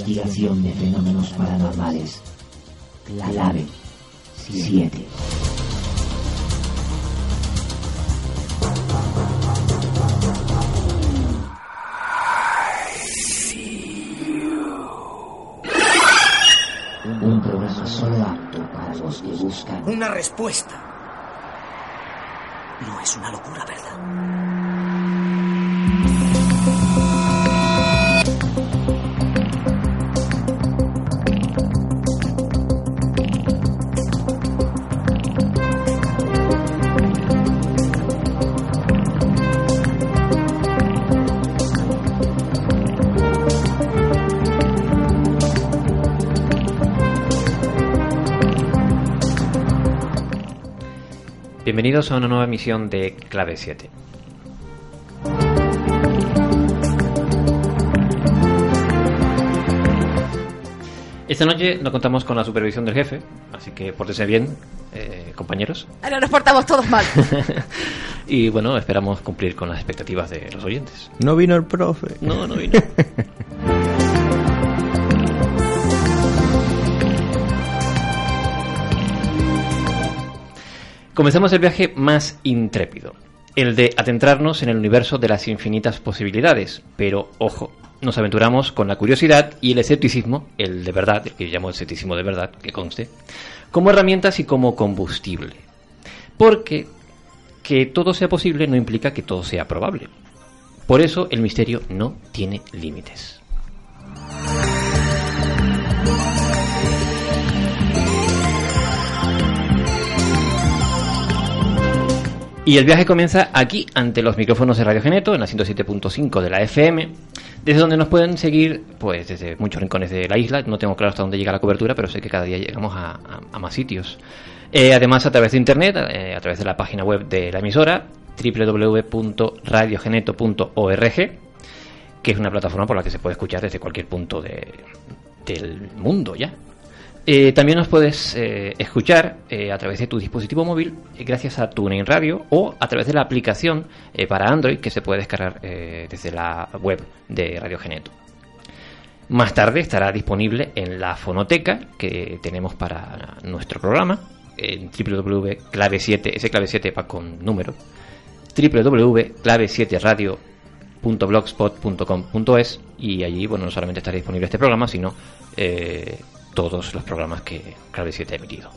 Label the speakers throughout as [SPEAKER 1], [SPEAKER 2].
[SPEAKER 1] Investigación de fenómenos paranormales. Clave
[SPEAKER 2] Bienvenidos a una nueva emisión de Clave 7. Esta noche no contamos con la supervisión del jefe, así que pórtese bien, eh, compañeros.
[SPEAKER 3] Ahora nos portamos todos mal.
[SPEAKER 2] y bueno, esperamos cumplir con las expectativas de los oyentes.
[SPEAKER 4] No vino el profe.
[SPEAKER 2] No, no vino. Comencemos el viaje más intrépido, el de adentrarnos en el universo de las infinitas posibilidades, pero ojo, nos aventuramos con la curiosidad y el escepticismo, el de verdad, el que llamo escepticismo de verdad, que conste, como herramientas y como combustible. Porque que todo sea posible no implica que todo sea probable. Por eso el misterio no tiene límites. Y el viaje comienza aquí, ante los micrófonos de Radio Geneto, en la 107.5 de la FM, desde donde nos pueden seguir, pues desde muchos rincones de la isla. No tengo claro hasta dónde llega la cobertura, pero sé que cada día llegamos a, a- a más sitios. Eh, además, a través de internet, eh, a través de la página web de la emisora, www.radiogeneto.org, que es una plataforma por la que se puede escuchar desde cualquier punto de- del mundo ya. Eh, también nos puedes eh, escuchar eh, a través de tu dispositivo móvil gracias a TuneIn Radio o a través de la aplicación para Android que se puede descargar desde la web de Radio Geneto. Más tarde estará disponible en la fonoteca que tenemos para nuestro programa en www.clave7, ese clave 7 va con número, www.clave7radio.blogspot.com.es y allí, bueno, no solamente estará disponible este programa, sino todos los programas que Clave 7 ha emitido.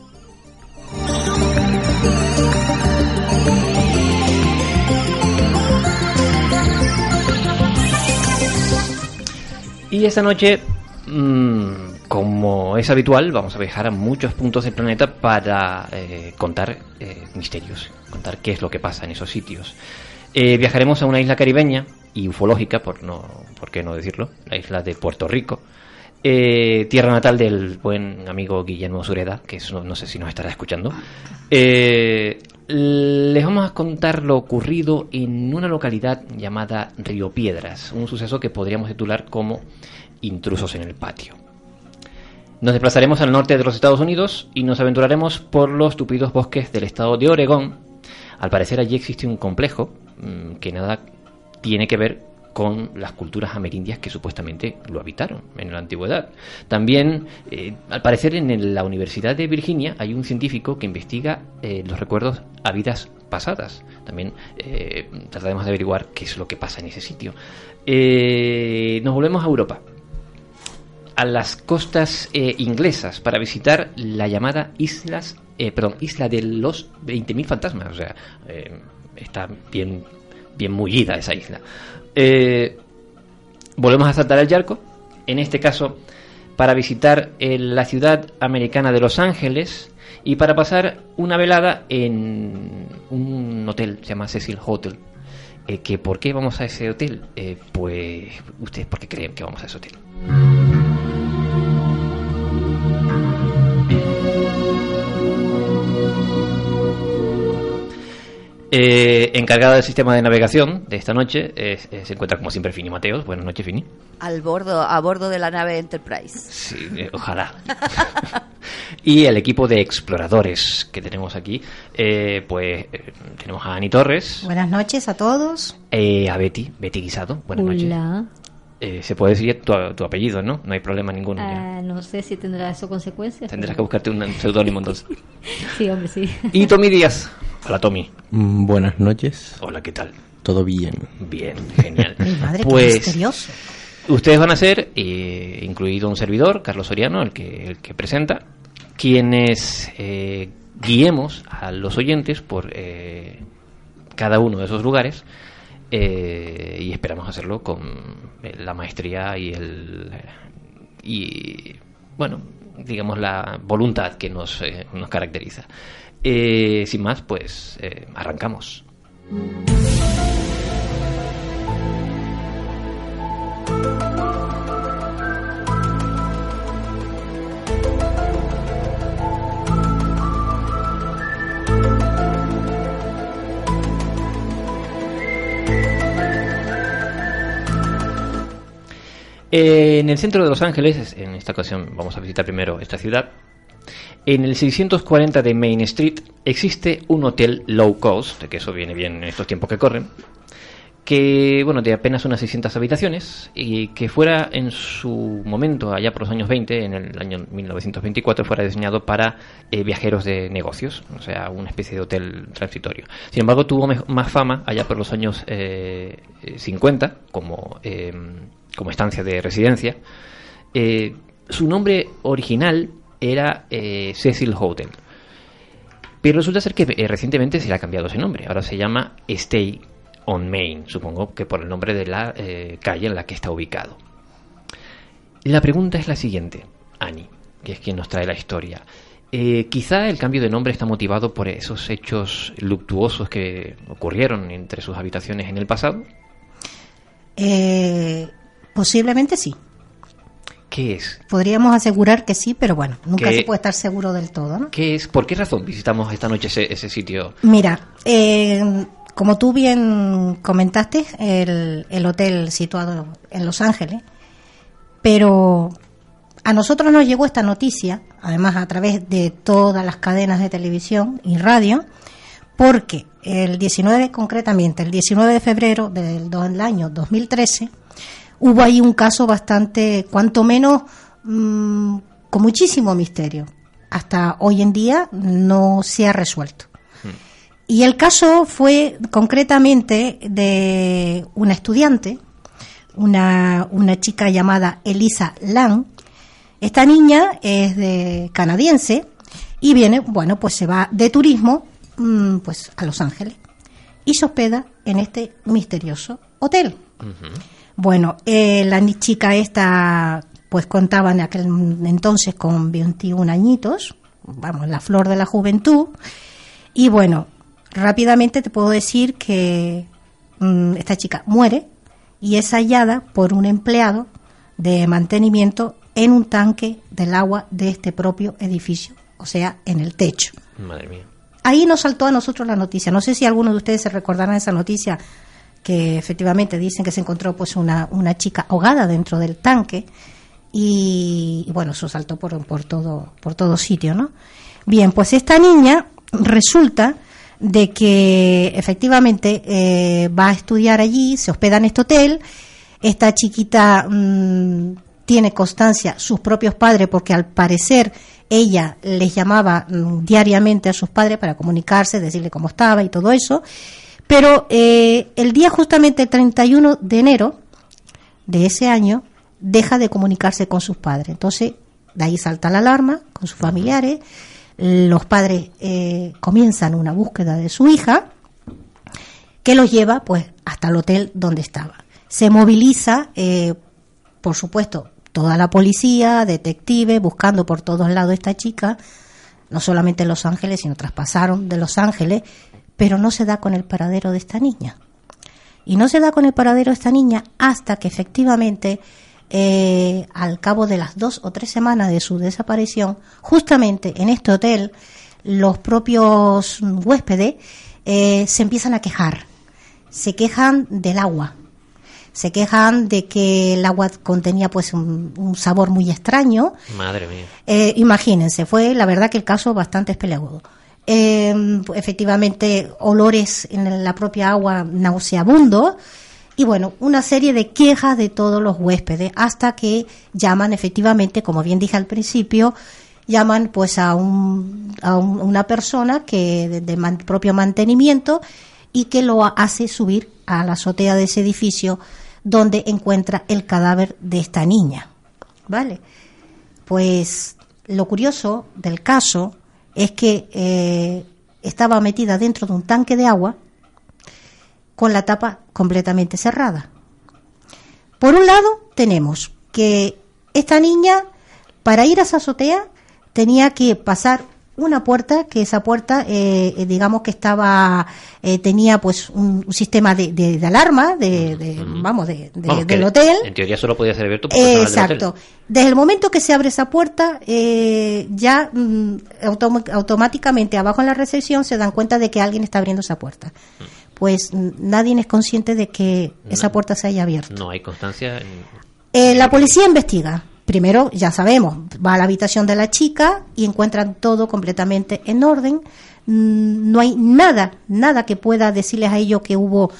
[SPEAKER 2] Y esta noche, mm, como es habitual, vamos a viajar a muchos puntos del planeta para eh, contar eh, misterios, contar qué es lo que pasa en esos sitios. Eh, viajaremos a una isla caribeña y ufológica, por no, por qué no decirlo, la isla de Puerto Rico, eh, tierra natal del buen amigo Guillermo Sureda, que es- no, no sé si nos estará escuchando. Eh, les vamos a contar lo ocurrido en una localidad llamada Río Piedras, un suceso que podríamos titular como Intrusos en el patio. Nos desplazaremos al norte de los Estados Unidos y nos aventuraremos por los tupidos bosques del estado de Oregón. Al parecer allí existe un complejo mm, que nada tiene que ver con las culturas amerindias que supuestamente lo habitaron en la antigüedad. También, eh, al parecer, en la Universidad de Virginia hay un científico que investiga eh, los recuerdos a vidas pasadas. También eh, trataremos de averiguar qué es lo que pasa en ese sitio. Nos volvemos a Europa a las costas inglesas para visitar la llamada islas, perdón, isla de los 20.000 fantasmas. O sea, está bien, bien mullida esa isla. Eh, volvemos a saltar el yarco. En este caso, para visitar eh, la ciudad americana de Los Ángeles y para pasar una velada en un hotel, se llama Cecil Hotel. Eh, que ¿Por qué vamos a ese hotel? Pues ustedes, ¿por qué creen que vamos a ese hotel? Eh, encargada del sistema de navegación de esta noche eh, eh, se encuentra como siempre Fini Mateos. Buenas noches, Fini.
[SPEAKER 3] Al bordo, a bordo de la nave Enterprise.
[SPEAKER 2] Sí, eh, ojalá. y el equipo de exploradores que tenemos aquí, eh, pues eh, tenemos a Ani Torres,
[SPEAKER 4] Buenas noches a todos.
[SPEAKER 2] eh, a Betty, Betty Guisado. Buenas noches.
[SPEAKER 5] Hola.
[SPEAKER 2] Eh, se puede decir tu, tu apellido, ¿no? No hay problema ninguno.
[SPEAKER 5] Ah, no sé si tendrá eso consecuencias.
[SPEAKER 2] Tendrás que buscarte un seudónimo entonces.
[SPEAKER 5] Sí, hombre, sí.
[SPEAKER 2] Y Tommy Díaz. Hola, Tommy.
[SPEAKER 6] Mm, Buenas noches,
[SPEAKER 2] Hola, ¿qué tal?
[SPEAKER 6] todo bien.
[SPEAKER 2] Bien, genial.
[SPEAKER 4] Mi madre, qué
[SPEAKER 2] pues
[SPEAKER 4] misterioso.
[SPEAKER 2] ustedes van a ser, eh, incluido un servidor, Carlos Soriano, el que, el que presenta, quienes eh, guiemos a los oyentes por eh, cada uno de esos lugares eh, y esperamos hacerlo con eh, la maestría y el y bueno digamos la voluntad que nos, eh, nos caracteriza Eh, sin más pues eh, arrancamos. En el centro de Los Ángeles, en esta ocasión vamos a visitar primero esta ciudad, en el 640 de Main Street existe un hotel low cost, que eso viene bien en estos tiempos que corren, que, bueno, de apenas unas 600 habitaciones y que fuera en su momento, allá por los años 20, en el año 1924, fuera diseñado para eh, viajeros de negocios, o sea, una especie de hotel transitorio. Sin embargo, tuvo más fama allá por los años eh, eh, 50 como, eh, como estancia de residencia. Eh, su nombre original era eh, Cecil Hotel. Pero resulta ser que eh, recientemente se le ha cambiado ese nombre. Ahora se llama Stay on Main, supongo que por el nombre de la eh, calle en la que está ubicado. La pregunta es la siguiente, Annie, que es quien nos trae la historia. Quizá el cambio de nombre está motivado por esos hechos luctuosos que ocurrieron entre sus habitaciones en el pasado.
[SPEAKER 4] Posiblemente sí.
[SPEAKER 2] ¿Qué es?
[SPEAKER 4] Podríamos asegurar que sí, pero bueno, nunca se puede estar seguro del todo, ¿no?
[SPEAKER 2] ¿Qué es? ¿Por qué razón visitamos esta noche ese, ese sitio?
[SPEAKER 4] Mira, eh, como tú bien comentaste, el, el hotel situado en Los Ángeles, pero a nosotros nos llegó esta noticia, además a través de todas las cadenas de televisión y radio, porque el 19, concretamente, el 19 de febrero del, del año 2013, hubo ahí un caso bastante, cuanto menos, mm, con muchísimo misterio. Hasta hoy en día no se ha resuelto. Y el caso fue concretamente de una estudiante, una, una chica llamada Elisa Lang. Esta niña es de canadiense y viene, bueno, pues se va de turismo mm, pues a Los Ángeles y se hospeda en este misterioso hotel. Bueno, eh, la chica esta pues contaba en aquel entonces con 21 añitos, vamos, la flor de la juventud, y bueno, rápidamente te puedo decir que mm, esta chica muere y es hallada por un empleado de mantenimiento en un tanque del agua de este propio edificio, o sea, en el techo.
[SPEAKER 2] Madre mía.
[SPEAKER 4] Ahí nos saltó a nosotros la noticia. No sé si alguno de ustedes se recordarán esa noticia que efectivamente dicen que se encontró pues una, una chica ahogada dentro del tanque y, bueno, eso saltó por, por todo por todo sitio, ¿no? Bien, pues esta niña resulta de que efectivamente eh, va a estudiar allí, se hospeda en este hotel, esta chiquita mm, tiene constancia sus propios padres porque al parecer ella les llamaba mm, diariamente a sus padres para comunicarse, decirle cómo estaba y todo eso, pero eh, el día justamente 31 de enero de ese año deja de comunicarse con sus padres. Entonces, de ahí salta la alarma con sus familiares, los padres eh, comienzan una búsqueda de su hija que los lleva pues hasta el hotel donde estaba. Se moviliza, eh, por supuesto, toda la policía, detectives, buscando por todos lados esta chica, no solamente en Los Ángeles, sino traspasaron de Los Ángeles, pero no se da con el paradero de esta niña. Y no se da con el paradero de esta niña hasta que efectivamente, eh, al cabo de las dos o tres semanas de su desaparición, justamente en este hotel, los propios huéspedes eh, se empiezan a quejar. Se quejan del agua. Se quejan de que el agua contenía pues un, un sabor muy extraño.
[SPEAKER 2] Madre mía.
[SPEAKER 4] Eh, imagínense, fue la verdad que el caso bastante espeleagudo. Eh, efectivamente, olores en la propia agua nauseabundos y bueno, una serie de quejas de todos los huéspedes hasta que llaman efectivamente, como bien dije al principio, llaman pues a, un, a un- una persona que de, propio mantenimiento y que lo hace subir a la azotea de ese edificio donde encuentra el cadáver de esta niña. ¿Vale? Pues lo curioso del caso es que eh, estaba metida dentro de un tanque de agua con la tapa completamente cerrada. Por un lado, tenemos que esta niña, para ir a esa azotea, tenía que pasar una puerta, que esa puerta, eh, eh, digamos que estaba, eh, tenía pues un, un sistema de, de- de alarma, de, de- vamos,
[SPEAKER 2] Vamos,
[SPEAKER 4] del hotel.
[SPEAKER 2] En teoría solo podía ser abierto por del
[SPEAKER 4] Exacto.
[SPEAKER 2] hotel.
[SPEAKER 4] Desde el momento que se abre esa puerta, eh, ya mm, autom- automáticamente abajo en la recepción se dan cuenta de que alguien está abriendo esa puerta. Pues mm, nadie es consciente de que esa puerta se haya abierto.
[SPEAKER 2] No hay constancia. en-
[SPEAKER 4] Eh, la policía investiga. Primero, ya sabemos, va a la habitación de la chica y encuentran todo completamente en orden. Mm, No hay nada, nada que pueda decirles a ellos que hubo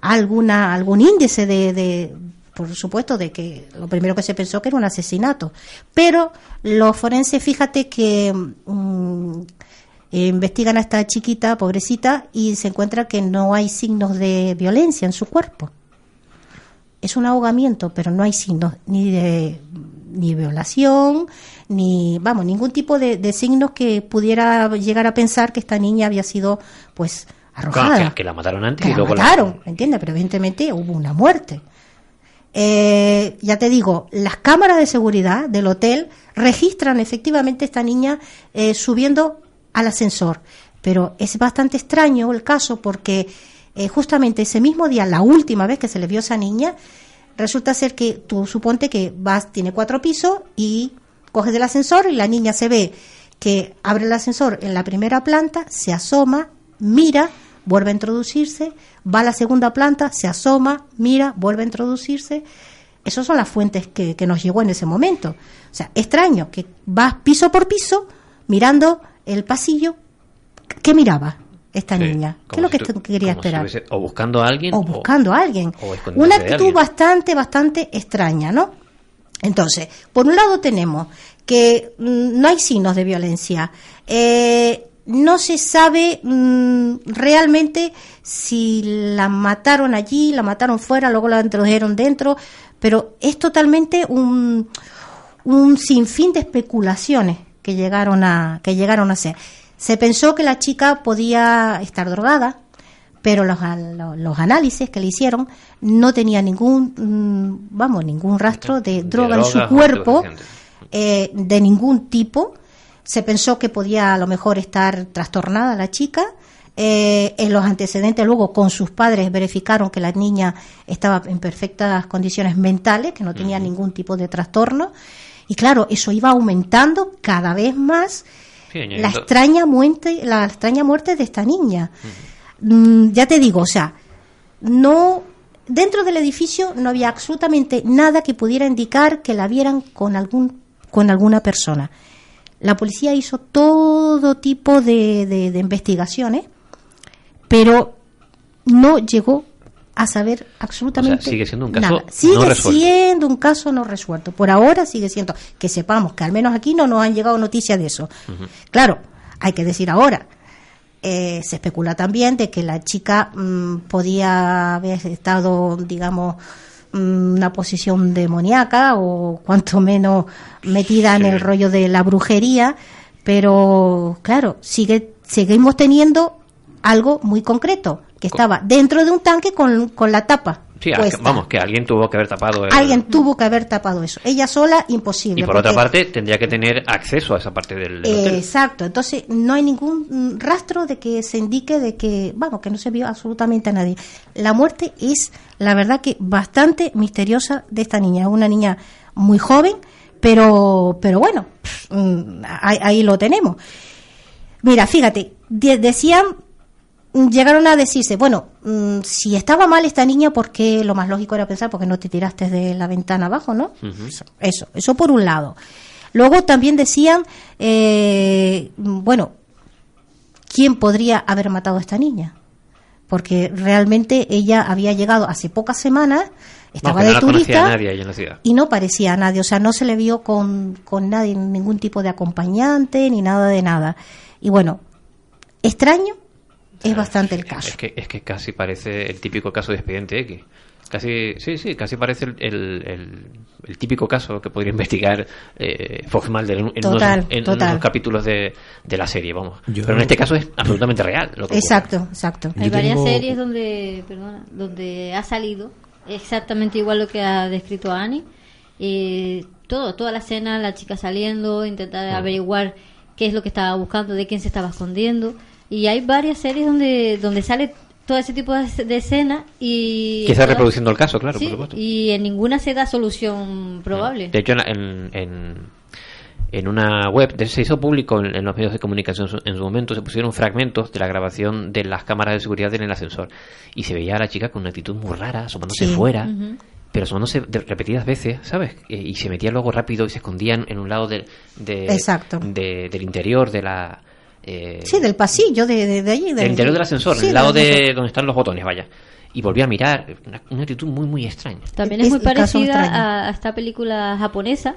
[SPEAKER 4] alguna algún índice de, de, por supuesto, de que lo primero que se pensó que era un asesinato. Pero los forenses, fíjate que mm, investigan a esta chiquita, pobrecita, y se encuentra que no hay signos de violencia en su cuerpo es un ahogamiento, pero no hay signos ni de ni violación, ni vamos, ningún tipo de, de signos que pudiera llegar a pensar que esta niña había sido pues arrojada.
[SPEAKER 2] Claro, que, que la mataron antes
[SPEAKER 4] Que
[SPEAKER 2] y
[SPEAKER 4] la
[SPEAKER 2] luego
[SPEAKER 4] mataron, ¿me entiendes? Pero evidentemente hubo una muerte. Eh, ya te digo, las cámaras de seguridad del hotel registran efectivamente esta niña eh, subiendo al ascensor. Pero es bastante extraño el caso porque eh, justamente ese mismo día, la última vez que se le vio a esa niña, resulta ser que tú suponte que vas, tiene cuatro pisos y coges el ascensor y la niña se ve que abre el ascensor en la primera planta, se asoma, mira, vuelve a introducirse, va a la segunda planta, se asoma, mira, vuelve a introducirse. Esas son las fuentes que, que nos llegó en ese momento. O sea, extraño que vas piso por piso mirando el pasillo. ¿Qué miraba esta
[SPEAKER 2] Sí,
[SPEAKER 4] niña? ¿Qué es lo
[SPEAKER 2] si
[SPEAKER 4] que quería
[SPEAKER 2] si
[SPEAKER 4] esperar?
[SPEAKER 2] o buscando a alguien
[SPEAKER 4] o buscando a alguien. Una actitud
[SPEAKER 2] alguien.
[SPEAKER 4] bastante, bastante extraña, ¿no? Entonces, por un lado tenemos que mm, no hay signos de violencia. Eh, no se sabe mm, realmente si la mataron allí, la mataron fuera, luego la introdujeron dentro, pero es totalmente un, un sinfín de especulaciones que llegaron a que llegaron a hacer. Se pensó que la chica podía estar drogada, pero los, los, los análisis que le hicieron no tenía ningún, mm, vamos, ningún rastro de, droga en su cuerpo, eh, de ningún tipo. Se pensó que podía a lo mejor estar trastornada la chica. Eh, en los antecedentes luego con sus padres verificaron que la niña estaba en perfectas condiciones mentales, que no tenía ningún tipo de trastorno. Y claro, eso iba aumentando cada vez más
[SPEAKER 2] Sí,
[SPEAKER 4] la extraña muerte, la extraña muerte de esta niña. Mm, ya te digo, o sea, no dentro del edificio no había absolutamente nada que pudiera indicar que la vieran con algún con alguna persona. La policía hizo todo tipo de, de- de investigaciones, pero no llegó a saber absolutamente
[SPEAKER 2] O sea, sigue siendo un caso
[SPEAKER 4] nada. Sigue
[SPEAKER 2] no resuelto.
[SPEAKER 4] siendo un caso no resuelto. Por ahora sigue siendo, que sepamos que al menos aquí no nos han llegado noticias de eso. Claro, hay que decir ahora, eh, se especula también de que la chica mm, podía haber estado, digamos, mm, una posición demoníaca o cuanto menos metida en el rollo de la brujería, pero claro, sigue, seguimos teniendo algo muy concreto, que estaba dentro de un tanque con, con la tapa.
[SPEAKER 2] Sí,
[SPEAKER 4] puesta.
[SPEAKER 2] vamos, que alguien tuvo que haber tapado el-
[SPEAKER 4] Alguien tuvo que haber tapado eso. Ella sola, imposible.
[SPEAKER 2] Y por otra parte, tendría que tener acceso a esa parte del, del hotel.
[SPEAKER 4] Exacto, entonces no hay ningún rastro de que se indique de que, vamos, que no se vio absolutamente a nadie. La muerte es, la verdad que bastante misteriosa de esta niña, una niña muy joven, pero, pero bueno, mm, ahí, ahí lo tenemos. Mira, fíjate, de- decían, llegaron a decirse, bueno, mm, si estaba mal esta niña, porque lo más lógico era pensar, porque no te tiraste de la ventana abajo, ¿no? Eso, eso por un lado. Luego también decían, eh, bueno, ¿quién podría haber matado a esta niña? Porque realmente ella había llegado hace pocas semanas, estaba de
[SPEAKER 2] no
[SPEAKER 4] turista
[SPEAKER 2] a nadie ahí en la ciudad.
[SPEAKER 4] y no parecía a nadie, o sea, no se le vio con, con nadie, ningún tipo de acompañante ni nada de nada. Y bueno, extraño es bastante el caso.
[SPEAKER 2] Es que, es que casi parece el típico caso de expediente X. Casi, sí, sí, casi parece el, el, el- el típico caso que podría investigar eh, Fox Mulder en, en
[SPEAKER 4] Total,
[SPEAKER 2] unos, en
[SPEAKER 4] total.
[SPEAKER 2] unos capítulos de, de la serie, vamos.
[SPEAKER 6] Yo-
[SPEAKER 2] Pero en este caso es absolutamente real. Lo que ocurre.
[SPEAKER 4] Exacto, exacto.
[SPEAKER 7] Hay
[SPEAKER 6] Yo
[SPEAKER 7] varias
[SPEAKER 6] tengo-
[SPEAKER 7] series donde, perdona, donde ha salido exactamente igual lo que ha descrito Annie. Eh, todo, toda la escena, la chica saliendo, intentar averiguar qué es lo que estaba buscando, de quién se estaba escondiendo. Y hay varias series donde, donde sale todo ese tipo de, de escena y...
[SPEAKER 2] Que está
[SPEAKER 7] todas-
[SPEAKER 2] reproduciendo el caso, claro,
[SPEAKER 7] Sí,
[SPEAKER 2] por supuesto.
[SPEAKER 7] y en ninguna se da solución probable.
[SPEAKER 2] De hecho, en, la- en, en, una web, de- se hizo público en, en los medios de comunicación en su momento, se pusieron fragmentos de la grabación de las cámaras de seguridad en el ascensor. Y se veía a la chica con una actitud muy rara, asomándose
[SPEAKER 4] Sí.
[SPEAKER 2] fuera, pero asomándose de- repetidas veces, ¿sabes? Eh, Y se metía luego rápido y se escondían en un lado del, de,
[SPEAKER 4] Exacto.
[SPEAKER 2] de- del interior de la... eh,
[SPEAKER 4] Sí, del pasillo, de, de, de allí.
[SPEAKER 2] del interior del ascensor,
[SPEAKER 4] sí,
[SPEAKER 2] el lado de donde están los botones, vaya. Y volví a mirar, una, una actitud muy, muy extraña.
[SPEAKER 7] También
[SPEAKER 4] Es
[SPEAKER 7] es muy parecida a, a esta película japonesa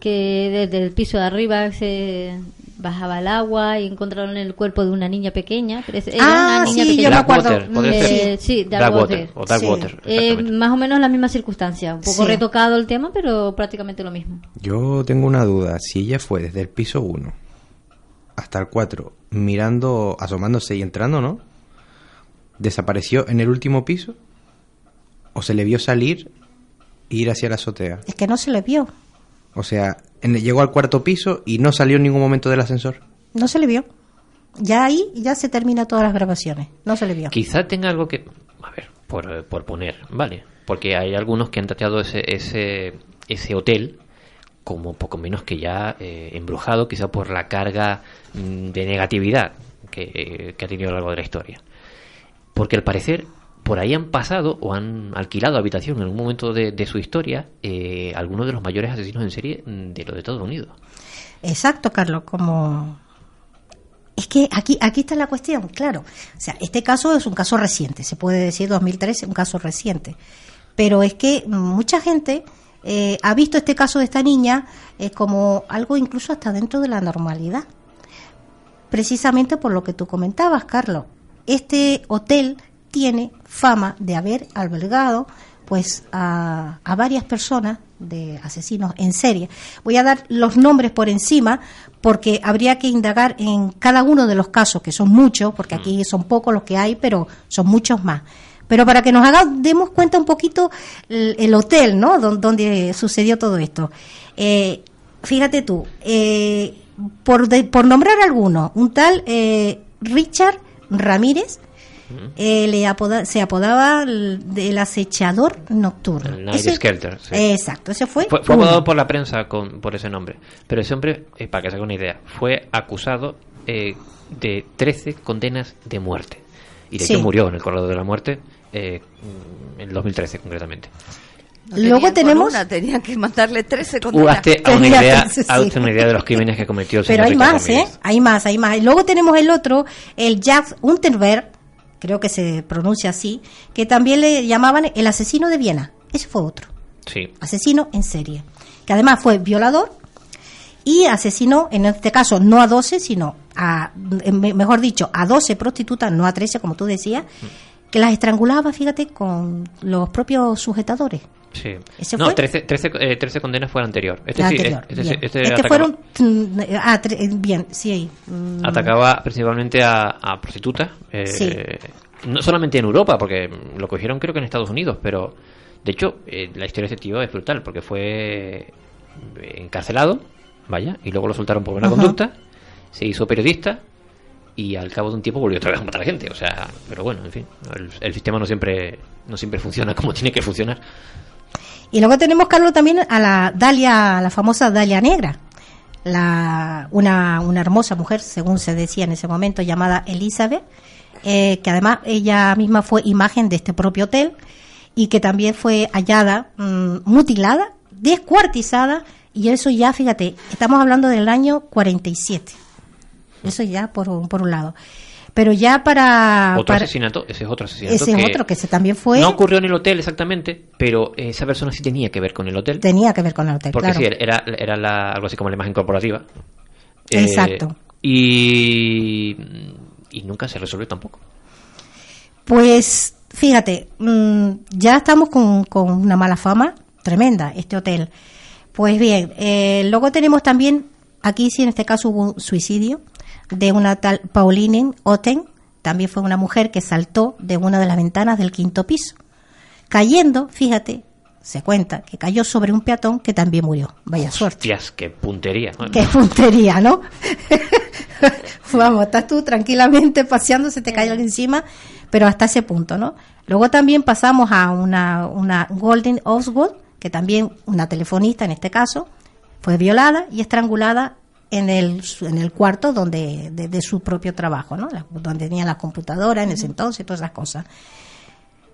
[SPEAKER 7] que desde el piso de arriba se bajaba el agua y encontraron el cuerpo de una niña pequeña. pero es- era
[SPEAKER 4] Ah,
[SPEAKER 7] una niña
[SPEAKER 4] sí,
[SPEAKER 7] pequeña.
[SPEAKER 4] yo me acuerdo.
[SPEAKER 2] Blackwater, podría
[SPEAKER 7] Eh, sí,
[SPEAKER 2] o
[SPEAKER 4] Sí.
[SPEAKER 7] Eh,
[SPEAKER 2] exactamente.
[SPEAKER 7] más o menos la misma circunstancia, un poco
[SPEAKER 4] Sí.
[SPEAKER 7] retocado el tema, pero prácticamente lo mismo.
[SPEAKER 6] Yo tengo una duda. Si ella fue desde el piso 1 hasta el 4, mirando, asomándose y entrando, ¿no? ¿Desapareció en el último piso? ¿O se le vio salir e ir hacia la azotea?
[SPEAKER 4] Es que no se le vio,
[SPEAKER 6] O sea, en- llegó al cuarto piso y no salió en ningún momento del ascensor.
[SPEAKER 4] no se le vio. Ya ahí ya se termina todas las grabaciones, no se le vio.
[SPEAKER 2] Quizá tenga algo que. A ver, por, eh, por poner, ¿vale? Porque hay algunos que han tratado ese, ese, ese hotel como poco menos que ya eh, embrujado, quizá por la carga mm, de negatividad que, eh, que ha tenido a lo largo de la historia. Porque al parecer por ahí han pasado o han alquilado habitación en algún momento de, de su historia eh, algunos de los mayores asesinos en serie mm, de lo de Estados Unidos.
[SPEAKER 4] Exacto, Carlos, como... Es que aquí, aquí está la cuestión, claro. O sea, este caso es un caso reciente, se puede decir 2013, un caso reciente. Pero es que mucha gente eh, ha visto este caso de esta niña eh, como algo incluso hasta dentro de la normalidad. Precisamente por lo que tú comentabas, Carlos. Este hotel tiene fama de haber albergado pues a, a varias personas de asesinos en serie. Voy a dar los nombres por encima porque habría que indagar en cada uno de los casos, que son muchos, porque aquí son pocos los que hay, pero son muchos más. Pero para que nos haga, demos cuenta un poquito el, el hotel, ¿no? Don- donde sucedió todo esto. Eh, fíjate tú, eh, por, de- por nombrar algunos, un tal eh, Richard Ramírez, eh, le apoda- se apodaba el, del acechador nocturno.
[SPEAKER 2] El Night
[SPEAKER 4] Ese-
[SPEAKER 2] Skelter, sí.
[SPEAKER 4] Exacto, ese fue.
[SPEAKER 2] Fue, fue apodado por la prensa con, por ese nombre. Pero ese hombre, eh, para que se haga una idea, fue acusado eh, de 13 condenas de muerte. Y de
[SPEAKER 4] Sí.
[SPEAKER 2] hecho murió en el corredor de la muerte eh, en el 2013 concretamente.
[SPEAKER 3] No
[SPEAKER 4] Luego tenemos-
[SPEAKER 3] una, tenían que mandarle 13
[SPEAKER 2] Uh,
[SPEAKER 3] condenas.
[SPEAKER 2] hazte a una idea, una idea de los crímenes que cometió el
[SPEAKER 4] Pero
[SPEAKER 2] señor
[SPEAKER 4] hay
[SPEAKER 2] Ricardo
[SPEAKER 4] más, ¿eh? Hay más, hay más. Y luego tenemos el otro, el Jack Unterberg, creo que se pronuncia así, que también le llamaban el asesino de Viena. Ese fue otro.
[SPEAKER 2] Sí.
[SPEAKER 4] asesino en serie, que además fue violador y asesinó, en este caso, no a 12, sino a, me- mejor dicho, a 12 prostitutas, no a 13, como tú decías, que las estrangulaba, fíjate, con los propios sujetadores.
[SPEAKER 2] Sí.
[SPEAKER 4] ¿Ese
[SPEAKER 2] no,
[SPEAKER 4] fue?
[SPEAKER 2] 13, 13, eh, 13 condenas fue el anterior. Este
[SPEAKER 4] La
[SPEAKER 2] sí,
[SPEAKER 4] anterior,
[SPEAKER 2] este, este- este
[SPEAKER 4] Este fueron... mm, Ah, eh, bien, sí. mm,
[SPEAKER 2] atacaba principalmente a, a prostitutas. eh,
[SPEAKER 4] Sí.
[SPEAKER 2] No solamente en Europa, porque lo cogieron creo que en Estados Unidos, pero de hecho eh, la historia de este tío es brutal, porque fue encarcelado, vaya, y luego lo soltaron por buena conducta, se hizo periodista y al cabo de un tiempo volvió otra vez a matar a gente. O sea, pero bueno, en fin, el, sistema no siempre, no siempre funciona como tiene que funcionar.
[SPEAKER 4] Y luego tenemos, Carlos, también a la Dalia, la famosa Dalia Negra, la, una, una hermosa mujer, según se decía en ese momento, llamada Elizabeth, eh, que además ella misma fue imagen de este propio hotel y que también fue hallada mm, mutilada, descuartizada, y eso ya, fíjate, estamos hablando del año 47. Eso ya por, un- por un lado. Pero ya para...
[SPEAKER 2] otro
[SPEAKER 4] para-
[SPEAKER 2] asesinato, ese es otro asesinato.
[SPEAKER 4] ese es otro que se también fue...
[SPEAKER 2] No ocurrió en el hotel exactamente, pero esa persona sí tenía que ver con el hotel.
[SPEAKER 4] tenía que ver con el hotel,
[SPEAKER 2] Porque
[SPEAKER 4] claro.
[SPEAKER 2] sí, era, era la- algo así como la imagen corporativa. Eh,
[SPEAKER 4] Exacto.
[SPEAKER 2] y, y nunca se resolvió tampoco.
[SPEAKER 4] Pues fíjate, mm, ya estamos con, con una mala fama tremenda, este hotel. Pues bien, eh, luego tenemos también, aquí sí en este caso hubo un suicidio de una tal Pauline Otten, también fue una mujer que saltó de una de las ventanas del quinto piso, cayendo, fíjate, se cuenta que cayó sobre un peatón que también murió. Vaya suerte.
[SPEAKER 2] Hostias, qué puntería.
[SPEAKER 4] Qué puntería, ¿no? Vamos, estás tú tranquilamente paseando, se te cae algo encima, pero hasta ese punto, ¿no? Luego también pasamos a una, una Golden Oswald, que también una telefonista en este caso, fue violada y estrangulada en el, en el cuarto donde de, de su propio trabajo, ¿no? La- donde tenía la computadora en ese entonces, todas esas cosas.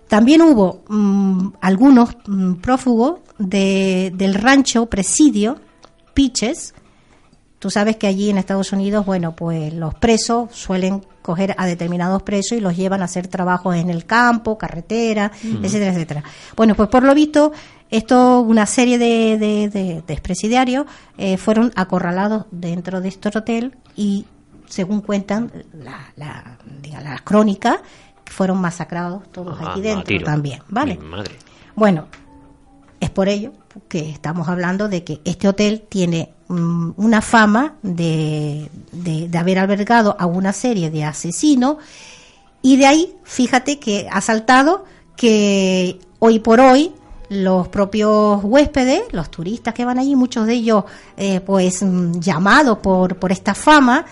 [SPEAKER 4] También hubo mm, algunos mm, prófugos de, del rancho presidio Piches. Tú sabes que allí en Estados Unidos, bueno, pues los presos suelen coger a determinados presos y los llevan a hacer trabajos en el campo, carretera, etcétera, etcétera. Bueno, pues por lo visto, esto, una serie de, de, de- de expresidiarios eh, fueron acorralados dentro de este hotel y, según cuentan la, la, diga, las crónicas, fueron masacrados todos
[SPEAKER 2] Ah,
[SPEAKER 4] aquí dentro también, ¿vale?
[SPEAKER 2] Madre.
[SPEAKER 4] Bueno, es por ello que estamos hablando de que este hotel tiene mm, una fama de, de, de haber albergado a una serie de asesinos y de ahí, fíjate que ha saltado que hoy por hoy los propios huéspedes, los turistas que van allí, muchos de ellos eh, pues mm, llamados por, por esta fama.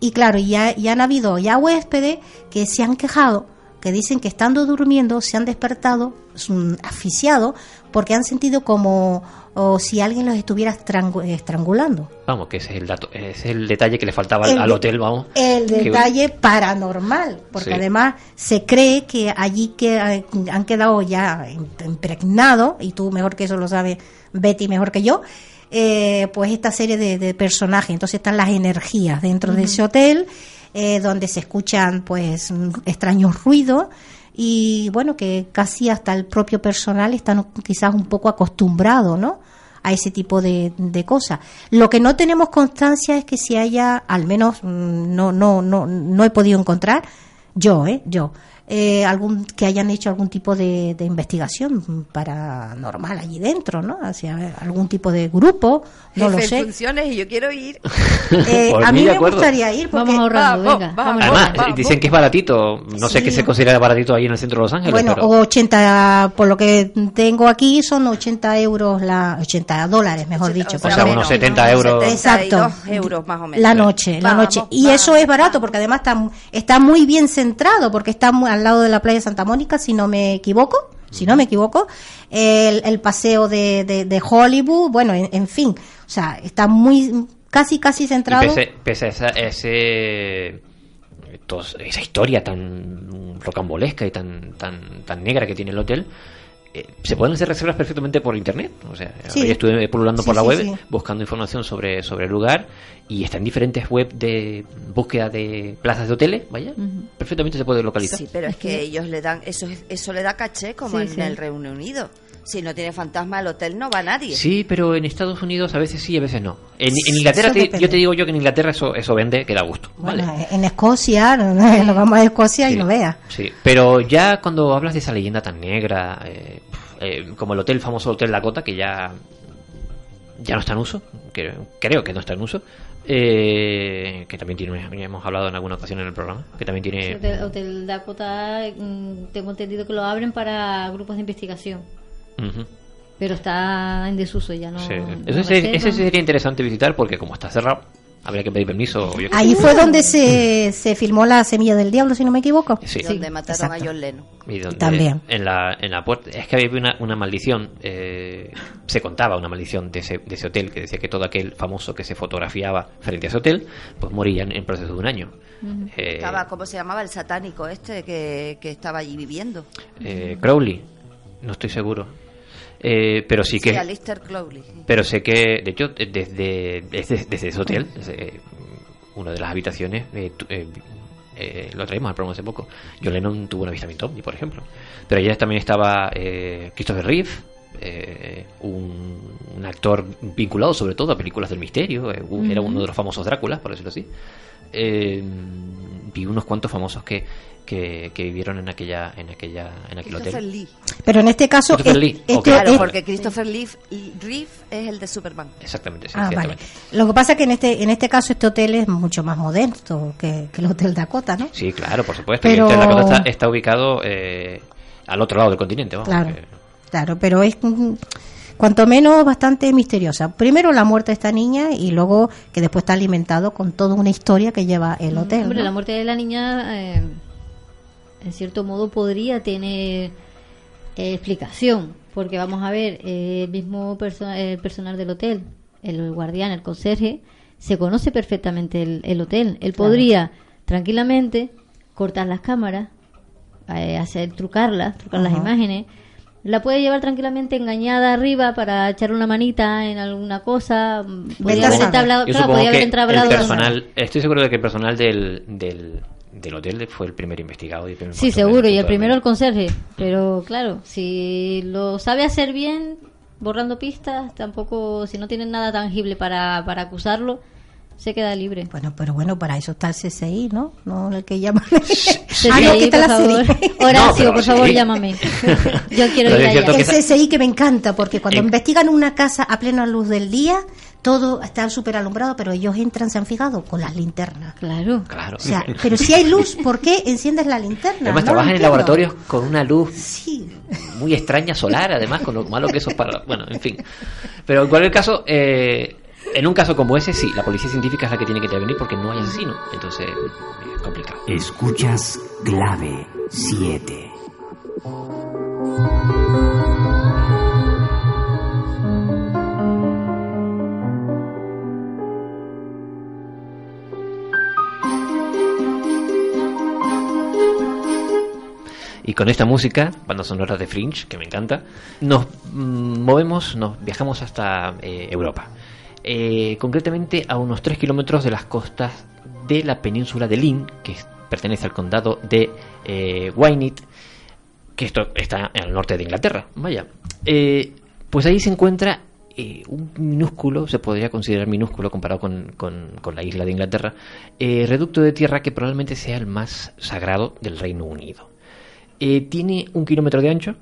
[SPEAKER 4] Y claro, ya, ya han habido ya huéspedes que se han quejado que dicen que estando durmiendo se han despertado mm, asfixiados porque han sentido como o si alguien los estuviera estrangu- estrangulando.
[SPEAKER 2] Vamos, que ese es el dato, ese es el detalle que le faltaba al,
[SPEAKER 4] El
[SPEAKER 2] al
[SPEAKER 4] de-
[SPEAKER 2] hotel, vamos.
[SPEAKER 4] El
[SPEAKER 2] Que-
[SPEAKER 4] detalle paranormal, porque
[SPEAKER 2] Sí.
[SPEAKER 4] además se cree que allí que eh, han quedado ya im- impregnados, y tú mejor que eso lo sabes, Betty mejor que yo, eh, pues esta serie de, de personajes. Entonces están las energías dentro de ese hotel, eh, donde se escuchan pues mm, extraños ruidos y bueno, que casi hasta el propio personal están quizás un poco acostumbrado, ¿no? a ese tipo de, de cosas. Lo que no tenemos constancia es que si haya, al menos mm, no, no, no, no he podido encontrar, yo, ¿eh? Yo, eh, algún, que hayan hecho algún tipo de, de investigación paranormal allí dentro, ¿no? Hacia algún tipo de grupo, no lo
[SPEAKER 3] Jefe
[SPEAKER 4] sé.
[SPEAKER 3] funciones y yo quiero ir.
[SPEAKER 4] Eh, a
[SPEAKER 2] mí,
[SPEAKER 4] me
[SPEAKER 2] acuerdo.
[SPEAKER 4] gustaría ir porque
[SPEAKER 7] Vamos ahorrando,
[SPEAKER 3] Vamos,
[SPEAKER 7] venga.
[SPEAKER 3] vamos.
[SPEAKER 2] Además, dicen que es baratito. No sé qué se considera baratito ahí en el centro de Los Ángeles,
[SPEAKER 4] Bueno,
[SPEAKER 2] pero
[SPEAKER 4] o 80, por lo que tengo aquí, son 80 euros, la 80 dólares, mejor dicho.
[SPEAKER 2] o sea,
[SPEAKER 4] perdón.
[SPEAKER 2] unos 70 euros.
[SPEAKER 4] Exacto.
[SPEAKER 3] 72 euros más o menos.
[SPEAKER 4] La noche, la noche. Y eso es barato porque además está, está muy bien centrado porque está muy al lado de la playa Santa Mónica, si no me equivoco. Si no me equivoco, el, el paseo de, de, Hollywood, bueno, en, fin, o sea, está muy, casi, casi centrado.
[SPEAKER 2] pese, a esa- ese historia tan rocambolesca y tan, tan, tan negra que tiene el hotel, eh, se pueden hacer reservas perfectamente por internet. O sea,
[SPEAKER 4] Sí.
[SPEAKER 2] hoy estuve pululando
[SPEAKER 4] Sí,
[SPEAKER 2] por la
[SPEAKER 4] sí,
[SPEAKER 2] web
[SPEAKER 4] sí.
[SPEAKER 2] buscando información sobre, sobre el lugar y está en diferentes web de búsqueda de plazas de hoteles, vaya, perfectamente se puede localizar.
[SPEAKER 3] Sí, pero es que ellos le dan, eso, eso le da caché como
[SPEAKER 7] Sí,
[SPEAKER 3] en
[SPEAKER 7] sí.
[SPEAKER 3] el Reino Unido. Si no tiene fantasma el hotel no va nadie.
[SPEAKER 2] Sí, pero en Estados Unidos a veces sí, a veces no. En, en Inglaterra, te- yo te digo yo que en Inglaterra eso, eso vende, que da gusto.
[SPEAKER 4] Bueno,
[SPEAKER 2] ¿vale?
[SPEAKER 4] en Escocia, nos vamos a Escocia y no veas.
[SPEAKER 2] Sí, pero ya cuando hablas de esa leyenda tan negra, eh, eh, como el hotel, famoso Hotel Dakota, que ya, ya no está en uso, que, creo que no está en uso, eh, que también tiene, ya hemos hablado en alguna ocasión en el programa, que también tiene...
[SPEAKER 7] Hotel, Hotel Dakota, mm, tengo entendido que lo abren para grupos de investigación.
[SPEAKER 2] Ujú,
[SPEAKER 7] Pero está en desuso ya, ¿no?
[SPEAKER 2] sí.
[SPEAKER 7] no
[SPEAKER 2] Ese, sería-
[SPEAKER 7] reservan.
[SPEAKER 2] ese sería interesante visitar porque como está cerrado, habría que pedir permiso. yo.
[SPEAKER 4] Ahí fue donde se, se filmó La Semilla del Diablo, si no me equivoco.
[SPEAKER 2] Sí.
[SPEAKER 3] Donde mataron
[SPEAKER 4] exacto.
[SPEAKER 3] a John Lennon.
[SPEAKER 2] Y donde
[SPEAKER 4] También.
[SPEAKER 2] En la, en la puerta. Es que había una, una maldición. eh, se contaba una maldición de ese, de ese hotel que decía que todo aquel famoso que se fotografiaba frente a ese hotel, pues morían en proceso de un año. Eh,
[SPEAKER 3] Estaba, ¿cómo se llamaba? El satánico este que, que estaba allí viviendo.
[SPEAKER 2] eh, Crowley, no estoy seguro. Eh, pero sí
[SPEAKER 3] Sí,
[SPEAKER 2] que. Pero sé que, de hecho, desde, desde, desde ese hotel, desde una de las habitaciones, eh, tu- eh, eh, lo traímos al programa hace poco. John Lennon tuvo un avistamiento ovni, por ejemplo. Pero allá también estaba eh, Christopher Reeve, eh, un, un actor vinculado sobre todo a películas del misterio. eh, Era uno de los famosos Dráculas, por decirlo así. Eh, vi unos cuantos famosos que, que, que vivieron en aquella en aquella en aquel
[SPEAKER 3] Christopher
[SPEAKER 2] hotel.
[SPEAKER 3] Lee.
[SPEAKER 4] Pero en este caso,
[SPEAKER 2] Christopher
[SPEAKER 4] eh,
[SPEAKER 2] Lee,
[SPEAKER 4] este-
[SPEAKER 2] ok.
[SPEAKER 3] Claro,
[SPEAKER 4] eh,
[SPEAKER 3] porque Christopher Lee, Reeve es el de Superman.
[SPEAKER 2] Exactamente, sí,
[SPEAKER 4] Ah, vale.
[SPEAKER 2] ciertamente.
[SPEAKER 4] Lo que pasa es que en este, en este caso este hotel es mucho más modesto que, que el Hotel Dakota, ¿no?
[SPEAKER 2] Sí, claro, por supuesto.
[SPEAKER 4] Pero-
[SPEAKER 2] Y Hotel Dakota está, está ubicado eh, al otro lado del continente. Vamos,
[SPEAKER 4] Claro,
[SPEAKER 2] que-
[SPEAKER 4] claro, pero es cuanto menos bastante misteriosa. Primero la muerte de esta niña y luego que después está alimentado con toda una historia que lleva el hotel.
[SPEAKER 7] Hombre,
[SPEAKER 4] ¿no?
[SPEAKER 7] la muerte de la niña, eh, en cierto modo, podría tener eh, explicación. Porque vamos a ver, eh, el mismo perso- el personal del hotel, el guardián, el conserje, se conoce perfectamente el, el hotel. Él
[SPEAKER 4] Claro.
[SPEAKER 7] podría tranquilamente cortar las cámaras, eh, hacer trucarlas, trucar las imágenes. La puede llevar tranquilamente engañada arriba para echar una manita en alguna cosa. Podría haber entablado, claro, podría haber
[SPEAKER 2] el
[SPEAKER 7] una-
[SPEAKER 2] personal, estoy seguro de que el personal del, del, del hotel fue el primer investigado. Y el primer
[SPEAKER 7] Sí, seguro, y el primero el conserje. Pero claro, si lo sabe hacer bien, borrando pistas, tampoco, si no tienen nada tangible para, para acusarlo, se queda libre.
[SPEAKER 4] Bueno, pero bueno, para eso está el CSI, ¿no? No el que llama.
[SPEAKER 7] CSI,
[SPEAKER 4] ah, no, que está
[SPEAKER 7] por
[SPEAKER 4] la
[SPEAKER 7] favor.
[SPEAKER 4] serie.
[SPEAKER 7] Horacio, por favor,
[SPEAKER 2] sí.
[SPEAKER 7] llámame. Yo quiero
[SPEAKER 2] Pero
[SPEAKER 7] ir allá.
[SPEAKER 2] que
[SPEAKER 4] El CSI que me encanta, porque cuando
[SPEAKER 2] Eh.
[SPEAKER 4] investigan una casa a plena luz del día, todo está súper alumbrado, pero ellos entran, se han fijado, con las linternas.
[SPEAKER 7] Claro.
[SPEAKER 2] Claro.
[SPEAKER 4] O sea, pero si hay luz, ¿por qué enciendes la linterna?
[SPEAKER 2] Además,
[SPEAKER 4] No
[SPEAKER 2] trabajan en laboratorios con una luz
[SPEAKER 4] Sí.
[SPEAKER 2] muy extraña solar, además, con lo malo que eso es para. Bueno, en fin. Pero en cualquier caso, eh, en un caso como ese, sí, la policía científica es la que tiene que intervenir porque no hay asesino. Entonces, es complicado.
[SPEAKER 8] Escuchas clave 7.
[SPEAKER 2] Y con esta música, banda sonora de Fringe, que me encanta, nos mm, movemos, nos viajamos hasta eh, Europa. Eh, concretamente a unos 3 kilómetros de las costas de la península de Lynn, que pertenece al condado de eh, que esto está al norte de Inglaterra. Vaya. Eh, pues ahí se encuentra eh, un minúsculo, se podría considerar minúsculo comparado con, con- la isla de Inglaterra, eh, reducto de tierra que probablemente sea el más sagrado del Reino Unido. Tiene un kilómetro de ancho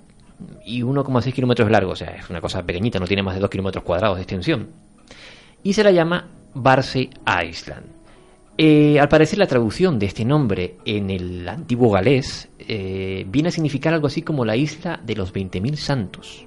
[SPEAKER 2] y 1,6 kilómetros de largo, o sea, es una cosa pequeñita, no tiene más de 2 kilómetros cuadrados de extensión. Y se la llama Barsey Island. Eh, al parecer la traducción de este nombre en el antiguo galés eh, viene a significar algo así como la isla de los 20.000 santos.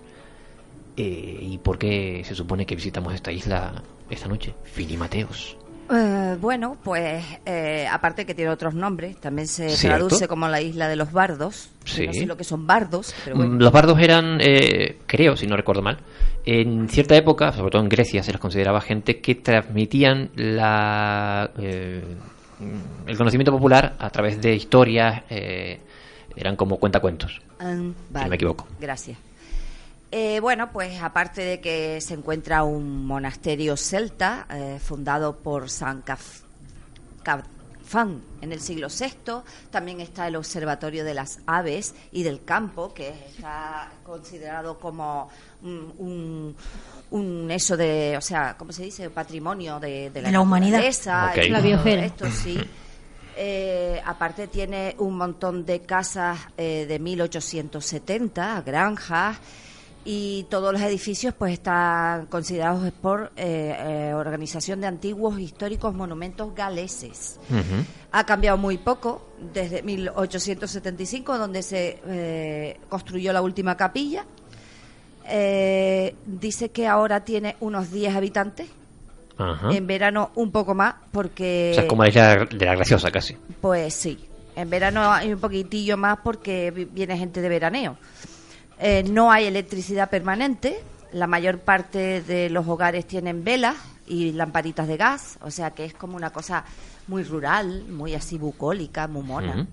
[SPEAKER 2] Eh, ¿Y por qué se supone que visitamos esta isla esta noche? Filimateos.
[SPEAKER 3] Eh, bueno, pues eh, aparte que tiene otros nombres, también se
[SPEAKER 2] Cierto.
[SPEAKER 3] traduce como la isla de los bardos.
[SPEAKER 2] Sí.
[SPEAKER 3] No sé lo que son bardos, pero bueno.
[SPEAKER 2] Mm, Los bardos eran, eh, creo, si no recuerdo mal, en cierta época, sobre todo en Grecia, se les consideraba gente que transmitían la, eh, el conocimiento popular a través de historias, eh, eran como cuentacuentos.
[SPEAKER 3] Ah,
[SPEAKER 2] no
[SPEAKER 3] vale.
[SPEAKER 2] me equivoco.
[SPEAKER 3] Gracias. Eh, bueno, pues aparte de que se encuentra un monasterio celta eh, fundado por San Caf- Cafán en el siglo VI, también está el Observatorio de las Aves y del Campo, que está considerado como un, un- un eso de, o sea, ¿cómo se dice? Patrimonio de, de la,
[SPEAKER 4] la humanidad.
[SPEAKER 7] La biosfera.
[SPEAKER 3] Esto sí. Eh, aparte tiene un montón de casas eh, de 1870, granjas y todos los edificios pues están considerados por eh, eh, Organización de Antiguos Históricos Monumentos Galeses. Ha cambiado muy poco desde 1875, donde se eh, construyó la última capilla. Eh, dice que ahora tiene unos 10 habitantes. En verano un poco más, porque...
[SPEAKER 2] O sea, es como la isla de la graciosa casi.
[SPEAKER 3] Pues sí, en verano hay un poquitillo más porque vi- viene gente de veraneo. Eh, no hay electricidad permanente, la mayor parte de los hogares tienen velas y lamparitas de gas, o sea que es como una cosa muy rural, muy así bucólica, muy mona.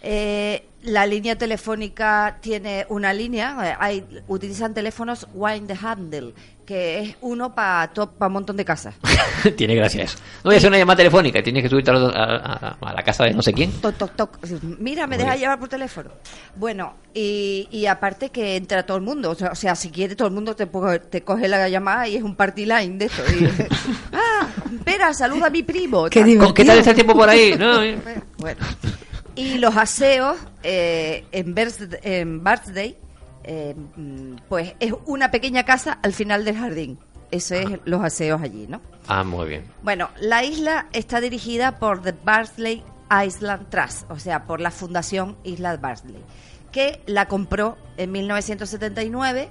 [SPEAKER 3] Eh, la línea telefónica tiene una línea, eh, hay, utilizan teléfonos wind the handle, que es uno para un montón de casas.
[SPEAKER 2] Tiene gracia eso. No voy a hacer una llamada telefónica, tienes que subirte a, a- a- la casa de no sé quién.
[SPEAKER 3] Toc, toc, toc. Mira, me
[SPEAKER 2] Muy
[SPEAKER 3] deja
[SPEAKER 2] bien.
[SPEAKER 3] llevar por teléfono. Bueno, y, y aparte que entra todo el mundo. O sea, si quiere todo el mundo te, te coge la llamada y es un party line de esto. Y, ah, espera, saluda a mi primo.
[SPEAKER 4] Qué.
[SPEAKER 2] ¿Qué tal está el tiempo por ahí? No, eh.
[SPEAKER 3] Bueno. Y los aseos eh, en, birth- en Birthday, eh, pues es una pequeña casa al final del jardín. Eso es los aseos allí, ¿no?
[SPEAKER 2] Ah, muy bien.
[SPEAKER 3] Bueno, la isla está dirigida por The Barnsley Island Trust, o sea, por la Fundación Isla Barnsley, que la compró en 1979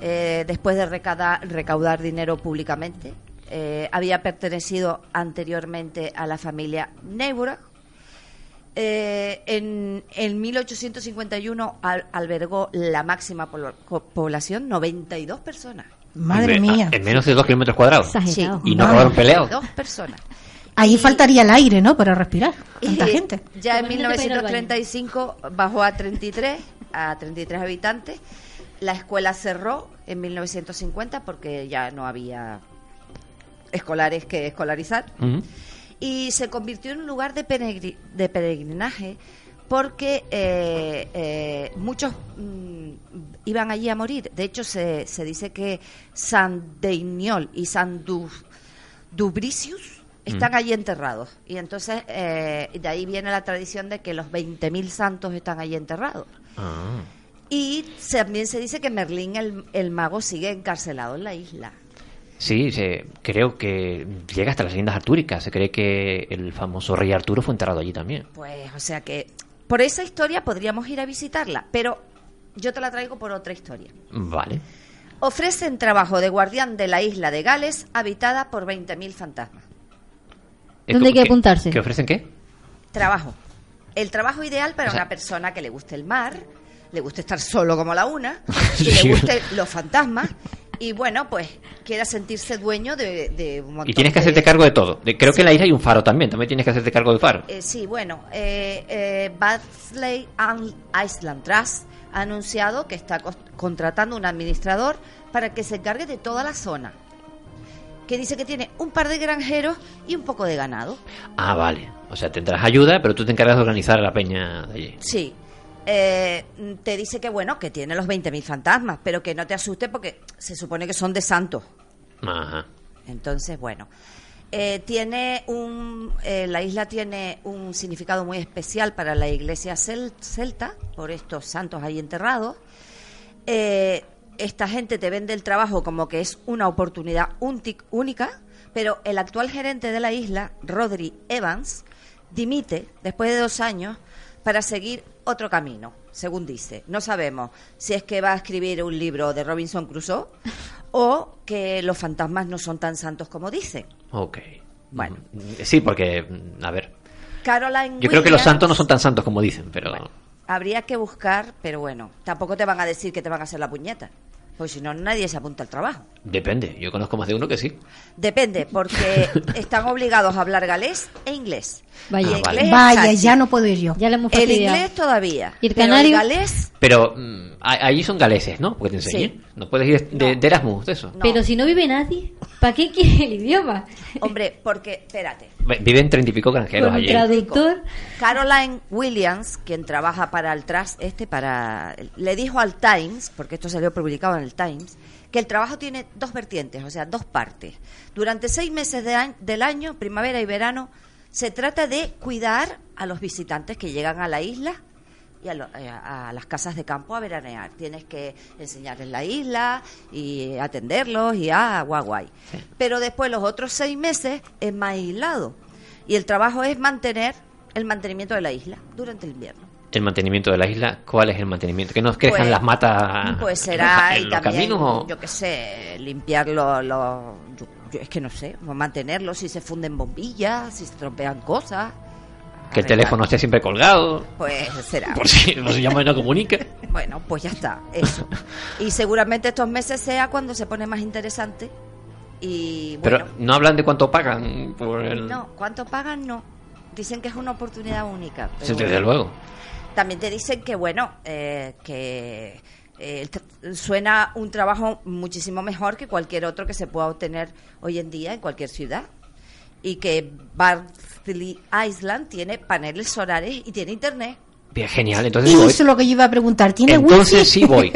[SPEAKER 3] eh, después de recaudar, recaudar dinero públicamente. Eh, había pertenecido anteriormente a la familia Neubra. Eh, en, en 1851 al- albergó la máxima población, 92 personas.
[SPEAKER 4] Madre
[SPEAKER 2] Hombre,
[SPEAKER 4] mía.
[SPEAKER 2] En menos de dos kilómetros cuadrados.
[SPEAKER 7] Exagerado.
[SPEAKER 2] Y no acabaron peleados.
[SPEAKER 3] Dos personas.
[SPEAKER 4] Ahí faltaría el aire, ¿no? Para respirar. Tanta
[SPEAKER 3] Y
[SPEAKER 4] gente.
[SPEAKER 3] Ya en
[SPEAKER 7] Imagínate para ir al baño.
[SPEAKER 3] 1935 bajó a 33, a 33 habitantes. La escuela cerró en 1950 porque ya no había escolares que escolarizar.
[SPEAKER 2] Ujú.
[SPEAKER 3] Y se convirtió en un lugar de, de peregrinaje porque eh, eh, muchos mm, iban allí a morir. De hecho, se, se dice que San Deiniol y San Du- Dubricius están
[SPEAKER 2] Mm.
[SPEAKER 3] allí enterrados. Y entonces, eh, de ahí viene la tradición de que los 20.000 santos están allí enterrados.
[SPEAKER 2] Ah.
[SPEAKER 3] Y también se dice que Merlín el, el mago sigue encarcelado en la isla.
[SPEAKER 2] Sí, se- creo que llega hasta las leyendas artúricas. Se cree que el famoso rey Arturo fue enterrado allí también.
[SPEAKER 3] Pues, o sea que por esa historia podríamos ir a visitarla, pero yo te la traigo por otra historia.
[SPEAKER 2] Vale.
[SPEAKER 3] Ofrecen trabajo de guardián de la isla de Gales habitada por 20.000 fantasmas.
[SPEAKER 7] ¿Dónde hay que
[SPEAKER 2] ¿Qué-
[SPEAKER 7] apuntarse?
[SPEAKER 2] ¿Qué ofrecen qué?
[SPEAKER 3] Trabajo. El trabajo ideal para
[SPEAKER 2] O sea-
[SPEAKER 3] una persona que le guste el mar, le guste estar solo como la una, y
[SPEAKER 2] Sí.
[SPEAKER 3] le guste los fantasmas, y bueno, pues quiera sentirse dueño de, de un montón
[SPEAKER 2] Y tienes que
[SPEAKER 3] de-
[SPEAKER 2] hacerte cargo de todo. De- creo que en la isla hay un faro también. También tienes que hacerte cargo del faro.
[SPEAKER 3] Eh, sí, bueno, eh, eh, Badsley and Island Trust ha anunciado que está contratando un administrador para que se encargue de toda la zona. Que dice que tiene un par de granjeros y un poco de ganado.
[SPEAKER 2] Ah, vale. O sea, tendrás ayuda, pero tú te encargas de organizar a la peña de allí.
[SPEAKER 3] Sí. Eh, te dice que bueno, que tiene los 20.000 fantasmas, pero que no te asuste porque se supone que son de santos.
[SPEAKER 2] Ajá.
[SPEAKER 3] Entonces, bueno, eh, tiene un, eh, la isla tiene un significado muy especial para la iglesia cel- celta, por estos santos ahí enterrados. Eh, esta gente te vende el trabajo como que es una oportunidad única, pero el actual gerente de la isla, Rodri Evans, dimite después de dos años para seguir otro camino, según dice. No sabemos si es que va a escribir un libro de Robinson Crusoe o que los fantasmas no son tan santos como dicen.
[SPEAKER 2] Ok.
[SPEAKER 3] Bueno.
[SPEAKER 2] Mm, Sí, porque, mm, a ver,
[SPEAKER 3] Caroline
[SPEAKER 2] yo creo que los santos no son tan santos como dicen, pero...
[SPEAKER 3] Habría que buscar, pero bueno, tampoco te van a decir que te van a hacer la puñeta. Pues si no, nadie se apunta al trabajo.
[SPEAKER 2] Depende, yo conozco más de uno que sí.
[SPEAKER 3] Depende, porque están obligados a hablar galés e inglés.
[SPEAKER 7] Vaya.
[SPEAKER 2] Ah, vale.
[SPEAKER 4] Vaya, ya no puedo ir yo.
[SPEAKER 7] Ya le hemos
[SPEAKER 3] El inglés todavía.
[SPEAKER 7] ¿Y el
[SPEAKER 3] pero
[SPEAKER 7] canario?
[SPEAKER 3] galés,
[SPEAKER 2] Pero mm, a- allí son galeses, ¿no? Porque te enseñé.
[SPEAKER 3] Sí.
[SPEAKER 2] No puedes ir de, de Erasmus, de eso.
[SPEAKER 3] no.
[SPEAKER 7] Pero si no vive nadie, ¿para qué quiere el idioma?
[SPEAKER 3] Hombre, porque, espérate.
[SPEAKER 2] Vi- Viven treinta y pico granjeros allí.
[SPEAKER 7] traductor.
[SPEAKER 3] Caroline Williams, quien trabaja para el Trust este, para le dijo al Times, porque esto salió publicado en el Times, que el trabajo tiene dos vertientes, o sea, dos partes. Durante seis meses de año- del año, primavera y verano, se trata de cuidar a los visitantes que llegan a la isla y a, lo- eh, a las casas de campo a veranear. Tienes que enseñarles la isla y atenderlos y ah, guay, guay. Pero después los otros seis meses es más aislado y el trabajo es mantener el mantenimiento de la isla durante el invierno.
[SPEAKER 2] El mantenimiento de la isla, ¿cuál es el mantenimiento? ¿Que nos crezcan
[SPEAKER 3] Pues-
[SPEAKER 2] las matas
[SPEAKER 3] Pues será
[SPEAKER 2] en
[SPEAKER 3] y
[SPEAKER 2] los
[SPEAKER 3] también,
[SPEAKER 2] caminos? o-
[SPEAKER 3] yo qué sé, limpiar los... los- yo, es que no sé, mantenerlos si se funden bombillas, si se trompean cosas.
[SPEAKER 2] Que el teléfono esté siempre colgado,
[SPEAKER 3] Pues será.
[SPEAKER 2] por si no se llama y no comunica.
[SPEAKER 3] Bueno, pues ya está, eso. Y seguramente estos meses sea cuando se pone más interesante. Y bueno,
[SPEAKER 2] Pero no hablan de cuánto pagan por el...
[SPEAKER 3] no, ¿cuánto pagan? No. Dicen que es una oportunidad única. pero
[SPEAKER 2] Sí, desde
[SPEAKER 3] bueno.
[SPEAKER 2] luego.
[SPEAKER 3] También te dicen que, bueno, eh, que eh, suena un trabajo muchísimo mejor que cualquier otro que se pueda obtener hoy en día en cualquier ciudad. Y que Barnsley Island tiene paneles solares y tiene internet.
[SPEAKER 2] Bien, genial, entonces
[SPEAKER 4] Y
[SPEAKER 2] voy.
[SPEAKER 4] eso es lo que yo iba a preguntar. ¿Tiene
[SPEAKER 2] Entonces
[SPEAKER 4] wifi?
[SPEAKER 2] sí voy.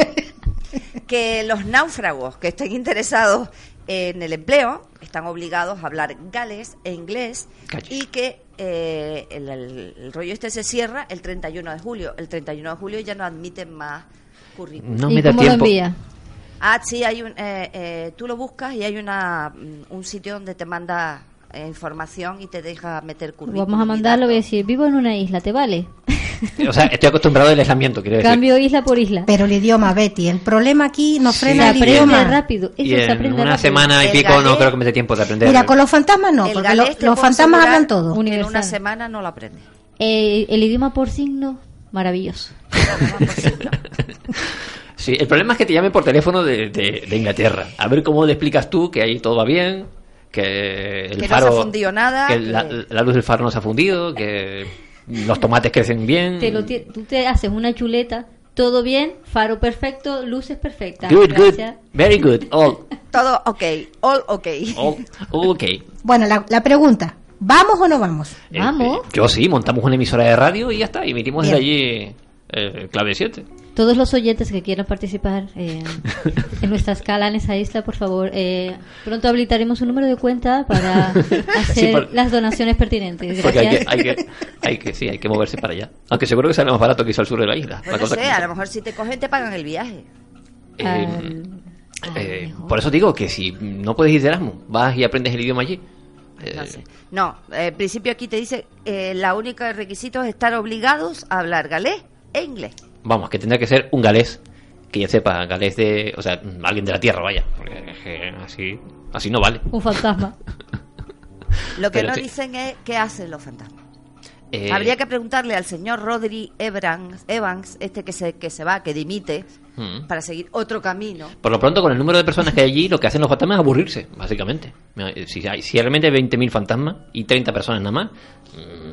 [SPEAKER 3] que los náufragos que estén interesados en el empleo están obligados a hablar galés e inglés y que eh, el, el- el rollo este se cierra el 31 de julio. El 31 de julio ya no admiten más currículum.
[SPEAKER 2] No
[SPEAKER 7] ¿Y
[SPEAKER 2] me da
[SPEAKER 7] cómo
[SPEAKER 2] tiempo.
[SPEAKER 7] lo envía?
[SPEAKER 3] Ah, sí, hay un, eh, eh, tú lo buscas y hay una, mm, un sitio donde te manda eh, información y te deja meter currículum.
[SPEAKER 7] Vamos a
[SPEAKER 3] y
[SPEAKER 7] mandarlo, voy a decir, vivo en una isla, ¿te vale?
[SPEAKER 2] O sea, estoy acostumbrado al aislamiento, quiero decir.
[SPEAKER 7] Cambio isla por isla.
[SPEAKER 4] Pero el idioma, Betty, el problema aquí nos
[SPEAKER 2] Sí.
[SPEAKER 4] frena
[SPEAKER 7] se
[SPEAKER 4] el
[SPEAKER 7] aprende
[SPEAKER 4] idioma.
[SPEAKER 7] rápido. Eso
[SPEAKER 2] Y
[SPEAKER 7] se
[SPEAKER 2] en
[SPEAKER 7] aprende
[SPEAKER 2] una
[SPEAKER 7] rápido.
[SPEAKER 2] semana y
[SPEAKER 3] El
[SPEAKER 2] pico no creo que me dé tiempo de aprender.
[SPEAKER 4] Mira, con los fantasmas no, porque lo- los fantasmas hablan todo.
[SPEAKER 3] En una semana no lo aprendes.
[SPEAKER 7] Eh, el idioma por signo, maravilloso.
[SPEAKER 2] Sí, el problema es que te llamen por teléfono de, de- de Inglaterra. A ver cómo le explicas tú que ahí todo va bien, que el
[SPEAKER 3] Que no
[SPEAKER 2] faro...
[SPEAKER 3] se ha fundido nada,
[SPEAKER 2] Que la,
[SPEAKER 3] que-
[SPEAKER 2] la luz del faro no se ha fundido, que los tomates crecen bien.
[SPEAKER 7] Te lo tú te haces una chuleta, todo bien, faro perfecto, luces perfectas.
[SPEAKER 2] Good, good, very good, all,
[SPEAKER 3] Todo ok, all ok.
[SPEAKER 2] all, all okay.
[SPEAKER 4] Bueno, la, la pregunta, ¿vamos o no vamos?
[SPEAKER 2] Eh,
[SPEAKER 7] Vamos.
[SPEAKER 2] eh, yo sí, montamos una emisora de radio y ya está, y emitimos desde allí eh, clave 7.
[SPEAKER 7] Todos los oyentes que quieran participar eh, en nuestra escala en esa isla, por favor, eh, pronto habilitaremos un número de cuenta para hacer
[SPEAKER 2] por-
[SPEAKER 7] las donaciones pertinentes.
[SPEAKER 2] Porque hay que, hay que, hay que, sí, hay que moverse para allá. Aunque seguro que sale más barato que irse al sur de la isla.
[SPEAKER 3] Pues
[SPEAKER 2] La
[SPEAKER 3] no
[SPEAKER 2] cosa
[SPEAKER 3] sé,
[SPEAKER 2] que-
[SPEAKER 3] a lo mejor si te cogen te pagan el viaje.
[SPEAKER 2] Eh,
[SPEAKER 7] Al- a lo
[SPEAKER 2] eh,
[SPEAKER 7] mejor.
[SPEAKER 2] por eso digo que si no puedes ir de Erasmus, vas y aprendes el idioma allí.
[SPEAKER 3] No sé. No, eh, en principio aquí te dice, eh, la única requisito es estar obligados a hablar galés e inglés.
[SPEAKER 2] Vamos, que tendrá que ser un galés que ya sepa galés de. O sea, alguien de la tierra, vaya. Porque así, así no vale.
[SPEAKER 7] Un fantasma.
[SPEAKER 3] Lo que
[SPEAKER 2] Pero
[SPEAKER 3] no
[SPEAKER 2] sí.
[SPEAKER 3] dicen es qué hacen los fantasmas.
[SPEAKER 2] Eh,
[SPEAKER 3] Habría que preguntarle al señor Rodri Evans, Evans este que se, que se va, que dimite,
[SPEAKER 2] mm.
[SPEAKER 3] para seguir otro camino.
[SPEAKER 2] Por lo pronto, con el número de personas que hay allí, lo que hacen los fantasmas es aburrirse, básicamente. Eh, Si hay, si hay realmente 20.000 fantasmas y 30 personas nada más,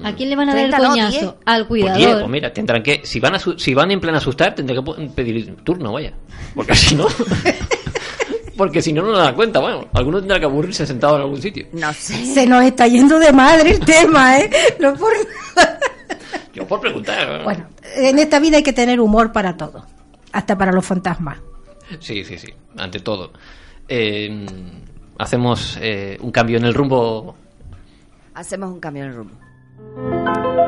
[SPEAKER 7] ¿A quién le van a dar el
[SPEAKER 3] 30 no,
[SPEAKER 7] coñazo?
[SPEAKER 3] 10.
[SPEAKER 7] Al
[SPEAKER 2] Pues,
[SPEAKER 7] cuidador.
[SPEAKER 2] pues mira, tendrán que, si van, a su- si van en plan a asustar, tendrán que pedir turno, vaya. Porque si no, porque si no, no nos da cuenta, bueno, alguno tendrá que aburrirse sentado en algún sitio.
[SPEAKER 3] No sé.
[SPEAKER 4] Se nos está yendo de madre el tema, ¿eh? No por.
[SPEAKER 2] Yo por preguntar.
[SPEAKER 4] Bueno, en esta vida hay que tener humor para todo, hasta para los fantasmas.
[SPEAKER 2] Sí, sí, sí, ante todo. Eh, hacemos eh, un cambio en el rumbo.
[SPEAKER 3] Hacemos un cambio en el rumbo.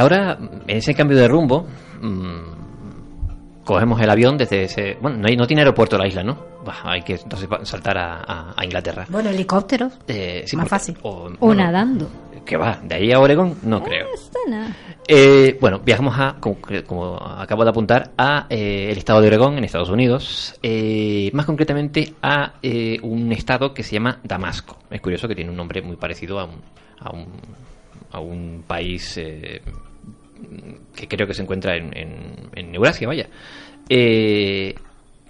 [SPEAKER 2] Ahora, en ese cambio de rumbo, mm, cogemos el avión desde ese... Bueno, no, hay, no tiene aeropuerto la isla, ¿no? Bah, hay que entonces saltar a, a- a Inglaterra.
[SPEAKER 4] Bueno, helicópteros.
[SPEAKER 2] Eh, sí,
[SPEAKER 4] Más
[SPEAKER 2] porque-
[SPEAKER 4] fácil.
[SPEAKER 2] O,
[SPEAKER 7] nadando.
[SPEAKER 2] Que va, de ahí a Oregón, no creo.
[SPEAKER 7] Está nada.
[SPEAKER 2] Eh, bueno, viajamos a, como, como acabo de apuntar, a eh, el estado de Oregón, en Estados Unidos, eh, más concretamente a eh, un estado que se llama Damasco. Es curioso que tiene un nombre muy parecido a un, a un, a un país que creo que se encuentra en, en, Eurasia, vaya. Eh,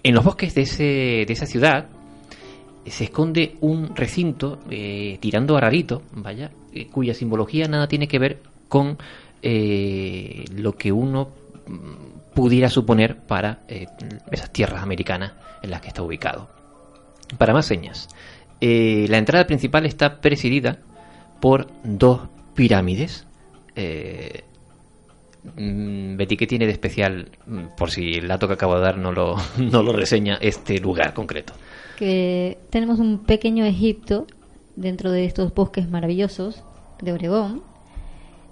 [SPEAKER 2] en los bosques de, ese, de esa ciudad se esconde un recinto eh, tirando a rarito, vaya, eh, cuya simbología nada tiene que ver con eh, lo que uno mm, pudiera suponer para eh, esas tierras americanas en las que está ubicado. Para más señas, eh, la entrada principal está presidida por dos pirámides. Eh, Betty, ¿qué tiene de especial, mm, por si el dato que acabo de dar no lo, no lo reseña, este lugar concreto?
[SPEAKER 7] que tenemos un pequeño Egipto dentro de estos bosques maravillosos de Oregón.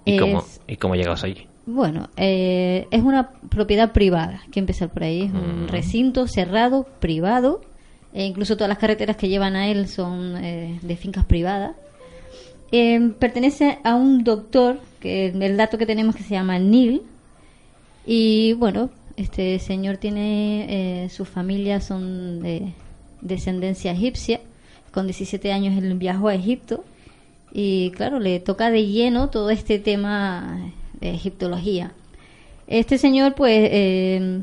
[SPEAKER 2] ¿Y,
[SPEAKER 7] Es-
[SPEAKER 2] cómo, ¿Y cómo llegamos allí?
[SPEAKER 7] Bueno, eh, es una propiedad privada, hay que empezar por ahí. Es un
[SPEAKER 2] Mm.
[SPEAKER 7] recinto cerrado, privado. E incluso todas las carreteras que llevan a él son eh, de fincas privadas. Eh, pertenece a un doctor, que el dato que tenemos que se llama Neil. Y bueno, este señor tiene, eh, su familia son de descendencia egipcia. Con 17 años él viajó a Egipto. Y claro, le toca de lleno todo este tema de egiptología. Este señor, pues, eh,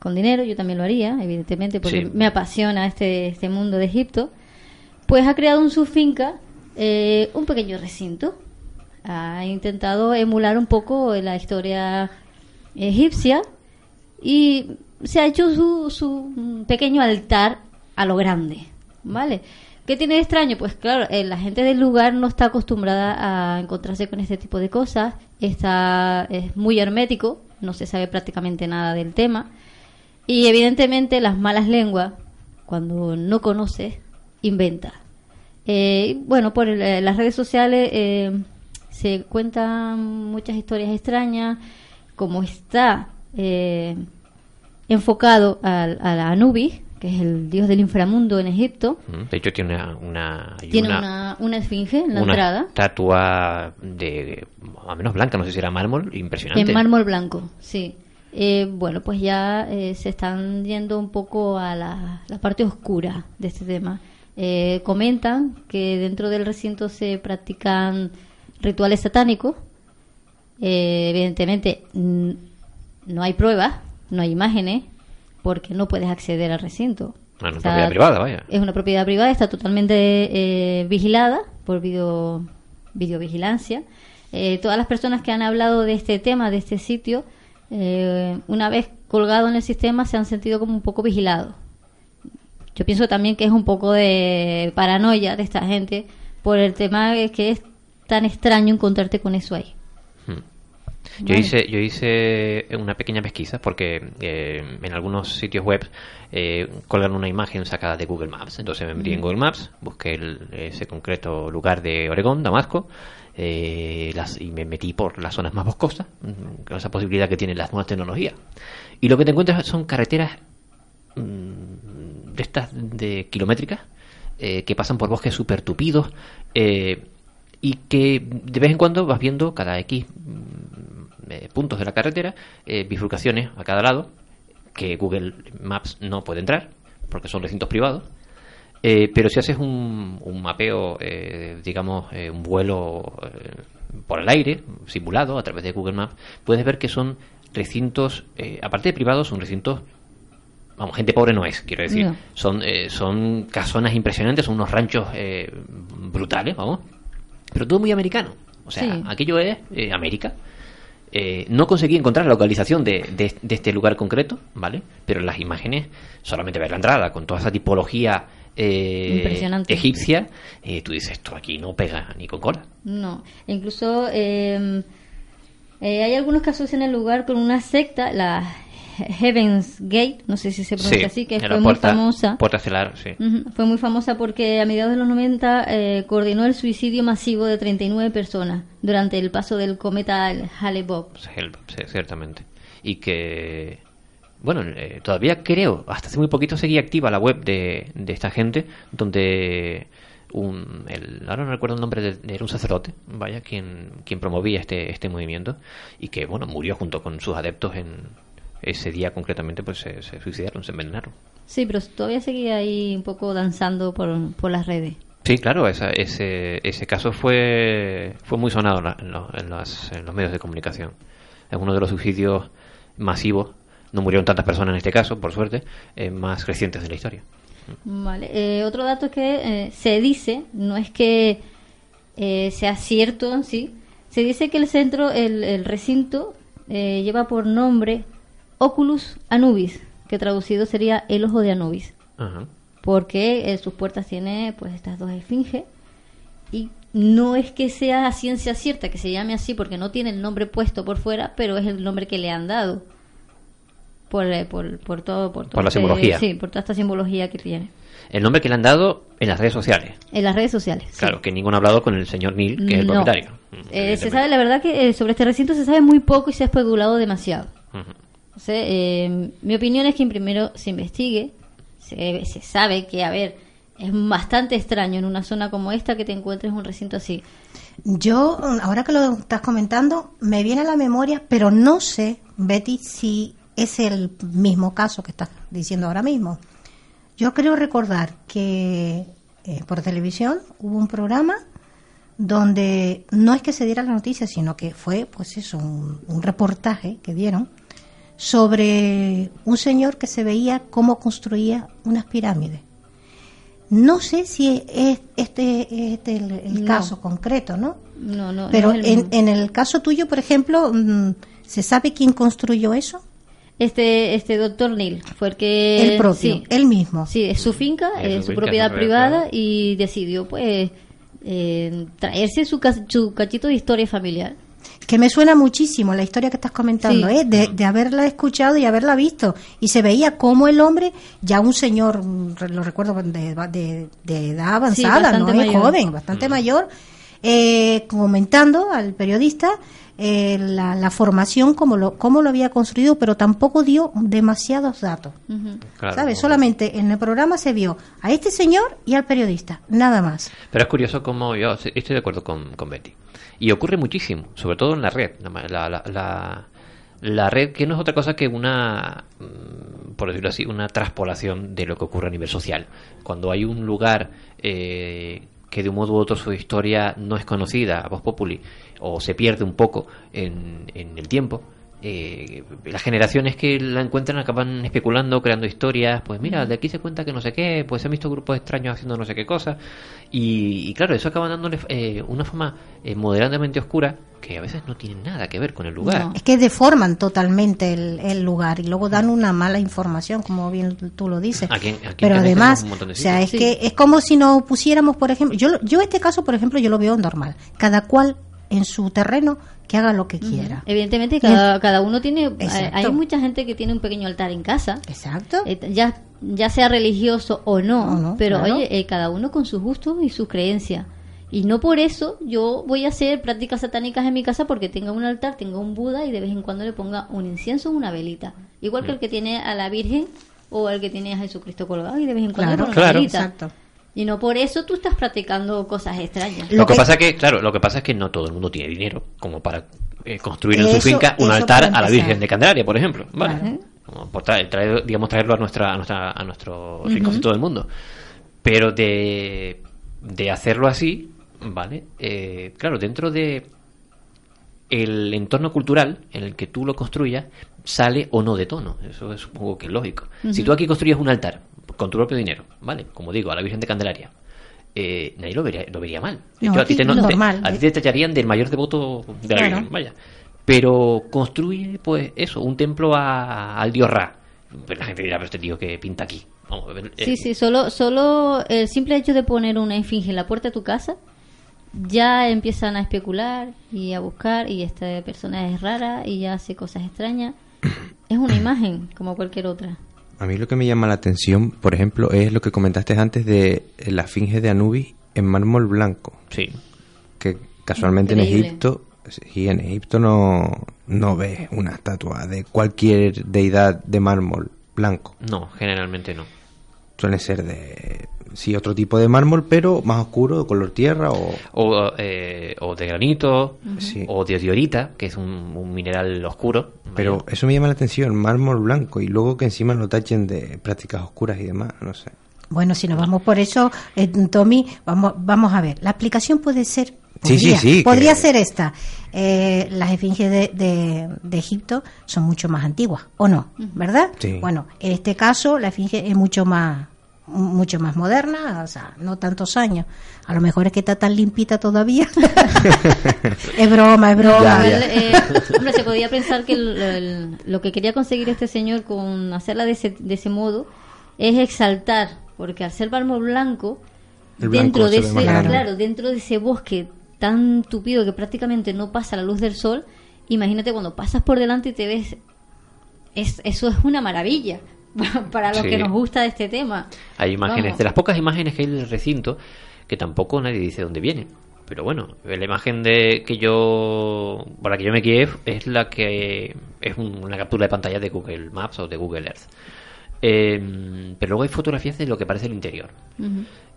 [SPEAKER 7] con dinero, yo también lo haría, evidentemente, porque
[SPEAKER 2] Sí.
[SPEAKER 7] me apasiona este, este mundo de Egipto, pues ha creado en su finca eh, un pequeño recinto. Ha intentado emular un poco la historia egipcia y se ha hecho su, su pequeño altar a lo grande, ¿vale? ¿Qué tiene de extraño? Pues claro, eh, la gente del lugar no está acostumbrada a encontrarse con este tipo de cosas, está es muy hermético, no se sabe prácticamente nada del tema y evidentemente las malas lenguas, cuando no conoces, inventa. Eh, bueno, por el- eh, las redes sociales eh, se cuentan muchas historias extrañas, como está eh, enfocado al, a la Anubis, que es el dios del inframundo en Egipto.
[SPEAKER 2] Mm, De hecho, tiene una,
[SPEAKER 7] Tiene
[SPEAKER 2] una-
[SPEAKER 7] una, una esfinge en la
[SPEAKER 2] una
[SPEAKER 7] entrada,
[SPEAKER 2] estatua de, a menos blanca, no sé si era mármol, impresionante.
[SPEAKER 7] en mármol blanco, sí. Eh, bueno, pues ya eh, se están yendo un poco a la, la parte oscura de este tema. Eh, comentan que dentro del recinto se practican rituales satánicos. Eh, evidentemente no hay pruebas, no hay imágenes, porque no puedes acceder al recinto.
[SPEAKER 2] Bueno,
[SPEAKER 7] O sea,
[SPEAKER 2] propiedad privada, vaya.
[SPEAKER 7] Es una propiedad privada, está totalmente eh, vigilada por video, videovigilancia. Eh, todas las personas que han hablado de este tema, de este sitio, eh, una vez colgado en el sistema, se han sentido como un poco vigilados. Yo pienso también que es un poco de paranoia de esta gente por el tema de que es tan extraño encontrarte con eso ahí.
[SPEAKER 2] Yo
[SPEAKER 7] Vale.
[SPEAKER 2] hice, yo hice una pequeña pesquisa porque eh, en algunos sitios web eh, colgan una imagen sacada de Google Maps. Entonces me metí en
[SPEAKER 7] Mm.
[SPEAKER 2] Google Maps, busqué el- ese concreto lugar de Oregón, Damasco, eh, las, y me metí por las zonas más boscosas, mm, con esa posibilidad que tienen las nuevas tecnologías. Y lo que te encuentras son carreteras mm, de estas de kilométricas eh, que pasan por bosques súper tupidos eh, y que de vez en cuando vas viendo cada X mm, eh, puntos de la carretera, eh, bifurcaciones a cada lado, que Google Maps no puede entrar, porque son recintos privados. Eh, pero si haces un, un mapeo, digamos, un vuelo por el aire, simulado a través de Google Maps, puedes ver que son recintos, aparte de privados, son recintos vamos, gente pobre no es, quiero decir.
[SPEAKER 7] No.
[SPEAKER 2] Son, eh, son casonas impresionantes, son unos ranchos eh, brutales, vamos. Pero todo muy americano. O sea,
[SPEAKER 7] Sí.
[SPEAKER 2] aquello es eh, América. Eh, no conseguí encontrar la localización de, de- de este lugar concreto, ¿vale? Pero en las imágenes, solamente ver la entrada con toda esa tipología eh,
[SPEAKER 7] Impresionante.
[SPEAKER 2] egipcia, eh, tú dices, esto aquí no pega ni con cola.
[SPEAKER 7] No, incluso eh, eh, hay algunos que asocian el lugar con una secta, la Heaven's Gate, no sé si se pronuncia así, que fue muy famosa.
[SPEAKER 2] Puerta sí.
[SPEAKER 7] Fue muy famosa porque a mediados de los 90 eh, coordinó el suicidio masivo de 39 personas durante el paso del cometa Hale-Bopp.
[SPEAKER 2] Sí, ciertamente. Y que bueno, eh, todavía creo, hasta hace muy poquito seguía activa la web de, de esta gente, donde un, el, ahora no recuerdo el nombre, de, era un sacerdote, vaya, quien, quien promovía este, este movimiento y que, bueno, murió junto con sus adeptos en ese día concretamente, pues se, se suicidaron, se envenenaron.
[SPEAKER 7] Sí, pero todavía seguía ahí un poco danzando por, por las redes.
[SPEAKER 2] Sí, claro, esa, ese, ese caso fue, fue muy sonado en, la- en los, en las- en los medios de comunicación. Es uno de los suicidios masivos. No murieron tantas personas en este caso, por suerte, eh, más recientes de la historia.
[SPEAKER 7] Vale. Eh, otro dato es que eh, se dice, no es que sea cierto en sí, se dice que el centro, el, el recinto, eh, lleva por nombre Oculus Anubis, que traducido sería el ojo de Anubis,
[SPEAKER 2] Ajá.
[SPEAKER 7] porque eh, sus puertas tiene pues estas dos esfinges y no es que sea a ciencia cierta que se llame así porque no tiene el nombre puesto por fuera, pero es el nombre que le han dado por, eh, por, por todo por, todo
[SPEAKER 2] Por la
[SPEAKER 7] este-
[SPEAKER 2] simbología.
[SPEAKER 7] sí, por toda esta simbología que tiene
[SPEAKER 2] El nombre que le han dado en las redes sociales.
[SPEAKER 7] en las redes sociales. sí.
[SPEAKER 2] Claro, que ninguno ha hablado con el señor Neil, que es el propietario.
[SPEAKER 7] Eh, se sabe, la verdad que eh, sobre este recinto se sabe muy poco y se ha especulado demasiado. O sea, eh, mi opinión es que primero se investigue, se, se sabe que, a ver, es bastante extraño en una zona como esta que te encuentres un recinto así.
[SPEAKER 4] Yo, ahora que lo estás comentando, me viene a la memoria, pero no sé, Betty, si es el mismo caso que estás diciendo ahora mismo. Yo creo recordar que eh, por televisión hubo un programa donde no es que se diera la noticia, sino que fue, pues eso, un reportaje que dieron sobre un señor que se veía cómo construía unas pirámides. No sé si es este, este el, el
[SPEAKER 7] No.
[SPEAKER 4] caso concreto, ¿no?
[SPEAKER 7] No, no,
[SPEAKER 4] Pero
[SPEAKER 7] no el
[SPEAKER 4] en, en el caso tuyo, por ejemplo, mm, ¿se sabe quién construyó eso?
[SPEAKER 7] Este, este doctor Neil fue el que...
[SPEAKER 4] el propio,
[SPEAKER 7] sí,
[SPEAKER 4] él mismo.
[SPEAKER 7] Sí, es su finca,
[SPEAKER 2] Es
[SPEAKER 7] es
[SPEAKER 2] su
[SPEAKER 7] su
[SPEAKER 2] finca,
[SPEAKER 7] propiedad privada y decidió pues eh, traerse su, su cachito de historia familiar.
[SPEAKER 4] Que me suena muchísimo la historia que estás comentando,
[SPEAKER 7] Sí.
[SPEAKER 4] ¿eh? de, de haberla escuchado y haberla visto. Y se veía como el hombre, ya un señor, mm, lo recuerdo, de, de- de edad avanzada, no
[SPEAKER 7] bastante
[SPEAKER 4] es
[SPEAKER 7] mayor.
[SPEAKER 4] joven, bastante mayor, eh, comentando al periodista eh, la, la formación, cómo lo, cómo lo había construido, pero tampoco dio demasiados datos.
[SPEAKER 2] Claro,
[SPEAKER 4] ¿Sabes?
[SPEAKER 2] no.
[SPEAKER 4] Solamente en el programa se vio a este señor y al periodista, nada más.
[SPEAKER 2] Pero es curioso como yo sí, estoy de acuerdo con, con Betty. Y ocurre muchísimo, sobre todo en la red. La, la, la- la- red que no es otra cosa que una, mm, por decirlo así, una traspolación de lo que ocurre a nivel social. Cuando hay un lugar eh, que de un modo u otro su historia no es conocida, a voz populi, o se pierde un poco en, en el tiempo, eh, las generaciones que la encuentran acaban especulando, creando historias, pues mira, de aquí se cuenta que no sé qué, pues se han visto grupos extraños haciendo no sé qué cosa, y, y claro, eso acaba dándole eh, una forma eh, moderadamente oscura que a veces no tiene nada que ver con el lugar.
[SPEAKER 7] No.
[SPEAKER 4] Es que deforman totalmente el, el lugar y luego dan una mala información, como bien tú lo dices.
[SPEAKER 2] Aquí aquí
[SPEAKER 4] Pero además, o sea, es que es como si nos pusiéramos, por ejemplo, yo, yo este caso, por ejemplo, yo lo veo normal. Cada cual en su terreno que haga lo que quiera.
[SPEAKER 7] Evidentemente cada, cada uno tiene...
[SPEAKER 4] Exacto.
[SPEAKER 7] Hay mucha gente que tiene un pequeño altar en casa.
[SPEAKER 4] Exacto.
[SPEAKER 7] Eh, ya, ya sea religioso o no,
[SPEAKER 4] O no,
[SPEAKER 7] pero
[SPEAKER 4] claro.
[SPEAKER 7] oye, eh, cada uno con sus gustos y sus creencias. Y no por eso yo voy a hacer prácticas satánicas en mi casa porque tenga un altar, tenga un Buda y de vez en cuando le ponga un incienso o una velita. Igual que el que tiene a la Virgen o el que tiene a Jesucristo colgado y de vez en cuando
[SPEAKER 4] Claro,
[SPEAKER 7] le
[SPEAKER 2] claro.
[SPEAKER 7] una velita.
[SPEAKER 4] Exacto.
[SPEAKER 7] Y no por eso tú estás practicando cosas extrañas.
[SPEAKER 2] Lo,
[SPEAKER 4] Lo
[SPEAKER 2] que,
[SPEAKER 4] que-
[SPEAKER 2] pasa que, claro, lo que pasa es que no todo el mundo tiene dinero como para eh, construir en su finca un altar a la. Virgen de Candelaria, por ejemplo. ¿vale? Como por traer, traer- digamos, traerlo a nuestra, a nuestra, a nuestro rinconcito del mundo. Pero de, de hacerlo así, ¿vale? Eh, claro, dentro de el entorno cultural en el que tú lo construyas, sale o no de tono. Eso es supongo que es lógico. Si tú aquí construyes un altar con tu propio dinero, ¿vale? Como digo, a la Virgen de Candelaria, eh, nadie lo vería, lo vería mal.
[SPEAKER 4] No,
[SPEAKER 2] a ti te, no- te-
[SPEAKER 4] normal.
[SPEAKER 2] a ti te tallarían del mayor devoto de la
[SPEAKER 4] Claro.
[SPEAKER 2] Virgen, vaya. Pero construye, pues, eso, un templo a- al dios Ra. Pues la gente dirá, pero este tío que pinta aquí. Vamos eh,
[SPEAKER 7] Sí, sí, solo, solo el simple hecho de poner una esfinge en la puerta de tu casa, ya empiezan a especular y a buscar y esta persona es rara y ya hace cosas extrañas. Es una imagen como cualquier otra.
[SPEAKER 6] A mí lo que me llama la atención, por ejemplo, es lo que comentaste antes de la Finge de Anubis en mármol blanco,
[SPEAKER 2] Sí.
[SPEAKER 6] que casualmente en. Egipto Sí, en Egipto no, no ves una estatua de cualquier deidad de mármol blanco.
[SPEAKER 2] No, generalmente no.
[SPEAKER 6] Suelen ser de, sí, otro tipo de mármol, pero más oscuro, de color tierra o...
[SPEAKER 2] O, eh, o de granito,
[SPEAKER 6] Sí.
[SPEAKER 2] o de diorita, que es un, un mineral oscuro.
[SPEAKER 6] Pero eso me llama la atención, mármol blanco, y luego que encima lo tachen de prácticas oscuras y demás, no sé.
[SPEAKER 4] Bueno, si nos vamos por eso, eh, Tommy, vamos, vamos a ver. La explicación puede ser.
[SPEAKER 6] Sí, sí,
[SPEAKER 4] podría-
[SPEAKER 6] sí,
[SPEAKER 4] Podría
[SPEAKER 6] que-
[SPEAKER 4] ser esta. Eh, las esfinges de, de- de Egipto son mucho más antiguas, ¿o no? ¿Verdad?
[SPEAKER 6] Sí.
[SPEAKER 4] Bueno, en este caso, la esfinge es mucho más mucho más moderna, o sea, no tantos años. A lo mejor es que está tan limpita todavía. es broma, es broma.
[SPEAKER 7] Eh, hombre, se podía pensar que el- el- lo que quería conseguir este señor con hacerla de ese, de ese modo es exaltar, porque al ser mármol blanco, dentro de ese, claro, dentro de ese bosque tan tupido que prácticamente no pasa la luz del sol, imagínate cuando pasas por delante y te ves, es, eso es una maravilla para los
[SPEAKER 2] Sí.
[SPEAKER 7] que nos gusta de este tema.
[SPEAKER 2] Hay imágenes,
[SPEAKER 7] Vamos.
[SPEAKER 2] de las pocas imágenes que hay del recinto, que tampoco nadie dice dónde vienen. Pero bueno, la imagen de que yo, por la que yo me guié es la que es un- una captura de pantalla de Google Maps o de Google Earth. Eh, pero luego hay fotografías de lo que parece el interior.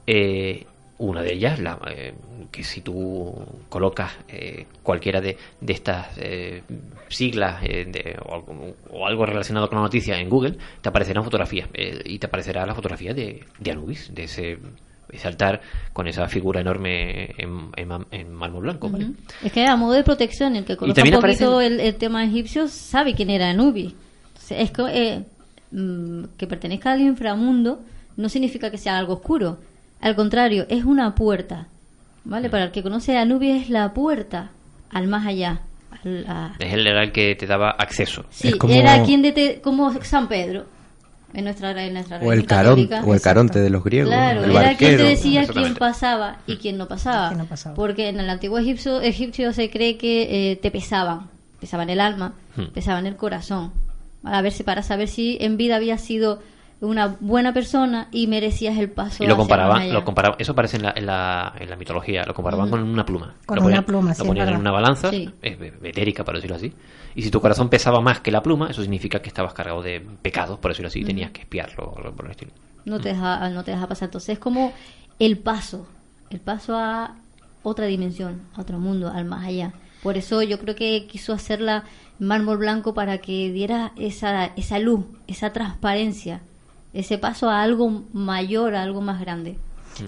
[SPEAKER 2] Eh, una de ellas, la, eh, que si tú colocas eh, cualquiera de, de estas eh, siglas eh, de- o, algo, o algo relacionado con la noticia en Google, te aparecerán fotografías y te aparecerá la fotografía de, de Anubis, de ese, ese altar con esa figura enorme en, en, en mármol blanco.
[SPEAKER 7] Es que a modo de protección, el que conozca un poquito
[SPEAKER 2] aparecen-
[SPEAKER 7] el, el tema egipcio sabe quién era Anubis. Sea, es que, mm, que pertenezca al inframundo no significa que sea algo oscuro. Al contrario, es una puerta. ¿Vale? Para el que conoce a Anubis es la puerta al más allá. al- a-
[SPEAKER 2] Es él era el que te daba acceso.
[SPEAKER 7] Sí,
[SPEAKER 6] Es como-
[SPEAKER 7] era quien de como San Pedro. En nuestra, en nuestra
[SPEAKER 6] O el,
[SPEAKER 7] católica.
[SPEAKER 6] o el caronte de los griegos,
[SPEAKER 7] Claro,
[SPEAKER 6] el
[SPEAKER 7] era quien te
[SPEAKER 6] barquero.
[SPEAKER 7] decía quién pasaba y quién no pasaba.
[SPEAKER 4] Quién no pasaba.
[SPEAKER 7] Porque en el antiguo egipcio, egipcio se cree que eh, te pesaban. Pesaban el alma,
[SPEAKER 2] Hmm.
[SPEAKER 7] pesaban el corazón. A ver si para saber si en vida había sido una buena persona y merecías el paso.
[SPEAKER 2] Y lo comparaban, lo comparaban, eso aparece en la, en la, en la mitología, lo comparaban con una pluma.
[SPEAKER 4] Con
[SPEAKER 2] lo
[SPEAKER 4] una
[SPEAKER 2] ponían,
[SPEAKER 4] pluma,
[SPEAKER 2] Lo
[SPEAKER 4] sí,
[SPEAKER 2] ponían en una balanza,
[SPEAKER 7] Sí.
[SPEAKER 2] es betérica, por decirlo así. Y si tu corazón pesaba más que la pluma, eso significa que estabas cargado de pecados, por decirlo así, y tenías que espiarlo o algo por el estilo.
[SPEAKER 7] no te deja no te deja pasar entonces es como el paso el paso a otra dimensión a otro mundo al más allá por eso yo creo que quiso hacerla mármol blanco para que diera esa esa luz esa transparencia ese paso a algo mayor a algo más grande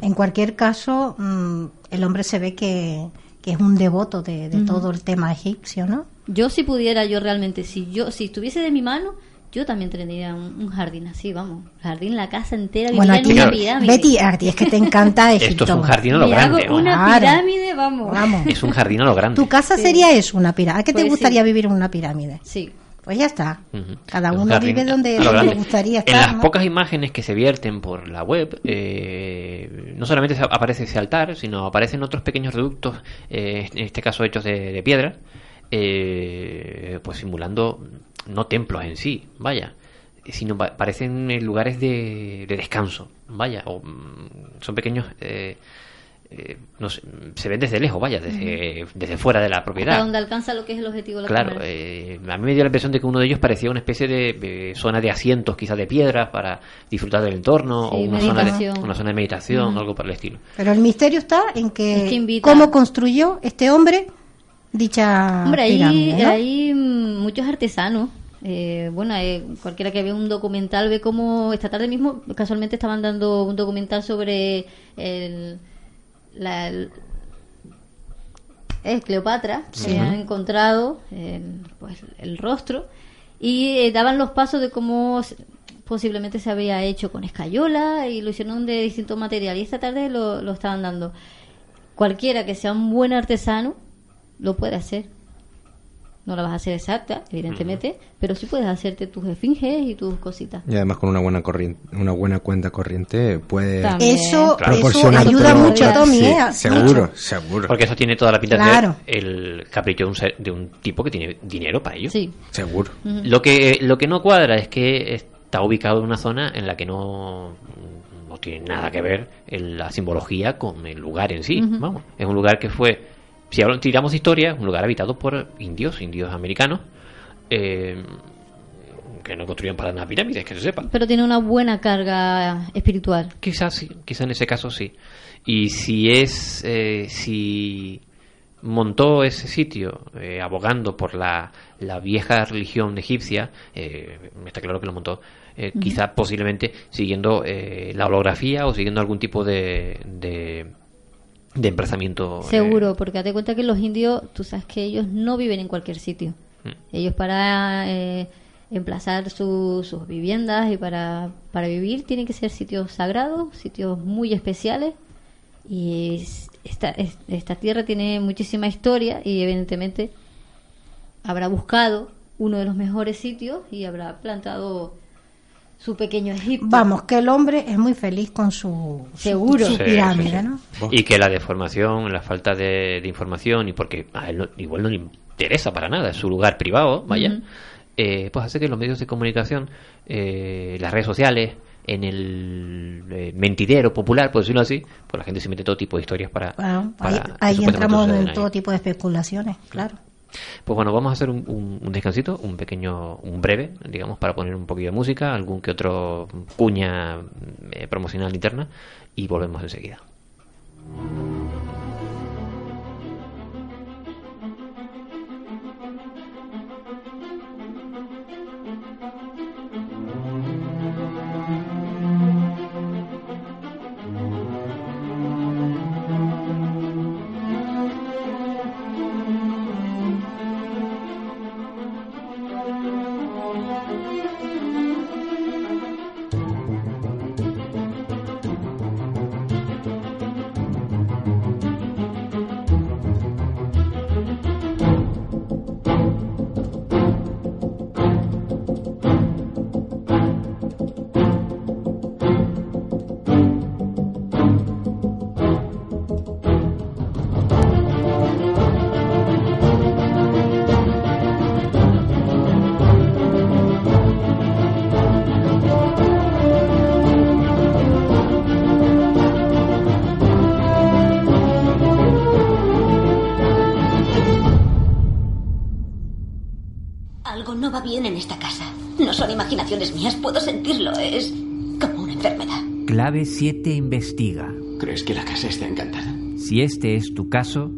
[SPEAKER 4] En cualquier caso, mm, el hombre se ve que, que es un devoto de, de
[SPEAKER 7] Ujú.
[SPEAKER 4] todo el tema egipcio, ¿no?
[SPEAKER 7] yo si pudiera yo realmente si yo si estuviese de mi mano yo también tendría un, un jardín así vamos jardín la casa entera
[SPEAKER 4] Bueno,
[SPEAKER 7] viviría
[SPEAKER 4] a ti,
[SPEAKER 7] en una pirámide
[SPEAKER 4] Betty, a ti es que te encanta Egipto.
[SPEAKER 2] Esto es un jardín a lo
[SPEAKER 7] Me
[SPEAKER 2] grande.
[SPEAKER 7] hago una
[SPEAKER 4] Claro.
[SPEAKER 7] pirámide vamos
[SPEAKER 4] Vamos.
[SPEAKER 2] Es un jardín a lo grande.
[SPEAKER 4] Tu casa sería eso, una pirámide. ¿A qué te
[SPEAKER 7] Pues
[SPEAKER 4] gustaría
[SPEAKER 7] sí.
[SPEAKER 4] vivir en una pirámide?
[SPEAKER 7] sí
[SPEAKER 4] Pues ya está. Cada
[SPEAKER 2] Un
[SPEAKER 4] uno vive donde, le gustaría estar.
[SPEAKER 2] En las
[SPEAKER 4] ¿no?
[SPEAKER 2] pocas imágenes que se vierten por la web, eh, no solamente aparece ese altar, sino aparecen otros pequeños reductos, eh, en este caso hechos de, de piedra, eh, pues simulando no templos en sí, vaya, sino pa- parecen eh, lugares de, de descanso, vaya, o mm, son pequeños. Eh, no sé, se ven desde lejos, vaya, desde, desde fuera de la propiedad.
[SPEAKER 7] hasta donde alcanza lo que es el objetivo de la
[SPEAKER 2] Claro, eh, a mí me dio la impresión de que uno de ellos parecía una especie de, de zona de asientos, quizás de piedra, para disfrutar del entorno,
[SPEAKER 7] Sí,
[SPEAKER 2] o una zona, de,
[SPEAKER 7] meditación.
[SPEAKER 2] una zona de meditación, algo por el estilo.
[SPEAKER 4] Pero el misterio está en que,
[SPEAKER 7] Es que invita-
[SPEAKER 4] cómo construyó este hombre dicha
[SPEAKER 7] Hombre,
[SPEAKER 4] pirámide, ¿no?
[SPEAKER 7] hay muchos artesanos. Eh, bueno, eh, cualquiera que ve un documental ve cómo esta tarde mismo casualmente estaban dando un documental sobre el, la, eh, Cleopatra, que han encontrado eh, pues, el rostro y eh, daban los pasos de cómo se- posiblemente se había hecho con escayola y lo hicieron de distintos materiales y esta tarde lo, lo estaban dando. Cualquiera que sea un buen artesano lo puede hacer. No la vas a hacer exacta, evidentemente, pero sí puedes hacerte tus esfinges y tus cositas.
[SPEAKER 6] Y además con una buena corriente, una buena cuenta corriente puede
[SPEAKER 7] También.
[SPEAKER 4] Eso,
[SPEAKER 2] Claro.
[SPEAKER 4] eso ayuda mucho, Tommy.
[SPEAKER 6] Sí,
[SPEAKER 4] ¿eh?
[SPEAKER 6] seguro,
[SPEAKER 4] Mucho.
[SPEAKER 6] seguro.
[SPEAKER 2] Porque eso tiene toda la pinta
[SPEAKER 4] Claro.
[SPEAKER 2] de ser el capricho de un, ser- de un tipo que tiene dinero para ello.
[SPEAKER 7] Sí.
[SPEAKER 6] Seguro.
[SPEAKER 2] Lo que lo que no cuadra es que está ubicado en una zona en la que no no tiene nada que ver en la simbología con el lugar en sí. Vamos, es un lugar que fue si tiramos de historia, un lugar habitado por indios, indios americanos, eh, que no construían para nada pirámides, que se sepa.
[SPEAKER 7] Pero tiene una buena carga espiritual.
[SPEAKER 2] Quizás sí, quizás en ese caso sí. Y si es, eh, si montó ese sitio eh, abogando por la, la vieja religión egipcia, eh, está claro que lo montó, eh,
[SPEAKER 7] Ujú.
[SPEAKER 2] quizás posiblemente siguiendo eh, la holografía o siguiendo algún tipo de, de, de emplazamiento. eh,
[SPEAKER 7] Seguro, porque date cuenta que los indios, tú sabes que ellos no viven en cualquier sitio.
[SPEAKER 2] Mm.
[SPEAKER 7] Ellos para eh, emplazar su- sus viviendas y para, para vivir tienen que ser sitios sagrados, sitios muy especiales. Y es- esta, es- esta tierra tiene muchísima historia y evidentemente habrá buscado uno de los mejores sitios y habrá plantado su pequeño Egipto.
[SPEAKER 4] Vamos, que el hombre es muy feliz con su,
[SPEAKER 7] Seguro.
[SPEAKER 4] su
[SPEAKER 2] Sí,
[SPEAKER 4] pirámide,
[SPEAKER 2] sí, sí.
[SPEAKER 4] ¿no?
[SPEAKER 2] Y que la deformación, la falta de, de información, y porque a él no- igual no le interesa para nada, es su lugar privado, vaya, eh, pues hace que los medios de comunicación, eh, las redes sociales, en el eh, mentidero popular, por decirlo así, pues la gente se mete todo tipo de historias para...
[SPEAKER 4] Bueno,
[SPEAKER 2] para
[SPEAKER 4] ahí, entramos en
[SPEAKER 2] ahí.
[SPEAKER 4] todo tipo de especulaciones, claro.
[SPEAKER 2] Pues bueno, vamos a hacer un, un- descansito, un pequeño, un breve, digamos, para poner un poquillo de música, algún que otro cuña eh, promocional interna, y volvemos enseguida.
[SPEAKER 8] Clave 7 investiga.
[SPEAKER 9] ¿Crees que la casa está encantada?
[SPEAKER 8] Si este es tu caso,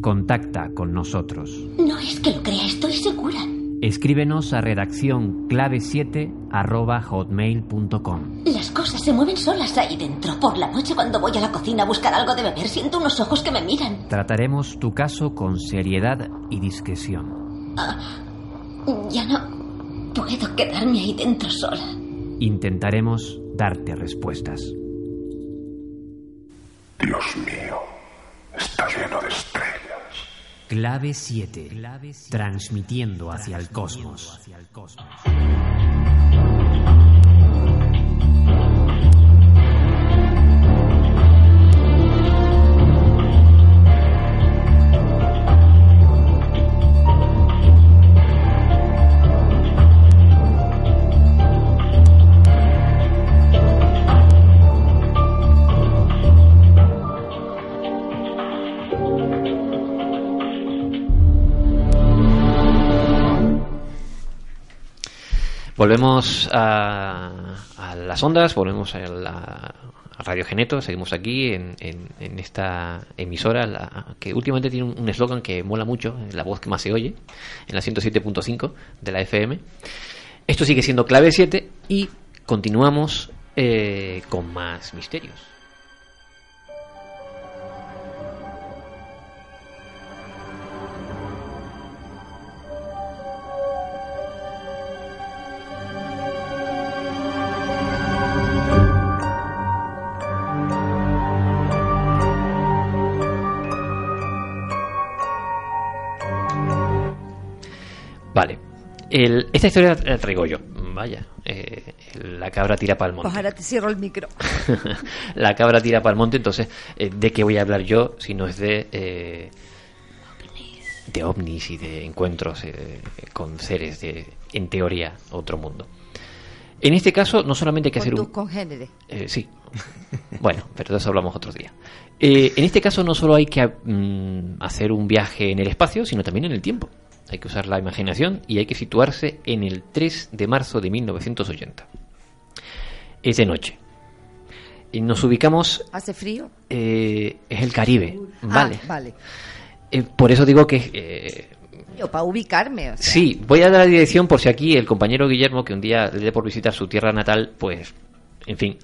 [SPEAKER 8] contacta con nosotros.
[SPEAKER 10] No es que lo crea, estoy segura.
[SPEAKER 8] Escríbenos a redacción clave7 arroba hotmail.com.
[SPEAKER 10] Las cosas se mueven solas ahí dentro. Por la noche cuando voy a la cocina a buscar algo de beber, siento unos ojos que me miran.
[SPEAKER 8] Trataremos tu caso con seriedad y discreción.
[SPEAKER 10] Ya no puedo quedarme ahí dentro sola.
[SPEAKER 8] Intentaremos darte respuestas.
[SPEAKER 11] Dios mío, está lleno de estrellas.
[SPEAKER 8] Clave 7. Transmitiendo hacia el cosmos.
[SPEAKER 2] Volvemos a, a las ondas, volvemos a la Radio Geneto, seguimos aquí en, en- esta emisora la- que últimamente tiene un eslogan que mola mucho, la voz que más se oye, en la 107.5 de la FM. Esto sigue siendo clave 7 y continuamos eh, con más misterios. Vale. El- esta historia la traigo yo. Vaya. eh, la cabra tira para el monte.
[SPEAKER 3] Pues ahora te cierro el micro.
[SPEAKER 2] la cabra tira para el monte, entonces, eh, ¿de qué voy a hablar yo si no es de... eh, de ovnis y de encuentros eh, con seres de, en teoría, otro mundo. En este caso, no solamente hay que
[SPEAKER 3] Con
[SPEAKER 2] hacer un...
[SPEAKER 3] congéneres.
[SPEAKER 2] Eh, sí. Bueno, pero de eso hablamos otro día. Eh, en este caso no solo hay que mm, hacer un viaje en el espacio, sino también en el tiempo. Hay que usar la imaginación y hay que situarse en el 3 de marzo de 1980. Es de noche. Y nos ubicamos...
[SPEAKER 3] ¿Hace frío?
[SPEAKER 2] eh, es el Caribe. Vale.
[SPEAKER 3] Ah, vale.
[SPEAKER 2] Eh, por eso digo que... eh,
[SPEAKER 3] Yo, para ubicarme. o sea.
[SPEAKER 2] Sí, voy a dar la dirección por si aquí el compañero Guillermo, que un día le dé por visitar su tierra natal, pues, en fin.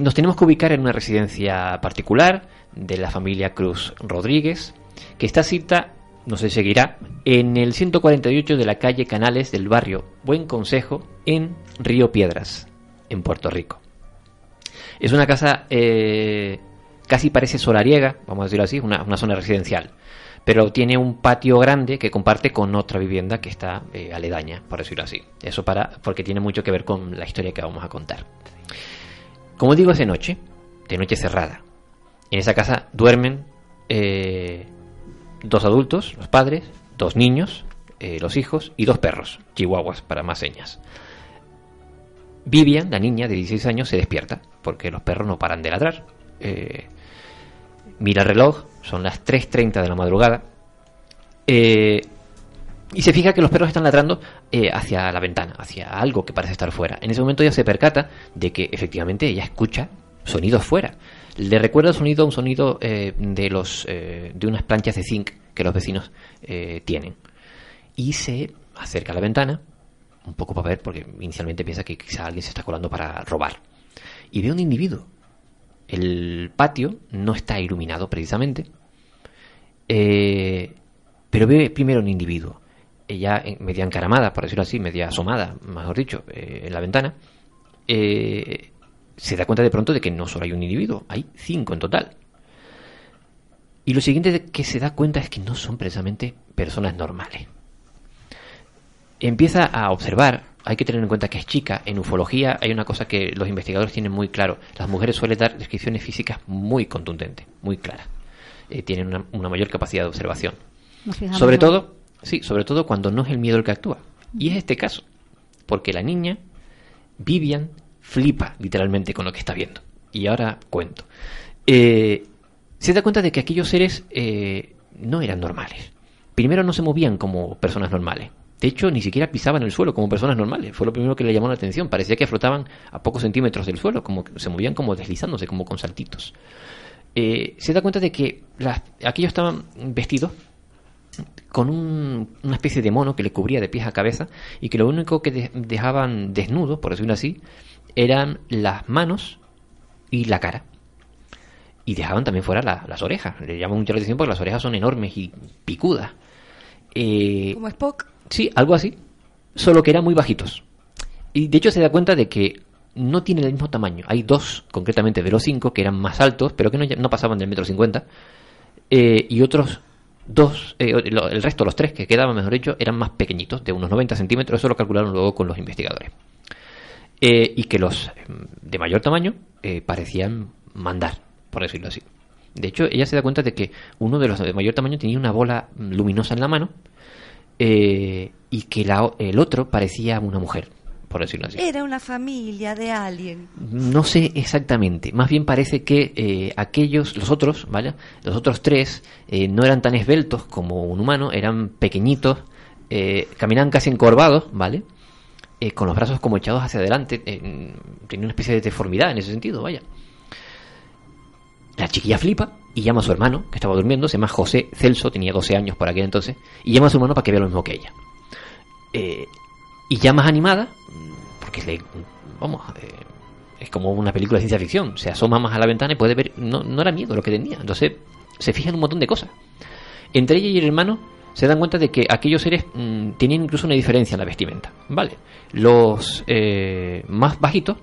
[SPEAKER 2] Nos tenemos que ubicar en una residencia particular de la familia Cruz Rodríguez, que está cita, no se seguirá, en el 148 de la calle Canales del barrio Buen Consejo, en Río Piedras, en Puerto Rico. Es una casa eh, casi parece solariega, vamos a decirlo así, una, una zona residencial. Pero tiene un patio grande que comparte con otra vivienda que está eh, aledaña, por decirlo así. Eso para, porque tiene mucho que ver con la historia que vamos a contar. Como digo, es de noche, de noche cerrada. En esa casa duermen eh, dos adultos, los padres, dos niños, eh, los hijos y dos perros, chihuahuas para más señas. Vivian, la niña de 16 años, se despierta porque los perros no paran de ladrar. Eh, mira el reloj, son las 3.30 de la madrugada. eh, y se fija que los perros están ladrando hacia la ventana, hacia algo que parece estar fuera. En ese momento ella se percata de que efectivamente ella escucha sonidos fuera. Le recuerda el sonido a un sonido eh, de los eh, de unas planchas de zinc que los vecinos eh, tienen. Y se acerca a la ventana, un poco para ver, porque inicialmente piensa que quizá alguien se está colando para robar. Y ve un individuo. El patio no está iluminado precisamente, pero ve primero un individuo. Ella, media encaramada, por decirlo así, media asomada, mejor dicho, en la ventana, se da cuenta de pronto de que no solo hay un individuo, hay cinco en total. Y lo siguiente de que se da cuenta es que no son precisamente personas normales. Empieza a observar, hay que tener en cuenta que es chica, en ufología hay una cosa que los investigadores tienen muy claro, las mujeres suelen dar descripciones físicas muy contundentes, muy claras, Eh, tienen una, una mayor capacidad de observación. Sobre todo, sí, sobre todo cuando no es el miedo el que actúa. Y es este caso, porque la niña, Vivian, flipa literalmente con lo que está viendo. Y ahora cuento. Eh, se da cuenta de que aquellos seres eh, no eran normales. Primero no se movían como personas normales. De hecho, ni siquiera pisaban el suelo como personas normales. Fue lo primero que le llamó la atención. Parecía que flotaban a pocos centímetros del suelo, como se movían como deslizándose, como con saltitos. Eh, se da cuenta de que aquellos estaban vestidos con un- una especie de mono que le cubría de pies a cabeza y que lo único que de- dejaban desnudo, por decirlo así, eran las manos y la cara. Y dejaban también fuera la- las orejas. Le llama mucho la atención porque las orejas son enormes y picudas. Eh,
[SPEAKER 3] Como Spock.
[SPEAKER 2] Sí, algo así. Solo que eran muy bajitos. Y de hecho se da cuenta de que no tienen el mismo tamaño. Hay dos, concretamente de los cinco, que eran más altos, pero que no, no pasaban del metro cincuenta. Eh, y otros dos, eh, el resto, los tres que quedaban, mejor dicho, eran más pequeñitos, de unos 90 centímetros. Eso lo calcularon luego con los investigadores. Eh, y que los em, de mayor tamaño eh, parecían mandar, por decirlo así. De hecho, ella se da cuenta de que uno de los de mayor tamaño tenía una bola mm, luminosa en la mano eh, y que la- el otro parecía una mujer, por decirlo así.
[SPEAKER 3] Era una familia de alguien.
[SPEAKER 2] No sé exactamente, más bien parece que eh, aquellos, los otros, ¿vale? Los otros tres eh, no eran tan esbeltos como un humano, eran pequeñitos, eh, caminaban casi encorvados, ¿vale? Eh, con los brazos como echados hacia adelante, eh, tenía una especie de deformidad en ese sentido, vaya. La chiquilla flipa y llama a su hermano, que estaba durmiendo, se llama José Celso, tenía 12 años por aquel entonces, y llama a su hermano para que vea lo mismo que ella. Eh, y ya más animada, porque le, vamos, eh, es como una película de ciencia ficción, se asoma más a la ventana y puede ver, no, no era miedo lo que tenía, entonces se fija en un montón de cosas. Entre ella y el hermano se dan cuenta de que aquellos seres mm, tenían incluso una diferencia en la vestimenta, ¿vale? Los eh, más bajitos,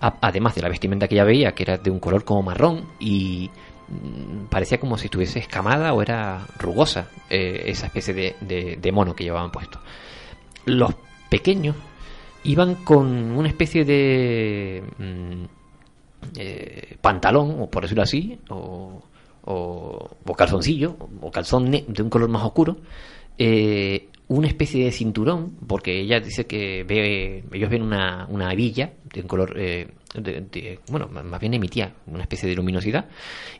[SPEAKER 2] además de la vestimenta que ella veía, que era de un color como marrón y mm, parecía como si estuviese escamada o era rugosa eh, esa especie de, de- de mono que llevaban puesto. Los pequeños iban con una especie de mm, eh, pantalón, o por decirlo así, o, o, o calzoncillo, o calzón de un color más oscuro, eh, una especie de cinturón, porque ella dice que ve, ellos ven una, una hebilla de un color, eh, de- bueno, más bien emitía una especie de luminosidad,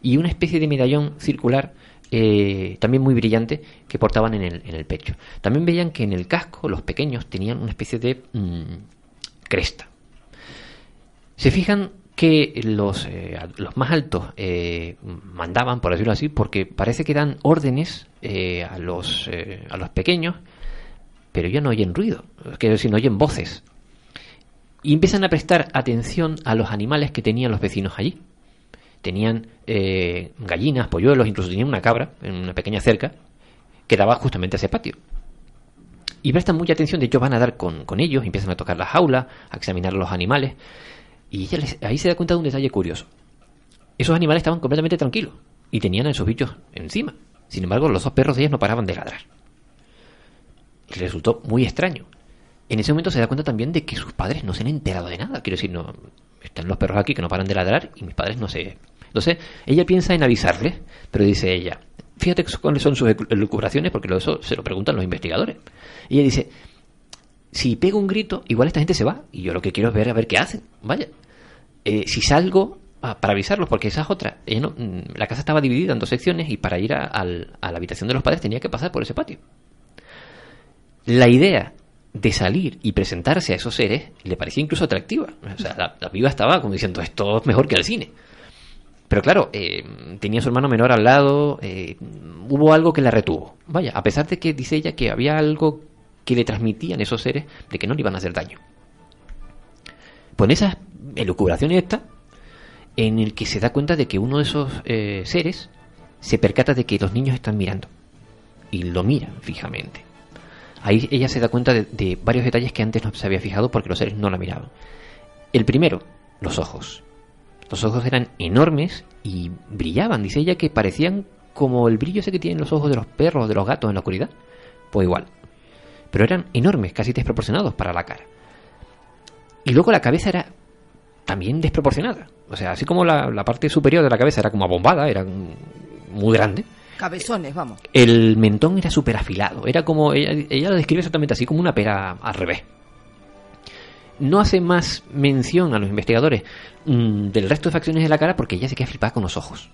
[SPEAKER 2] y una especie de medallón circular, eh, también muy brillante, que portaban en el, en el pecho. También veían que en el casco los pequeños tenían una especie de mm, cresta. Se fijan que los, eh, los más altos eh, mandaban, por decirlo así, porque parece que dan órdenes eh, a, los, a los pequeños, pero ya no oyen ruido, quiero decir, no oyen voces. Y empiezan a prestar atención a los animales que tenían los vecinos allí. Tenían gallinas, polluelos, incluso tenían una cabra en una pequeña cerca que daba justamente a ese patio. Y prestan mucha atención, de hecho van a dar con, con ellos, empiezan a tocar la jaula, a examinar los animales. Y ella les- ahí se da cuenta de un detalle curioso. Esos animales estaban completamente tranquilos y tenían a esos bichos encima. Sin embargo, los dos perros de ellas no paraban de ladrar. Y resultó muy extraño. En ese momento se da cuenta también de que sus padres no se han enterado de nada. Quiero decir, no, están los perros aquí que no paran de ladrar y mis padres no se... Entonces, ella piensa en avisarles, pero dice ella, fíjate cuáles son sus elucubraciones, porque eso se lo preguntan los investigadores. Y ella dice, si pego un grito, igual esta gente se va. Y yo lo que quiero es ver a ver qué hacen. Vaya. Eh, si salgo ah, para avisarlos, porque esa es otra. Mm, la casa estaba dividida en dos secciones y para ir a, la habitación de los padres tenía que pasar por ese patio. La idea de salir y presentarse a esos seres le parecía incluso atractiva. O sea, la, la piba estaba como diciendo, esto es mejor que el cine. Pero claro, eh, tenía su hermano menor al lado, eh, hubo algo que la retuvo. Vaya, a pesar de que dice ella que había algo que le transmitían esos seres de que no le iban a hacer daño. Pues en esas elucubraciones esta, en el que se da cuenta de que uno de esos eh, seres se percata de que los niños están mirando. Y lo miran fijamente. Ahí ella se da cuenta de, de varios detalles que antes no se había fijado porque los seres no la miraban. El primero, los ojos. Los ojos eran enormes y brillaban. Dice ella que parecían como el brillo ese que tienen los ojos de los perros de los gatos en la oscuridad. Pues igual. Pero eran enormes, casi desproporcionados para la cara. Y luego la cabeza era también desproporcionada. O sea, así como la, la parte superior de la cabeza era como abombada, era muy grande.
[SPEAKER 3] Cabezones, vamos.
[SPEAKER 2] El mentón era súper afilado. Era como. Ella, ella lo describe exactamente así, como una pera al revés. No hace más mención a los investigadores mm, del resto de facciones de la cara porque ella se queda flipada con los ojos.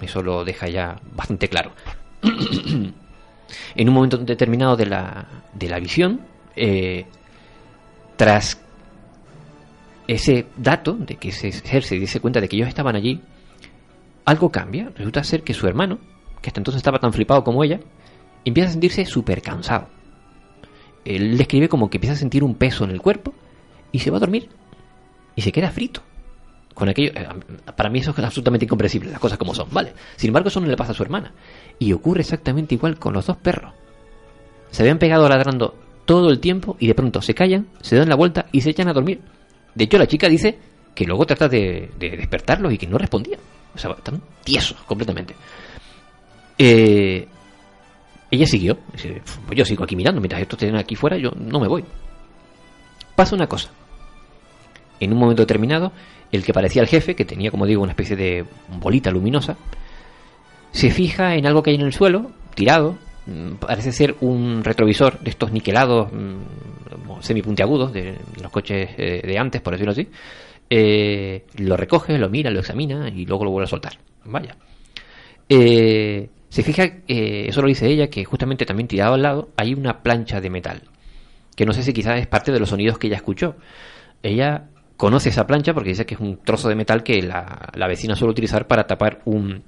[SPEAKER 2] Eso lo deja ya bastante claro. en un momento determinado de la, de la visión, eh, tras ese dato de que ser se diese cuenta de que ellos estaban allí, algo cambia. Resulta ser que su hermano, que hasta entonces estaba tan flipado como ella, empieza a sentirse súper cansado. Él describe como que empieza a sentir un peso en el cuerpo y se va a dormir. Y se queda frito. Con aquello, eh, para mí eso es absolutamente incomprensible, las cosas como son, ¿vale? Sin embargo, eso no le pasa a su hermana. Y ocurre exactamente igual con los dos perros. Se habían pegado ladrando todo el tiempo y de pronto se callan, se dan la vuelta y se echan a dormir. De hecho, la chica dice que luego trata de, de despertarlos y que no respondían. O sea, están tiesos completamente. Eh, ella siguió. Pues yo sigo aquí mirando. Mientras estos estén aquí fuera, yo no me voy. Pasa una cosa. En un momento determinado, el que parecía el jefe, que tenía, como digo, una especie de bolita luminosa, se fija en algo que hay en el suelo, tirado. Mm, Parece ser un retrovisor de estos niquelados mm, semipuntiagudos de los coches eh, de antes, por decirlo así. Eh, lo recoge, lo mira, lo examina y luego lo vuelve a soltar. Vaya. Eh, se fija, eh, eso lo dice ella, que justamente también tirado al lado hay una plancha de metal. Que no sé si quizás es parte de los sonidos que ella escuchó. Ella conoce esa plancha porque dice que es un trozo de metal que la, la vecina suele utilizar para tapar un,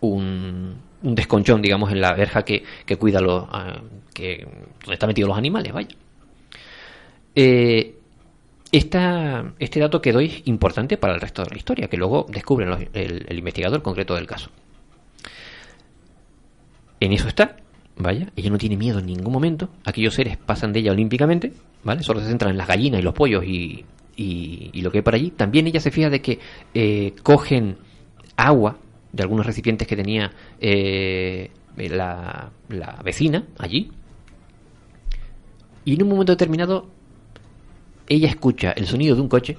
[SPEAKER 2] un, un desconchón, digamos, en la verja que, que cuida los, ah, que, donde están metidos los animales, vaya. Eh, esta, este dato que doy es importante para el resto de la historia, que luego descubren los- el, investigador concreto del caso. En eso está, vaya, ella no tiene miedo en ningún momento, aquellos seres pasan de ella olímpicamente, ¿vale? Solo se centran en las gallinas y los pollos y, y- y lo que hay por allí. También ella se fija de que eh, cogen agua de algunos recipientes que tenía eh, la, vecina allí. Y en un momento determinado ella escucha el sonido de un coche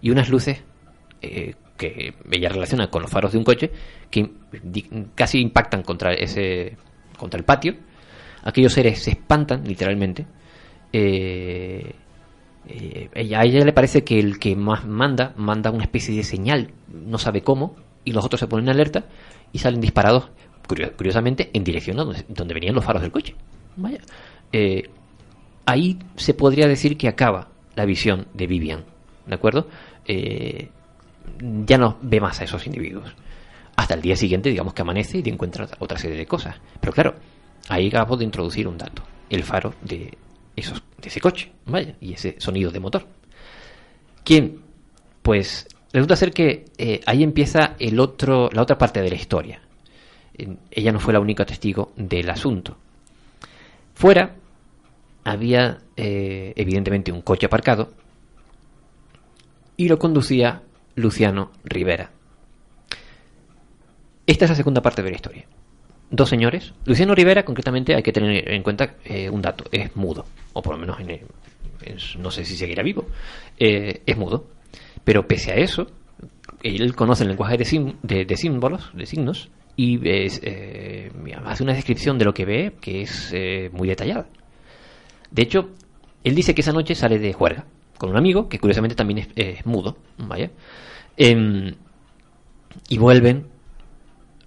[SPEAKER 2] y unas luces eh, que ella relaciona con los faros de un coche que casi impactan contra ese contra el patio Aquellos seres se espantan, literalmente. Eh, a ella le parece que el que más manda, manda una especie de señal, no sabe cómo, y los otros se ponen en alerta y salen disparados, curio- curiosamente, en dirección a donde, venían los faros del coche. Vaya. Eh, ahí se podría decir que acaba la visión de Vivian, ¿de acuerdo? Eh, ya no ve más a esos individuos. Hasta el día siguiente, digamos que amanece y encuentra otra- otra serie de cosas. Pero claro, ahí acabo de introducir un dato: el faro de, esos, de ese coche, vaya, y ese sonido de motor. ¿Quién? Pues resulta ser que eh, ahí empieza el otro, la otra parte de la historia. Ella no fue la única testigo del asunto. Fuera había eh, evidentemente un coche aparcado y lo conducía Luciano Rivera. Esta es la segunda parte de la historia. Dos señores. Luciano Rivera, concretamente, hay que tener en cuenta eh, un dato: es mudo, o por lo menos en, en- no sé si seguirá vivo. Es mudo, pero pese a eso, él conoce el lenguaje de, sim- de- símbolos, de signos, y eh, hace una descripción de lo que ve que es eh, muy detallada. De hecho, él dice que esa noche sale de juerga con un amigo que curiosamente también es, es mudo, vaya, Em, y vuelven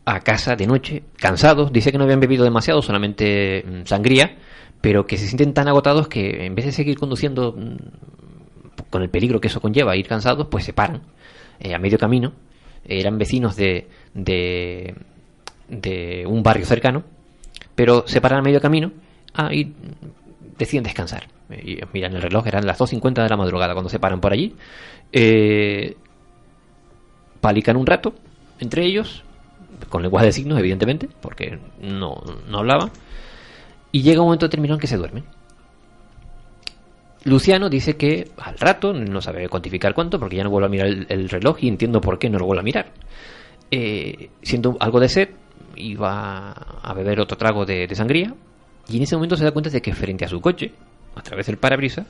[SPEAKER 2] a casa de noche, cansados. Dice que no habían bebido demasiado, solamente mm, sangría, pero que se sienten tan agotados que en vez de seguir conduciendo mm, con el peligro que eso conlleva, ir cansados, pues se paran eh, a medio camino. Eran vecinos de, de, un barrio cercano, pero se paran a medio camino ah, y deciden descansar. Y miran el reloj, eran las 2.50 de la madrugada cuando se paran por allí. Eh, palican un rato entre ellos, con lenguaje de signos, evidentemente, porque no, no hablaban. Y llega un momento determinado en que se duermen. Luciano dice que al rato, no sabe cuantificar cuánto, porque ya no vuelve a mirar el, el reloj y entiendo por qué no lo vuelve a mirar. Eh, algo de sed, iba a beber otro trago de, de sangría, y en ese momento se da cuenta de que frente a su coche, a través del parabrisas,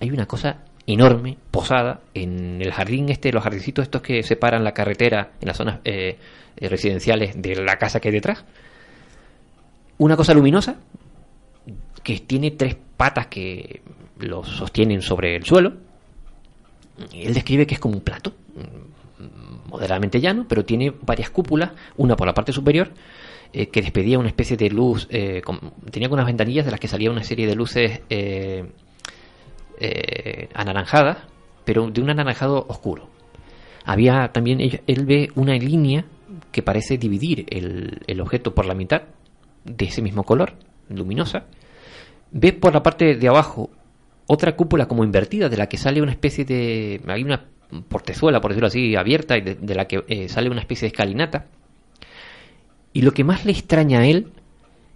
[SPEAKER 2] hay una cosa enorme posada en el jardín este, los jardincitos estos que separan la carretera en las zonas eh, eh, residenciales de la casa que hay detrás. Una cosa luminosa que tiene tres patas que lo sostienen sobre el suelo. Él describe que es como un plato, moderadamente llano, pero tiene varias cúpulas, una por la parte superior, eh, que despedía una especie de luz, eh, con- tenía unas ventanillas de las que salía una serie de luces eh, anaranjadas, pero de un anaranjado oscuro. Había también, él, él ve una línea que parece dividir el, el objeto por la mitad, de ese mismo color, luminosa. Ve por la parte de abajo otra cúpula como invertida, de la que sale una especie de... Hay una portezuela, por decirlo así, abierta, y de, de la que eh, sale una especie de escalinata. Y lo que más le extraña a él,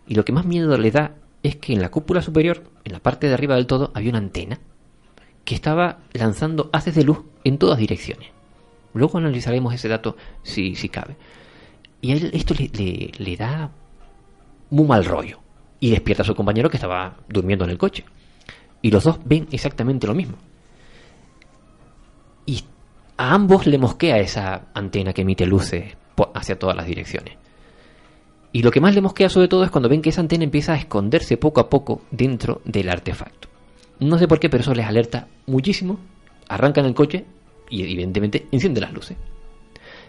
[SPEAKER 2] y lo que más miedo le da, es que en la cúpula superior, en la parte de arriba del todo, había una antena que estaba lanzando haces de luz en todas direcciones. Luego analizaremos ese dato si, si cabe. Y él esto le, le- le da muy mal rollo. Y despierta a su compañero que estaba durmiendo en el coche. Y los dos ven exactamente lo mismo. Y a ambos le mosquea esa antena que emite luces hacia todas las direcciones. Y lo que más le mosquea sobre todo es cuando ven que esa antena empieza a esconderse poco a poco dentro del artefacto. No sé por qué, pero eso les alerta muchísimo. Arrancan el coche y evidentemente enciende las luces.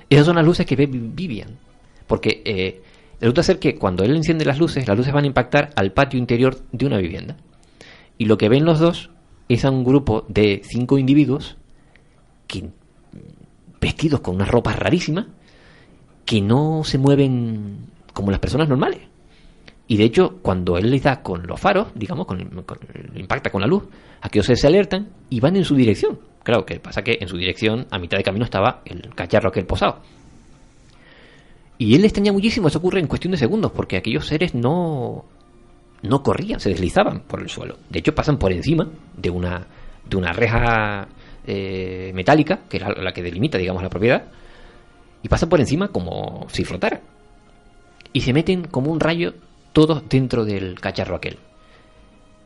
[SPEAKER 2] Esas son las luces que ve Vi- Vivian. Porque eh, resulta ser que cuando él enciende las luces, las luces van a impactar al patio interior de una vivienda. Y lo que ven los dos es a un grupo de cinco individuos que vestidos con unas ropas rarísimas que no se mueven como las personas normales. Y de hecho, cuando él les da con los faros, digamos, con, con- impacta con la luz, aquellos se alertan y van en su dirección. Claro, que pasa que en su dirección, a mitad de camino, estaba el cacharro aquel posado. Y él le extraña muchísimo, eso ocurre en cuestión de segundos, porque aquellos seres no, no corrían, se deslizaban por el suelo. De hecho, pasan por encima de una, de una reja eh, metálica, que es la, que delimita, digamos, la propiedad, y pasan por encima como si flotara. Y se meten como un rayo todos dentro del cacharro aquel.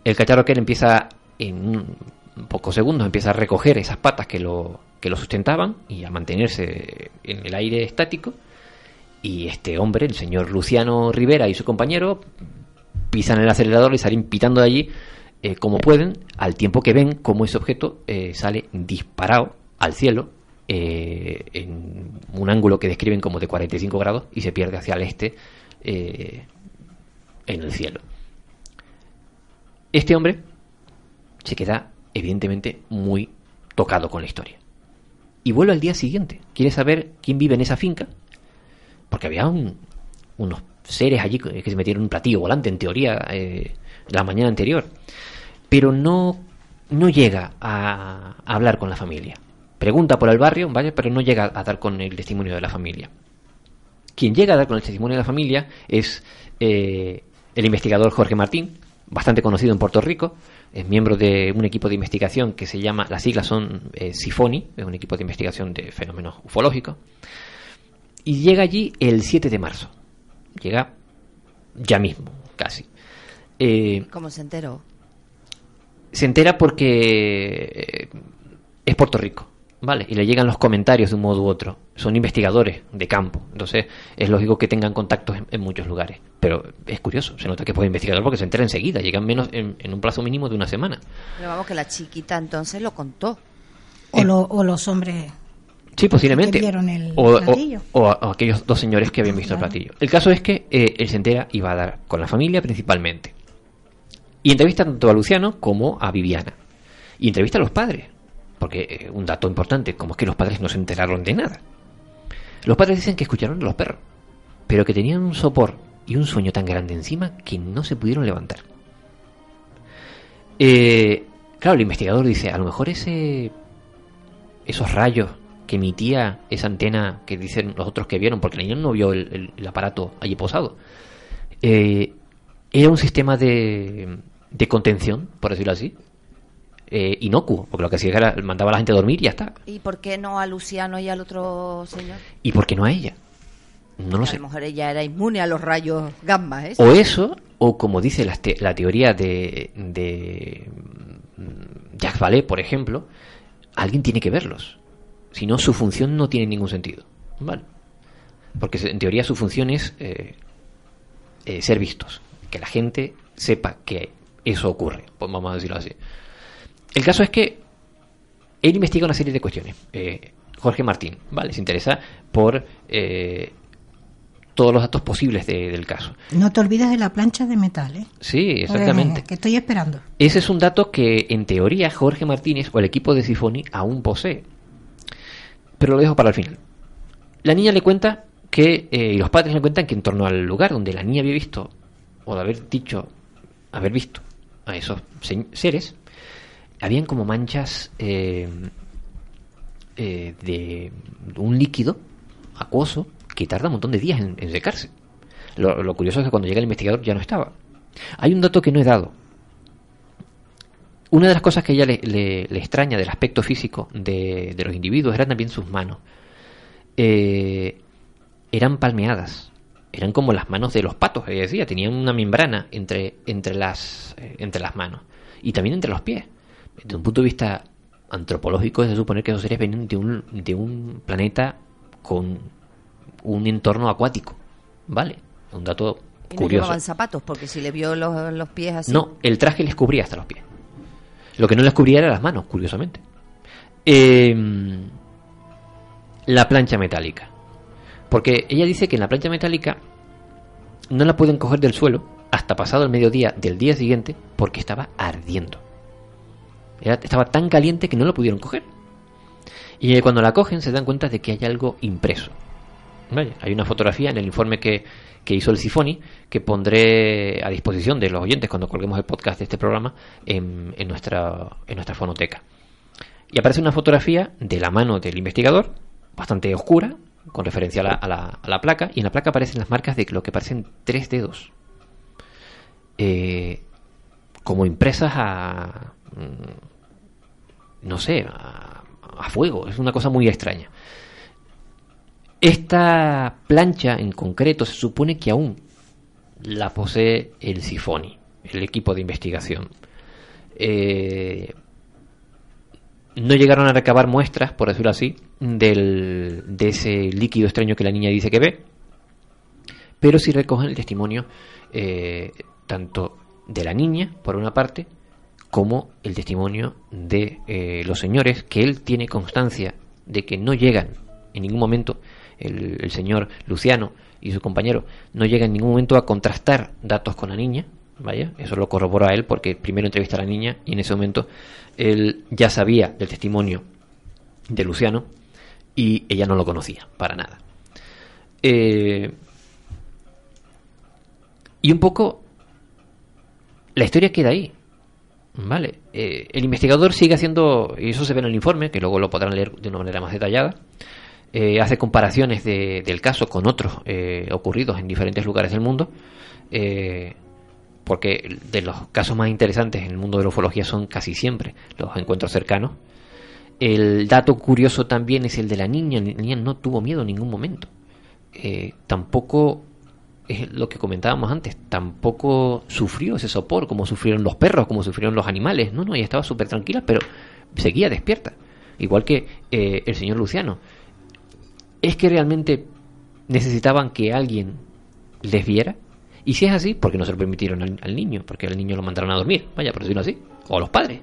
[SPEAKER 2] El cacharro aquel empieza en pocos segundos, empieza a recoger esas patas que lo, que lo sustentaban y a mantenerse en el aire estático. Y este hombre, el señor Luciano Rivera y su compañero, pisan el acelerador y salen pitando de allí eh, como pueden, al tiempo que ven cómo ese objeto eh, sale disparado al cielo eh, en un ángulo que describen como de 45 grados y se pierde hacia el este eh, en el cielo. Este hombre se queda evidentemente muy tocado con la historia. Y vuelve al día siguiente. Quiere saber quién vive en esa finca. Porque había un- unos seres allí que se metieron un platillo volante, en teoría, eh, la mañana anterior. Pero no, no llega a, a hablar con la familia. Pregunta por el barrio, vaya, pero no llega a dar con el testimonio de la familia. Quien llega a dar con el testimonio de la familia es eh, el investigador Jorge Martín, bastante conocido en Puerto Rico, es miembro de un equipo de investigación que se llama, las siglas son eh, SIFONI, es un equipo de investigación de fenómenos ufológicos, y llega allí el 7 de marzo. Llega ya mismo, casi. Eh,
[SPEAKER 3] ¿Cómo se enteró?
[SPEAKER 2] se entera porque eh, es Puerto Rico, ¿vale? Y le llegan los comentarios de un modo u otro. Son investigadores de campo, entonces es lógico que tengan contactos en, en muchos lugares. Pero es curioso, se nota que puede investigar porque se entera enseguida, llegan menos en, en un plazo mínimo de una semana.
[SPEAKER 3] Pero vamos, que la chiquita entonces lo contó.
[SPEAKER 4] O, lo- o los hombres
[SPEAKER 2] Sí, posiblemente.
[SPEAKER 4] que vieron el
[SPEAKER 2] o, o-
[SPEAKER 4] platillo.
[SPEAKER 2] o a- o aquellos dos señores que habían visto el platillo. El caso es que eh, él se entera y va a dar con la familia principalmente. Y entrevista tanto a Luciano como a Viviana. Y entrevista a los padres. Porque eh, un dato importante, como es que los padres no se enteraron de nada. Los padres dicen que escucharon a los perros, pero que tenían un sopor y un sueño tan grande encima que no se pudieron levantar. Eh, claro, el investigador dice, a lo mejor ese esos rayos que emitía esa antena que dicen los otros que vieron, porque el niño no vio el, el- el aparato allí posado, eh, era un sistema de, de contención, por decirlo así, eh, inocuo, porque lo que hacía era mandaba a la gente a dormir y ya está.
[SPEAKER 3] ¿Y por qué no a Luciano y al otro señor?
[SPEAKER 2] ¿Y por qué no a ella? No lo
[SPEAKER 3] a
[SPEAKER 2] sé.
[SPEAKER 3] lo mejor ella era inmune a los rayos gamma, ¿eh?
[SPEAKER 2] O eso, o como dice la, te- la teoría de, de mm, Jacques Vallée, por ejemplo, alguien tiene que verlos. Si no, su función no tiene ningún sentido. ¿Vale? Porque en teoría su función es eh, eh, ser vistos. Que la gente sepa que eso ocurre. Pues vamos a decirlo así. El caso es que él investiga una serie de cuestiones. Eh, Jorge Martín, ¿vale? Se interesa por eh, todos los datos posibles de- del caso.
[SPEAKER 4] No te olvides de la plancha de metal, ¿eh?
[SPEAKER 2] Sí, exactamente.
[SPEAKER 4] Eh, que estoy esperando.
[SPEAKER 2] Ese es un dato que en teoría Jorge Martínez o el equipo de Sifoni aún posee. Pero lo dejo para el final. La niña le cuenta que, eh, y los padres le cuentan que en torno al lugar donde la niña había visto, o de haber dicho, haber visto a esos se- seres, habían como manchas eh, eh, de un líquido acuoso que tarda un montón de días en, en secarse. Lo, lo curioso es que cuando llega el investigador ya no estaba. Hay un dato que no he dado. Una de las cosas que ella le, le- le extraña del aspecto físico de, de los individuos eran también sus manos. Eh, eran palmeadas. Eran como las manos de los patos, ella decía. Tenían una membrana entre, entre, las, eh, entre las manos. Y también entre los pies. Desde un punto de vista antropológico, es de suponer que esos seres venían de un, de un planeta con un entorno acuático. ¿Vale? Un dato
[SPEAKER 3] Y no
[SPEAKER 2] curioso.
[SPEAKER 3] llevaban zapatos, porque si le vio los, los pies así.
[SPEAKER 2] No, el traje les cubría hasta los pies. Lo que no les cubría era las manos, curiosamente. Em, la plancha metálica. Porque ella dice que en la plancha metálica no la pueden coger del suelo hasta pasado el mediodía del día siguiente porque estaba ardiendo. Estaba tan caliente que no la pudieron coger. Y cuando la cogen se dan cuenta de que hay algo impreso. Vaya, hay una fotografía en el informe que, que hizo el Sifoni que pondré a disposición de los oyentes cuando colguemos el podcast de este programa en, en nuestra, en nuestra fonoteca. Y aparece una fotografía de la mano del investigador, bastante oscura, con referencia a la, a la- a la placa, y en la placa aparecen las marcas de lo que parecen tres dedos. Eh, como impresas a. mm, no sé, a, a fuego. Es una cosa muy extraña. Esta plancha en concreto se supone que aún la posee el Sifoni, el equipo de investigación. Eh, no llegaron a recabar muestras, por decirlo así, del, de ese líquido extraño que la niña dice que ve, pero sí recogen el testimonio eh, tanto de la niña, por una parte, como el testimonio de eh, los señores, que él tiene constancia de que no llegan en ningún momento, el, señor Luciano y su compañero, no llegan en ningún momento a contrastar datos con la niña, vaya, eso lo corroboró a él porque primero entrevista a la niña y en ese momento él ya sabía del testimonio de Luciano y ella no lo conocía para nada. Eh, y un poco la historia queda ahí. Vale, eh, el investigador sigue haciendo, y eso se ve en el informe, que luego lo podrán leer de una manera más detallada, eh, hace comparaciones de- del caso con otros eh, ocurridos en diferentes lugares del mundo, eh, porque de los casos más interesantes en el mundo de la ufología son casi siempre los encuentros cercanos. El dato curioso también es el de la niña, la niña no tuvo miedo en ningún momento. Eh, tampoco es lo que comentábamos antes, tampoco sufrió ese sopor como sufrieron los perros, como sufrieron los animales. No, no, ella estaba súper tranquila, pero seguía despierta. Igual que eh, el señor Luciano. ¿Es que realmente necesitaban que alguien les viera? Y si es así, ¿por qué no se lo permitieron al, al niño? Porque al niño lo mandaron a dormir, vaya, por decirlo así. O a los padres.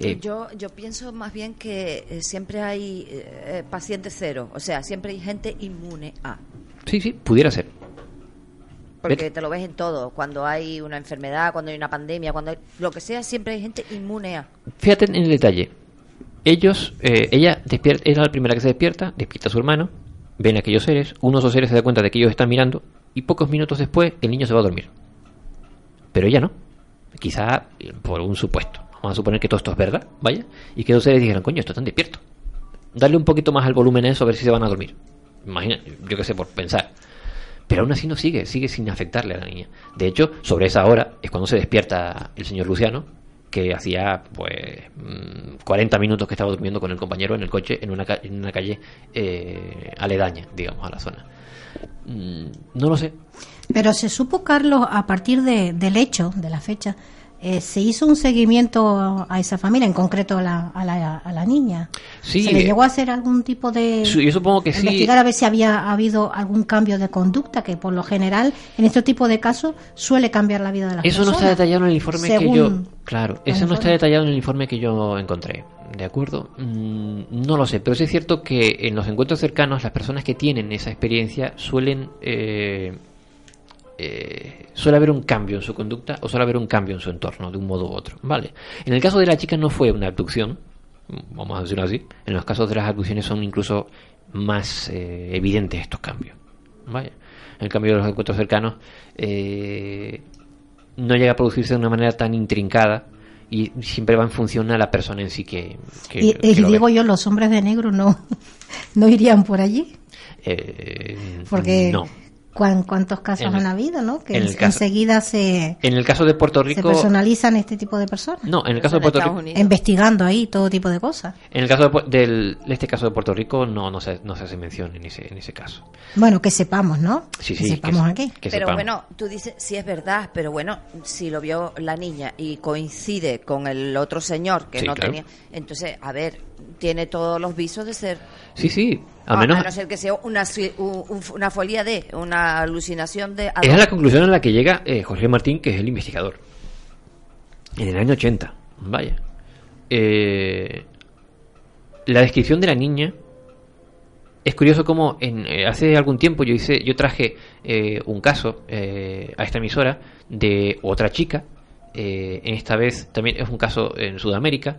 [SPEAKER 2] Eh,
[SPEAKER 3] Yo, yo pienso más bien que eh, siempre hay eh, paciente cero, o sea, siempre hay gente inmune a.
[SPEAKER 2] sí, sí, pudiera ser.
[SPEAKER 3] Porque te lo ves en todo, cuando hay una enfermedad, cuando hay una pandemia, cuando hay lo que sea, siempre hay gente inmune a.
[SPEAKER 2] Fíjate en el detalle. Ellos, eh, ella despierta, era la primera que se despierta, despierta a su hermano, ven a aquellos seres, uno de esos seres se da cuenta de que ellos están mirando y pocos minutos después el niño se va a dormir. Pero ella no. Quizá eh, por un supuesto. Vamos a suponer que todo esto es verdad, vaya, y que dos seres dijeran, coño, esto están despiertos. Darle un poquito más al volumen a eso a ver si se van a dormir. Imagina, yo qué sé, por pensar. Pero aún así no sigue, sigue sin afectarle a la niña. De hecho, sobre esa hora es cuando se despierta el señor Luciano, que hacía pues mm, 40 minutos que estaba durmiendo con el compañero en el coche en una, en una calle eh, aledaña, digamos, a la zona. Mm, no lo sé.
[SPEAKER 4] Pero se supo, Carlos, a partir de- del hecho, de la fecha, eh, se hizo un seguimiento a esa familia, en concreto a la, a la, a la niña.
[SPEAKER 2] Sí,
[SPEAKER 4] ¿Se le
[SPEAKER 2] eh,
[SPEAKER 4] llegó a hacer algún tipo de...
[SPEAKER 2] Sí, yo supongo que sí.
[SPEAKER 4] investigar a ver si había habido algún cambio de conducta, que por lo general en este tipo de casos suele cambiar la vida de las
[SPEAKER 2] Eso no
[SPEAKER 4] personas.
[SPEAKER 2] está detallado en el informe que yo. Claro, eso no está detallado en el informe que yo encontré. ¿De acuerdo? Mm, no lo sé, pero sí es cierto que en los encuentros cercanos las personas que tienen esa experiencia suelen. eh, eh, suele haber un cambio en su conducta o suele haber un cambio en su entorno de un modo u otro. Vale. En el caso de la chica no fue una abducción, vamos a decirlo así. En los casos de las abducciones son incluso más eh, evidentes estos cambios. Vaya. En el cambio de los encuentros cercanos eh, no llega a producirse de una manera tan intrincada y siempre va en función a la persona en sí que, que-
[SPEAKER 4] Y,
[SPEAKER 2] que
[SPEAKER 4] y
[SPEAKER 2] lo ve.
[SPEAKER 4] digo yo, los hombres de negro no, no irían por allí,
[SPEAKER 2] Eh,
[SPEAKER 4] porque
[SPEAKER 2] no.
[SPEAKER 4] Cuán- cuántos casos
[SPEAKER 2] En el-
[SPEAKER 4] han habido, ¿no? Que
[SPEAKER 2] en el
[SPEAKER 4] en-
[SPEAKER 2] caso-
[SPEAKER 4] enseguida se,
[SPEAKER 2] En el caso de Puerto
[SPEAKER 4] se
[SPEAKER 2] Rico,
[SPEAKER 4] personalizan este tipo de personas.
[SPEAKER 2] no, en el caso de Puerto Rico,
[SPEAKER 4] Investigando ahí todo tipo de cosas.
[SPEAKER 2] en el caso de, Pu- del, de este caso de Puerto Rico no, no se, no se hace mención en ese, en ese caso.
[SPEAKER 4] Bueno, que sepamos, ¿no?
[SPEAKER 2] Sí,
[SPEAKER 4] que
[SPEAKER 2] sí,
[SPEAKER 4] sepamos
[SPEAKER 2] que-
[SPEAKER 4] aquí.
[SPEAKER 2] que
[SPEAKER 3] pero
[SPEAKER 2] sepamos.
[SPEAKER 3] bueno, tú dices, sí es verdad, pero bueno, si lo vio la niña y coincide con el otro señor que
[SPEAKER 2] Sí,
[SPEAKER 3] no
[SPEAKER 2] claro.
[SPEAKER 3] tenía, entonces, a ver, tiene todos los visos de ser,
[SPEAKER 2] Sí, sí,
[SPEAKER 3] a,
[SPEAKER 2] menos
[SPEAKER 3] a no ser que sea una, una folía de, una alucinación de...
[SPEAKER 2] Esa es la conclusión a la que llega eh, Jorge Martín, que es el investigador. En el año 80. Vaya. Eh, la descripción de la niña. Es curioso como en, eh, hace algún tiempo yo hice, yo traje eh, un caso eh, a esta emisora de otra chica. eh, en esta vez también es un caso en Sudamérica.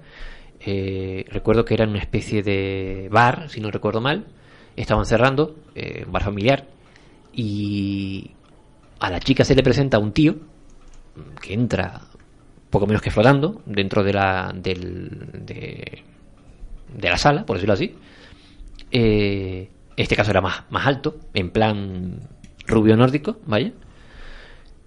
[SPEAKER 2] Eh, recuerdo que era una especie de bar, si no recuerdo mal. Estaban cerrando, eh, un bar familiar. Y a la chica se le presenta un tío que entra poco menos que flotando dentro de la del, de, la sala, por decirlo así. Eh, este caso era más, más alto, en plan rubio nórdico, vaya.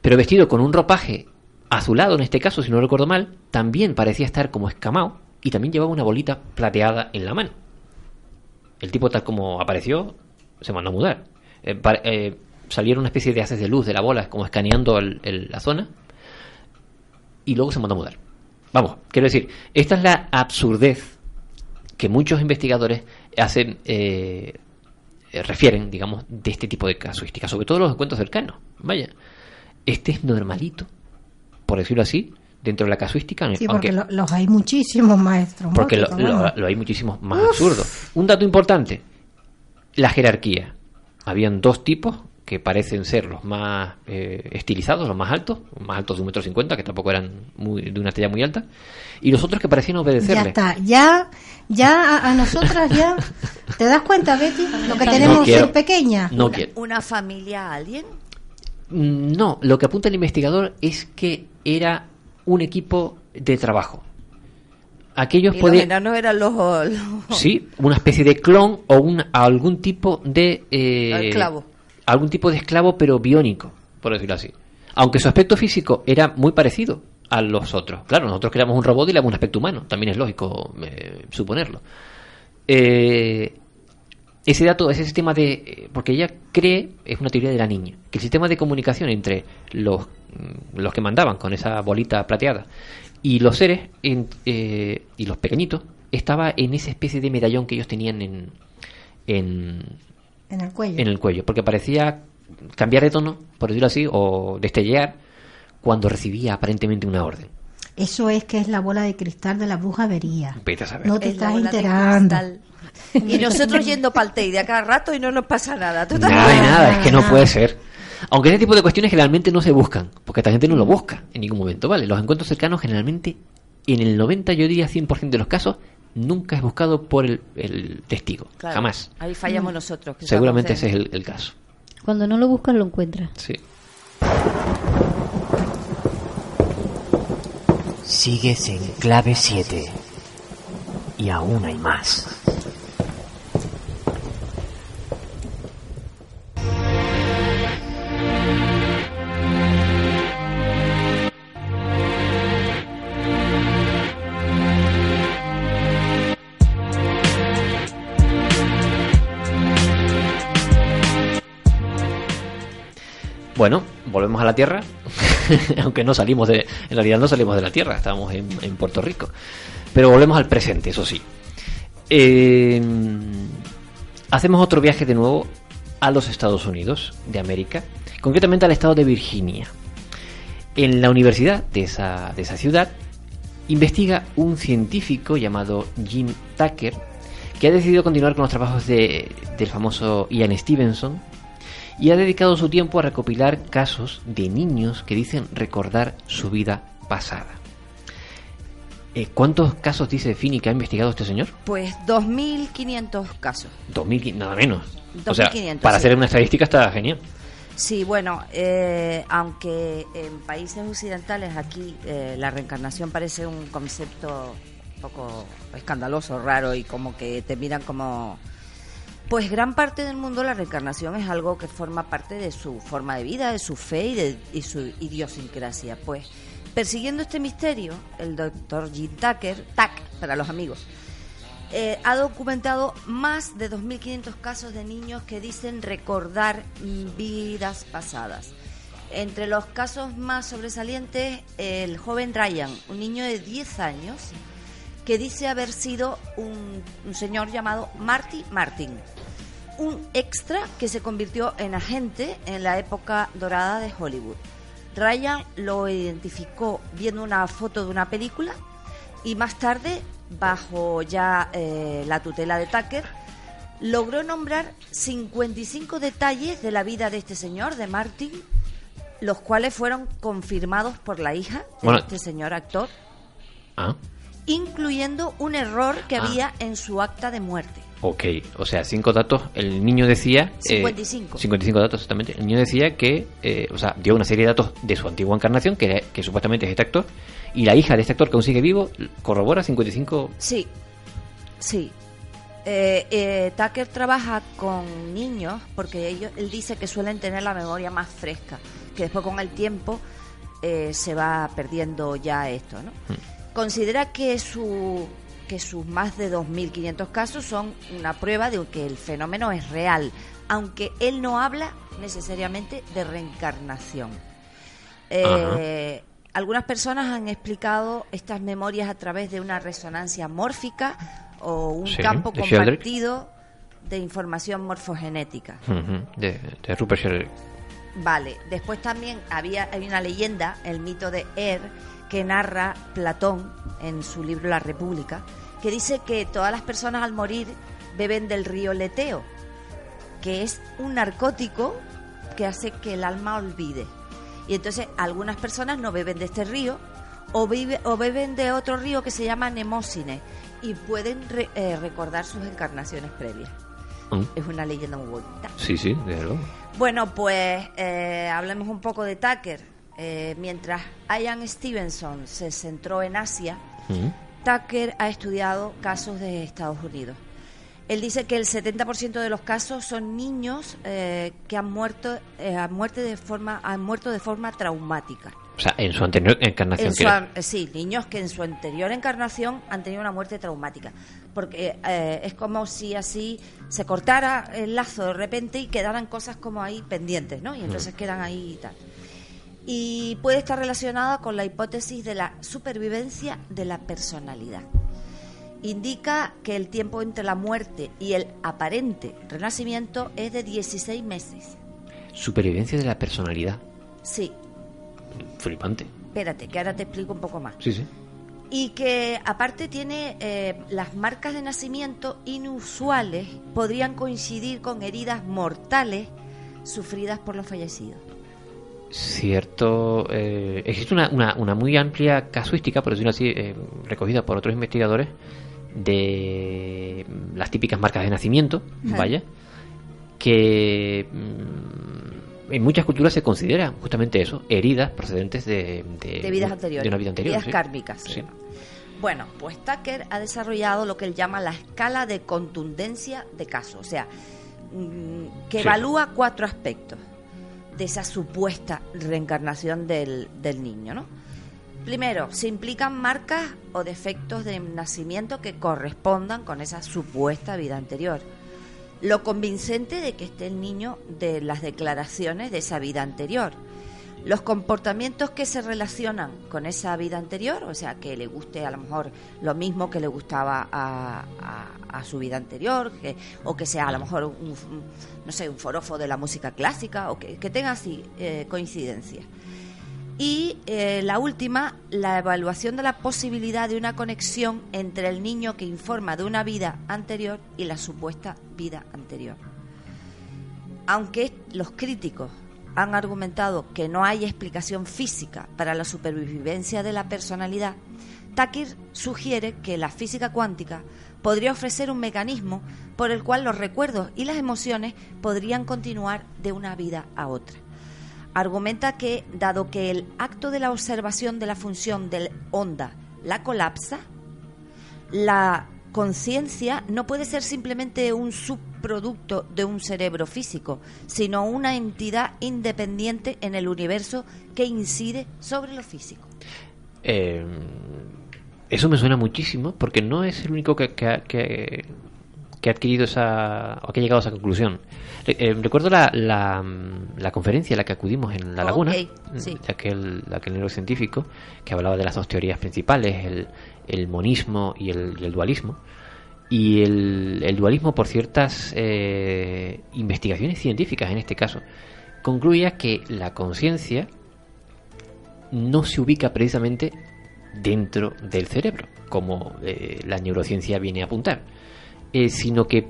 [SPEAKER 2] Pero vestido con un ropaje azulado, en este caso, si no recuerdo mal, también parecía estar como escamado y también llevaba una bolita plateada en la mano. El tipo, tal como apareció, se mandó a mudar. Eh, eh, salieron una especie de haces de luz de la bola, como escaneando el- la zona, y luego se mandó a mudar. Vamos, quiero decir, esta es la absurdez que muchos investigadores hacen, eh, eh, refieren, digamos, de este tipo de casuísticas, sobre todo los encuentros cercanos. Vaya, este es normalito, por decirlo así, dentro de la casuística.
[SPEAKER 4] Sí,
[SPEAKER 2] aunque-
[SPEAKER 4] porque lo- los hay muchísimos maestros.
[SPEAKER 2] porque lo, hay muchísimos más absurdos. Un dato importante, la jerarquía. Habían dos tipos que parecen ser los más eh, estilizados, los más altos, más altos de un metro cincuenta, que tampoco eran muy, de una talla muy alta, y los otros que parecían
[SPEAKER 4] Ya
[SPEAKER 2] obedecerle.
[SPEAKER 4] está, ya, ya a, a nosotras ya, ¿te das cuenta, Betty? Lo que
[SPEAKER 2] No
[SPEAKER 4] tenemos
[SPEAKER 2] quiero.
[SPEAKER 4] ser pequeña.
[SPEAKER 2] No quiero.
[SPEAKER 3] ¿Una familia alien?
[SPEAKER 2] Mm, No, lo que apunta el investigador es que era un equipo de trabajo. Aquellos podían...
[SPEAKER 3] enanos eran los... los-
[SPEAKER 2] Sí, una especie de clon o un, algún tipo de... eh,
[SPEAKER 3] Esclavo.
[SPEAKER 2] Algún tipo de esclavo, pero biónico, por decirlo así. Aunque su aspecto físico era muy parecido a los otros. Claro, nosotros creamos un robot y le damos un aspecto humano. También es lógico eh, suponerlo. Eh, ese dato, ese sistema de... eh, Porque ella cree, es una teoría de la niña, que el sistema de comunicación entre los, los que mandaban con esa bolita plateada y los seres en- eh, y los pequeñitos estaba en esa especie de medallón que ellos tenían en, en,
[SPEAKER 4] En el cuello.
[SPEAKER 2] en el cuello, porque parecía cambiar de tono, por decirlo así, o destellear cuando recibía aparentemente una orden.
[SPEAKER 4] Eso es que es la bola de cristal de la bruja vería.
[SPEAKER 2] Vete a saber.
[SPEAKER 4] No te
[SPEAKER 3] Es
[SPEAKER 4] estás enterando.
[SPEAKER 3] Y nosotros yendo para el Teide a cada rato y no nos pasa nada. ¿Tú te
[SPEAKER 2] Nada nada, es que no puede ser. Aunque ese tipo de cuestiones generalmente no se buscan, porque esta gente no lo busca en ningún momento, ¿vale? Los encuentros cercanos generalmente, en el 90, yo diría 100% de los casos, nunca es buscado por el, el testigo.
[SPEAKER 3] Claro,
[SPEAKER 2] Jamás.
[SPEAKER 3] Ahí fallamos nosotros. que
[SPEAKER 2] Seguramente ese es el, el caso.
[SPEAKER 7] Cuando no lo buscas, lo encuentras.
[SPEAKER 2] Sí.
[SPEAKER 12] Sigues en clave 7. Y aún hay más.
[SPEAKER 2] Bueno, volvemos a la Tierra, aunque no salimos de, en realidad no salimos de la Tierra, estamos en, Puerto Rico, pero volvemos al presente, eso sí. Eh, hacemos otro viaje de nuevo a los Estados Unidos de América, concretamente al estado de Virginia. En la universidad de esa, de esa ciudad investiga un científico llamado Jim Tucker que ha decidido continuar con los trabajos de- del famoso Ian Stevenson y ha dedicado su tiempo a recopilar casos de niños que dicen recordar su vida pasada. Eh, ¿Cuántos casos dice Fini que ha investigado este señor?
[SPEAKER 3] Pues 2.500 casos.
[SPEAKER 2] 2000, nada menos. O sea,
[SPEAKER 3] 2.500,
[SPEAKER 2] para
[SPEAKER 3] sí.
[SPEAKER 2] hacer una estadística está genial.
[SPEAKER 3] Sí, bueno, eh, aunque en países occidentales aquí eh, la reencarnación parece un concepto un poco escandaloso, raro y como que te miran como... Pues gran parte del mundo la reencarnación es algo que forma parte de su forma de vida, de su fe y de y su idiosincrasia. Pues persiguiendo este misterio, el doctor Jim Tucker, Tack para los amigos, eh, ha documentado más de 2.500 casos de niños que dicen recordar vidas pasadas. Entre los casos más sobresalientes, el joven Ryan, un niño de 10 años, que dice haber sido un, un señor llamado Marty Martin, un extra que se convirtió en agente en la época dorada de Hollywood. Ryan lo identificó viendo una foto de una película y más tarde, bajo ya eh, la tutela de Tucker, logró nombrar 55 detalles de la vida de este señor, de Martin, los cuales fueron confirmados por la hija de
[SPEAKER 2] Bueno.
[SPEAKER 3] este señor actor,
[SPEAKER 2] Ah,
[SPEAKER 3] incluyendo un error que
[SPEAKER 2] Ah.
[SPEAKER 3] había en su acta de muerte.
[SPEAKER 2] ok. O sea, cinco datos. El niño decía... eh,
[SPEAKER 3] 55.
[SPEAKER 2] 55 datos, exactamente. El niño decía que... eh, o sea, dio una serie de datos de su antigua encarnación, que, era- que supuestamente es este actor. Y la hija de este actor que aún sigue vivo corrobora 55...
[SPEAKER 3] Sí, sí. Eh, eh, Tucker trabaja con niños porque ellos, él dice que suelen tener la memoria más fresca, que después con el tiempo eh, se va perdiendo ya esto, ¿no? Considera que su que sus más de 2.500 casos son una prueba de que el fenómeno es real, aunque él no habla necesariamente de reencarnación. Eh, algunas personas han explicado estas memorias a través de una resonancia mórfica o un
[SPEAKER 2] Sí,
[SPEAKER 3] campo
[SPEAKER 2] Sheldrick.
[SPEAKER 3] compartido de información morfogenética.
[SPEAKER 2] De, de Rupert Sheldrake.
[SPEAKER 3] Vale, después también había hay una leyenda, el mito de Er, que narra Platón en su libro La República, que dice que todas las personas al morir beben del río Leteo, que es un narcótico que hace que el alma olvide. Y entonces algunas personas no beben de este río o, vive, o beben de otro río que se llama Nemósine y pueden re- eh, recordar sus encarnaciones previas.
[SPEAKER 2] Mm.
[SPEAKER 3] Es una leyenda muy bonita.
[SPEAKER 2] Sí, sí, luego.
[SPEAKER 3] Bueno, pues eh, hablemos un poco de Tucker. Eh, mientras Ian Stevenson se centró en Asia,
[SPEAKER 2] Mm.
[SPEAKER 3] Tucker ha estudiado casos de Estados Unidos. Él dice que el 70% de los casos son niños eh, que han muerto, eh, han, muerto de forma, han muerto de forma traumática.
[SPEAKER 2] O sea, en su anterior encarnación.
[SPEAKER 3] En su eh, sí, niños que en su anterior encarnación han tenido una muerte traumática. Porque eh, es como si así se cortara el lazo de repente y quedaran cosas como ahí pendientes, ¿no? Y entonces quedan ahí y tal. Y puede estar relacionada con la hipótesis de la supervivencia de la personalidad. Indica que el tiempo entre la muerte y el aparente renacimiento es de 16 meses.
[SPEAKER 2] Supervivencia de la personalidad.
[SPEAKER 3] Sí,
[SPEAKER 2] Flipante.
[SPEAKER 3] espérate, que ahora te explico un poco más.
[SPEAKER 2] Sí, sí.
[SPEAKER 3] y que aparte tiene eh, las marcas de nacimiento inusuales podrían coincidir con heridas mortales sufridas por los fallecidos.
[SPEAKER 2] Cierto. eh, existe una, una, una muy amplia casuística, por decirlo así, eh, recogida por otros investigadores, de las típicas marcas de nacimiento, vaya, que mm, en muchas culturas se considera justamente eso, heridas procedentes de, de,
[SPEAKER 3] de vidas anteriores,
[SPEAKER 2] de una vida anterior.
[SPEAKER 3] vidas
[SPEAKER 2] sí.
[SPEAKER 3] kármicas.
[SPEAKER 2] Sí.
[SPEAKER 3] Bueno, pues Tucker ha desarrollado lo que él llama la escala de contundencia de caso, o sea, mm, que
[SPEAKER 2] Sí.
[SPEAKER 3] evalúa cuatro aspectos de esa supuesta reencarnación del, del niño, ¿no? Primero, se implican marcas o defectos de nacimiento que correspondan con esa supuesta vida anterior. Lo convincente de que esté el niño de las declaraciones de esa vida anterior. Los comportamientos que se relacionan con esa vida anterior, o sea, que le guste a lo mejor lo mismo que le gustaba a, a- su vida anterior, o que sea a lo mejor un, no sé, un forofo de la música clásica, o que, tenga así eh, coincidencias. Y eh, la última, la evaluación de la posibilidad de una conexión entre el niño que informa de una vida anterior y la supuesta vida anterior. Aunque los críticos han argumentado que no hay explicación física para la supervivencia de la personalidad, Tucker sugiere que la física cuántica podría ofrecer un mecanismo por el cual los recuerdos y las emociones podrían continuar de una vida a otra argumenta que, dado que el acto de la observación de la función del onda la colapsa, la conciencia no puede ser simplemente un subproducto de un cerebro físico, sino una entidad independiente en el universo que incide sobre lo físico.
[SPEAKER 2] Eh, eso me suena muchísimo porque no es el único que, que, ha- que- que ha adquirido esa o que ha llegado a esa conclusión. Eh, recuerdo la, la, la conferencia a la que acudimos en La Laguna,
[SPEAKER 3] Ok,
[SPEAKER 2] mm,
[SPEAKER 3] sí.
[SPEAKER 2] aquel, aquel neurocientífico que hablaba de las dos teorías principales, el, el monismo y el, y el dualismo. Y el, el dualismo, por ciertas eh, investigaciones científicas en este caso, concluía que la conciencia no se ubica precisamente dentro del cerebro, como eh, la neurociencia viene a apuntar, eh, sino que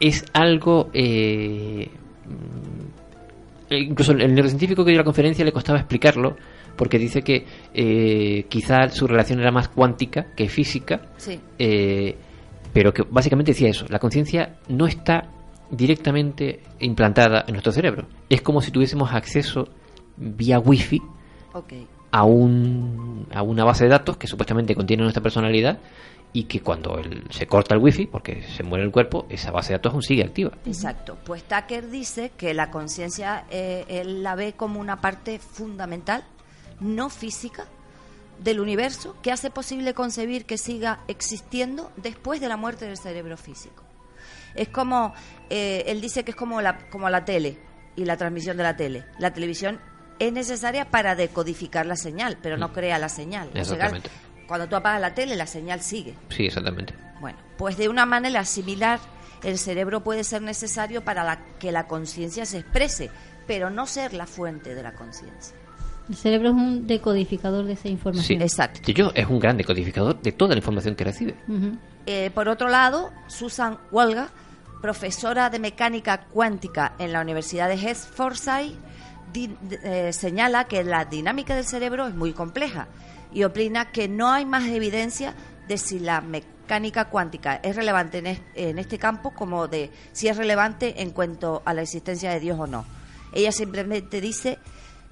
[SPEAKER 2] es algo... eh, mm, incluso el neurocientífico que dio la conferencia le costaba explicarlo, porque dice que eh, quizá su relación era más cuántica que física,
[SPEAKER 3] Sí.
[SPEAKER 2] eh, pero que básicamente decía eso, la conciencia no está directamente implantada en nuestro cerebro. Es como si tuviésemos acceso vía wifi
[SPEAKER 3] Ok.
[SPEAKER 2] A, un, a una base de datos que supuestamente contiene nuestra personalidad y que cuando el- se corta el wifi, porque se muere el cuerpo, esa base de datos aún sigue activa.
[SPEAKER 3] Exacto. Pues Tucker dice que la conciencia eh, él la ve como una parte fundamental, no física, del universo que hace posible concebir que siga existiendo después de la muerte del cerebro físico. Es como, eh, él dice que es como la, como la tele y la transmisión de la tele. La televisión es necesaria para decodificar la señal, pero no crea la señal. O sea,
[SPEAKER 2] Exactamente.
[SPEAKER 3] cuando tú apagas la tele, la señal sigue.
[SPEAKER 2] Sí, exactamente.
[SPEAKER 3] Bueno, pues de una manera similar, el cerebro puede ser necesario para la- que la conciencia se exprese, pero no ser la fuente de la conciencia.
[SPEAKER 7] El cerebro es un decodificador de esa
[SPEAKER 2] Sí,
[SPEAKER 7] información.
[SPEAKER 3] Exacto.
[SPEAKER 2] De hecho, es un gran decodificador de toda la información que recibe.
[SPEAKER 3] Eh, por otro lado, Susan Walga, profesora de mecánica cuántica en la Universidad de Hertfordshire, eh, señala que la dinámica del cerebro es muy compleja y opina que no hay más evidencia de si la mecánica cuántica es relevante en, en este campo como de si es relevante en cuanto a la existencia de Dios o no. Ella simplemente dice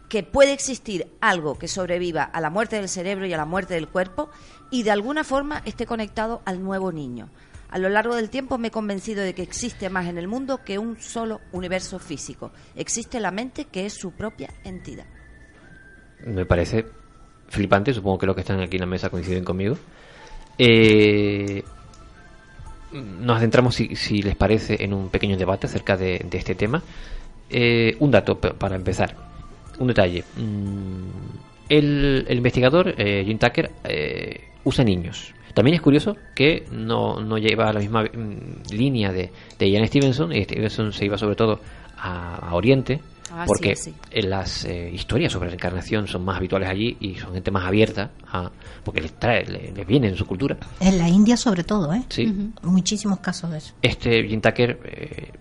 [SPEAKER 3] que puede existir algo que sobreviva a la muerte del cerebro y a la muerte del cuerpo y de alguna forma esté conectado al nuevo niño. A lo largo del tiempo me he convencido de que existe más en el mundo que un solo universo físico. Existe la mente que es su propia entidad.
[SPEAKER 2] Me parece flipante, supongo que los que están aquí en la mesa coinciden conmigo. Eh, nos adentramos, si, si les parece, en un pequeño debate acerca de, este tema. Eh, un dato para empezar, un detalle. Mm, el, el investigador, eh, Jim Tucker, eh, usa niños. También es curioso que no, no lleva la misma mm, línea de, de Ian Stevenson. y Stevenson se iba sobre todo a, a Oriente,
[SPEAKER 3] Ah,
[SPEAKER 2] porque
[SPEAKER 3] sí,
[SPEAKER 2] las eh, historias sobre reencarnación son más habituales allí y son gente más abierta, a, porque les trae, le- les viene en su cultura.
[SPEAKER 4] En la India sobre todo, ¿eh?
[SPEAKER 2] Sí.
[SPEAKER 4] Muchísimos casos de eso.
[SPEAKER 2] Este Jim Tucker eh,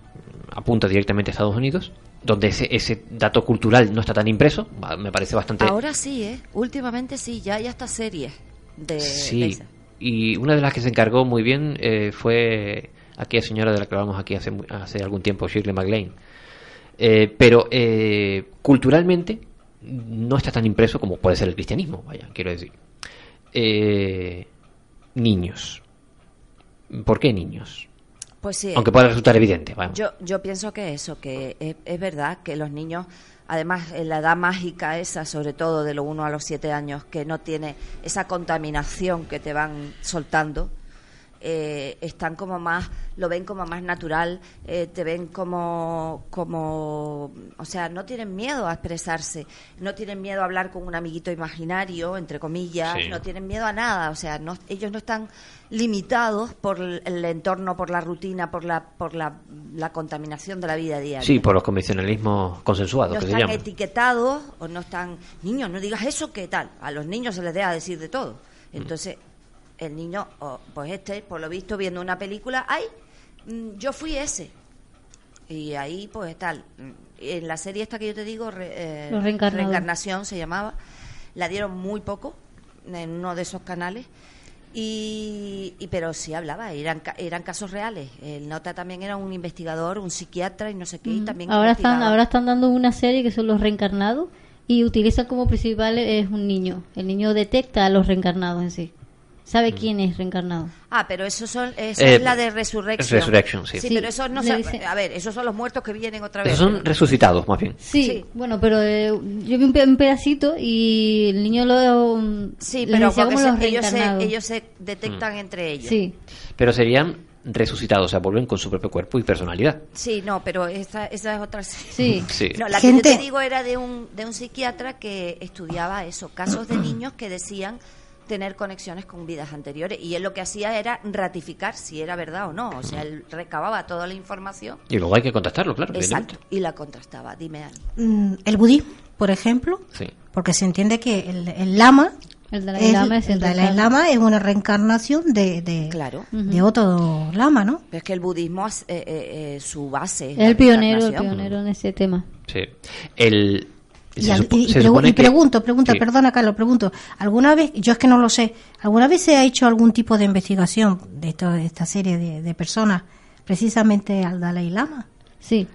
[SPEAKER 2] apunta directamente a Estados Unidos, donde ese, ese dato cultural no está tan impreso, me parece bastante...
[SPEAKER 3] Ahora sí, ¿eh? Últimamente sí, ya hay hasta series de, de
[SPEAKER 2] Sí,
[SPEAKER 3] esas.
[SPEAKER 2] Y una de las que se encargó muy bien eh, fue aquella señora de la que hablamos aquí hace, hace algún tiempo, Shirley MacLaine. Eh, pero eh, culturalmente no está tan impreso como puede ser el cristianismo, vaya, quiero decir. Eh, niños. ¿Por qué niños?
[SPEAKER 3] Pues sí.
[SPEAKER 2] Aunque pueda resultar evidente, vamos.
[SPEAKER 3] Yo, yo pienso que eso, que es, es verdad que los niños, además en la edad mágica esa, sobre todo de los 1 a los 7 años, que no tiene esa contaminación que te van soltando, eh, están como más, lo ven como más natural, eh, te ven como, como, o sea, no tienen miedo a expresarse, no tienen miedo a hablar con un amiguito imaginario, entre comillas,
[SPEAKER 2] Sí.
[SPEAKER 3] no tienen miedo a nada, o sea, no, ellos no están limitados por el, entorno, por la rutina, por la, por la, la contaminación de la vida diaria.
[SPEAKER 2] Sí, por los convencionalismos consensuados,
[SPEAKER 3] no
[SPEAKER 2] que se
[SPEAKER 3] están
[SPEAKER 2] llaman.
[SPEAKER 3] etiquetados o no están niños no digas eso qué tal a los niños se les deja decir de todo entonces el niño oh, pues este por lo visto viendo una película ay mm, yo fui ese. Y ahí pues tal. Mm, en la serie esta que yo te digo re- eh, reencarnación se llamaba la dieron muy poco en uno de esos canales. Y, y- pero sí hablaba eran eran casos reales. El nota también era un investigador un psiquiatra y no sé qué y también
[SPEAKER 7] Ahora están, ahora están dando una serie que son los reencarnados y utilizan como principal es un niño. El niño detecta a los reencarnados en sí. Sabe quién es reencarnado.
[SPEAKER 3] Ah, pero eso son, esa
[SPEAKER 2] Eh,
[SPEAKER 3] es la de Resurrection.
[SPEAKER 2] Resurrection, sí.
[SPEAKER 7] Sí,
[SPEAKER 3] pero esos no sa-
[SPEAKER 7] dice-
[SPEAKER 3] A ver, esos son los muertos que vienen otra vez.
[SPEAKER 2] Esos son resucitados, más bien.
[SPEAKER 7] Sí, bueno, pero eh, yo vi un, pe- un pedacito y el niño lo
[SPEAKER 3] Sí,
[SPEAKER 7] les
[SPEAKER 3] pero
[SPEAKER 7] decía los
[SPEAKER 3] se- ellos, se, ellos se detectan
[SPEAKER 2] Mm.
[SPEAKER 3] entre ellos.
[SPEAKER 7] Sí.
[SPEAKER 2] Pero serían resucitados, o sea, vuelven con su propio cuerpo y personalidad.
[SPEAKER 3] Sí, no, pero esa, esa es otra.
[SPEAKER 7] Sí.
[SPEAKER 2] Sí.
[SPEAKER 3] No, la
[SPEAKER 4] Gente-
[SPEAKER 3] que yo te digo era de un, de un psiquiatra que estudiaba eso, casos de niños que decían tener conexiones con vidas anteriores y él lo que hacía era ratificar si era verdad o no, o sea, él recababa toda la información
[SPEAKER 2] Y luego hay que contactarlo, claro.
[SPEAKER 3] exacto y la contrastaba. Dime algo.
[SPEAKER 4] Mm, El budismo, por ejemplo,
[SPEAKER 2] Sí.
[SPEAKER 4] porque se entiende que el, el lama,
[SPEAKER 7] El Dalai Lama es el
[SPEAKER 4] el Dalai
[SPEAKER 7] reencarnado.
[SPEAKER 4] Lama es una reencarnación de, de,
[SPEAKER 3] Claro.
[SPEAKER 4] de otro lama, ¿no?
[SPEAKER 3] Pero es que el budismo es eh, eh, eh, su base. es
[SPEAKER 7] el pionero, el pionero en ese tema.
[SPEAKER 2] Sí. El,
[SPEAKER 4] Y, al-
[SPEAKER 2] se
[SPEAKER 4] pregu- pregunto, pregunta, perdona Carlos, pregunto, ¿alguna vez, yo es que no lo sé, ¿alguna vez se ha hecho algún tipo de investigación de, esto, de esta serie de, de personas precisamente al Dalai Lama?
[SPEAKER 7] Sí.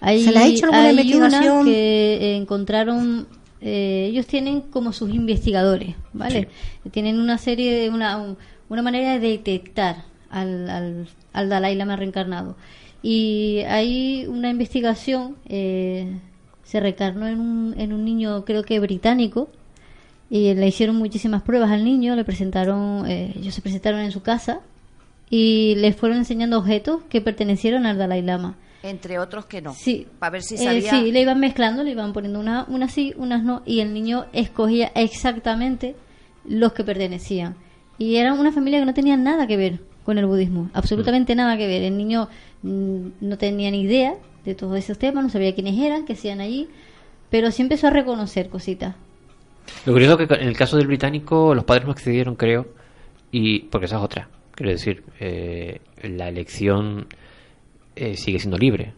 [SPEAKER 7] Hay,
[SPEAKER 4] ¿Se le ha hecho alguna
[SPEAKER 7] hay
[SPEAKER 4] investigación?
[SPEAKER 7] una que encontraron, eh, ellos tienen como sus investigadores, ¿vale? Tienen una serie, de una, un- una manera de detectar al, al, al Dalai Lama reencarnado. Y hay una investigación, eh, se reencarnó en un, en un niño creo que británico, y le hicieron muchísimas pruebas al niño, le presentaron, eh, ellos se presentaron en su casa y le fueron enseñando objetos que pertenecieron al Dalai Lama.
[SPEAKER 3] Entre otros que no.
[SPEAKER 7] Sí.
[SPEAKER 3] Para ver si
[SPEAKER 7] Eh,
[SPEAKER 3] sabía.
[SPEAKER 7] sí, le iban mezclando, le iban poniendo una- unas sí, unas no, y el niño escogía exactamente los que pertenecían. Y era una familia que no tenía nada que ver con el budismo, absolutamente nada que ver. El niño mm, no tenía ni idea de todos esos temas, no sabía quiénes eran, qué hacían allí, pero sí empezó a reconocer cositas.
[SPEAKER 2] Lo curioso es que en el caso del británico los padres no accedieron, creo, y porque esa es otra. Quiero decir, eh, la elección eh, sigue siendo libre.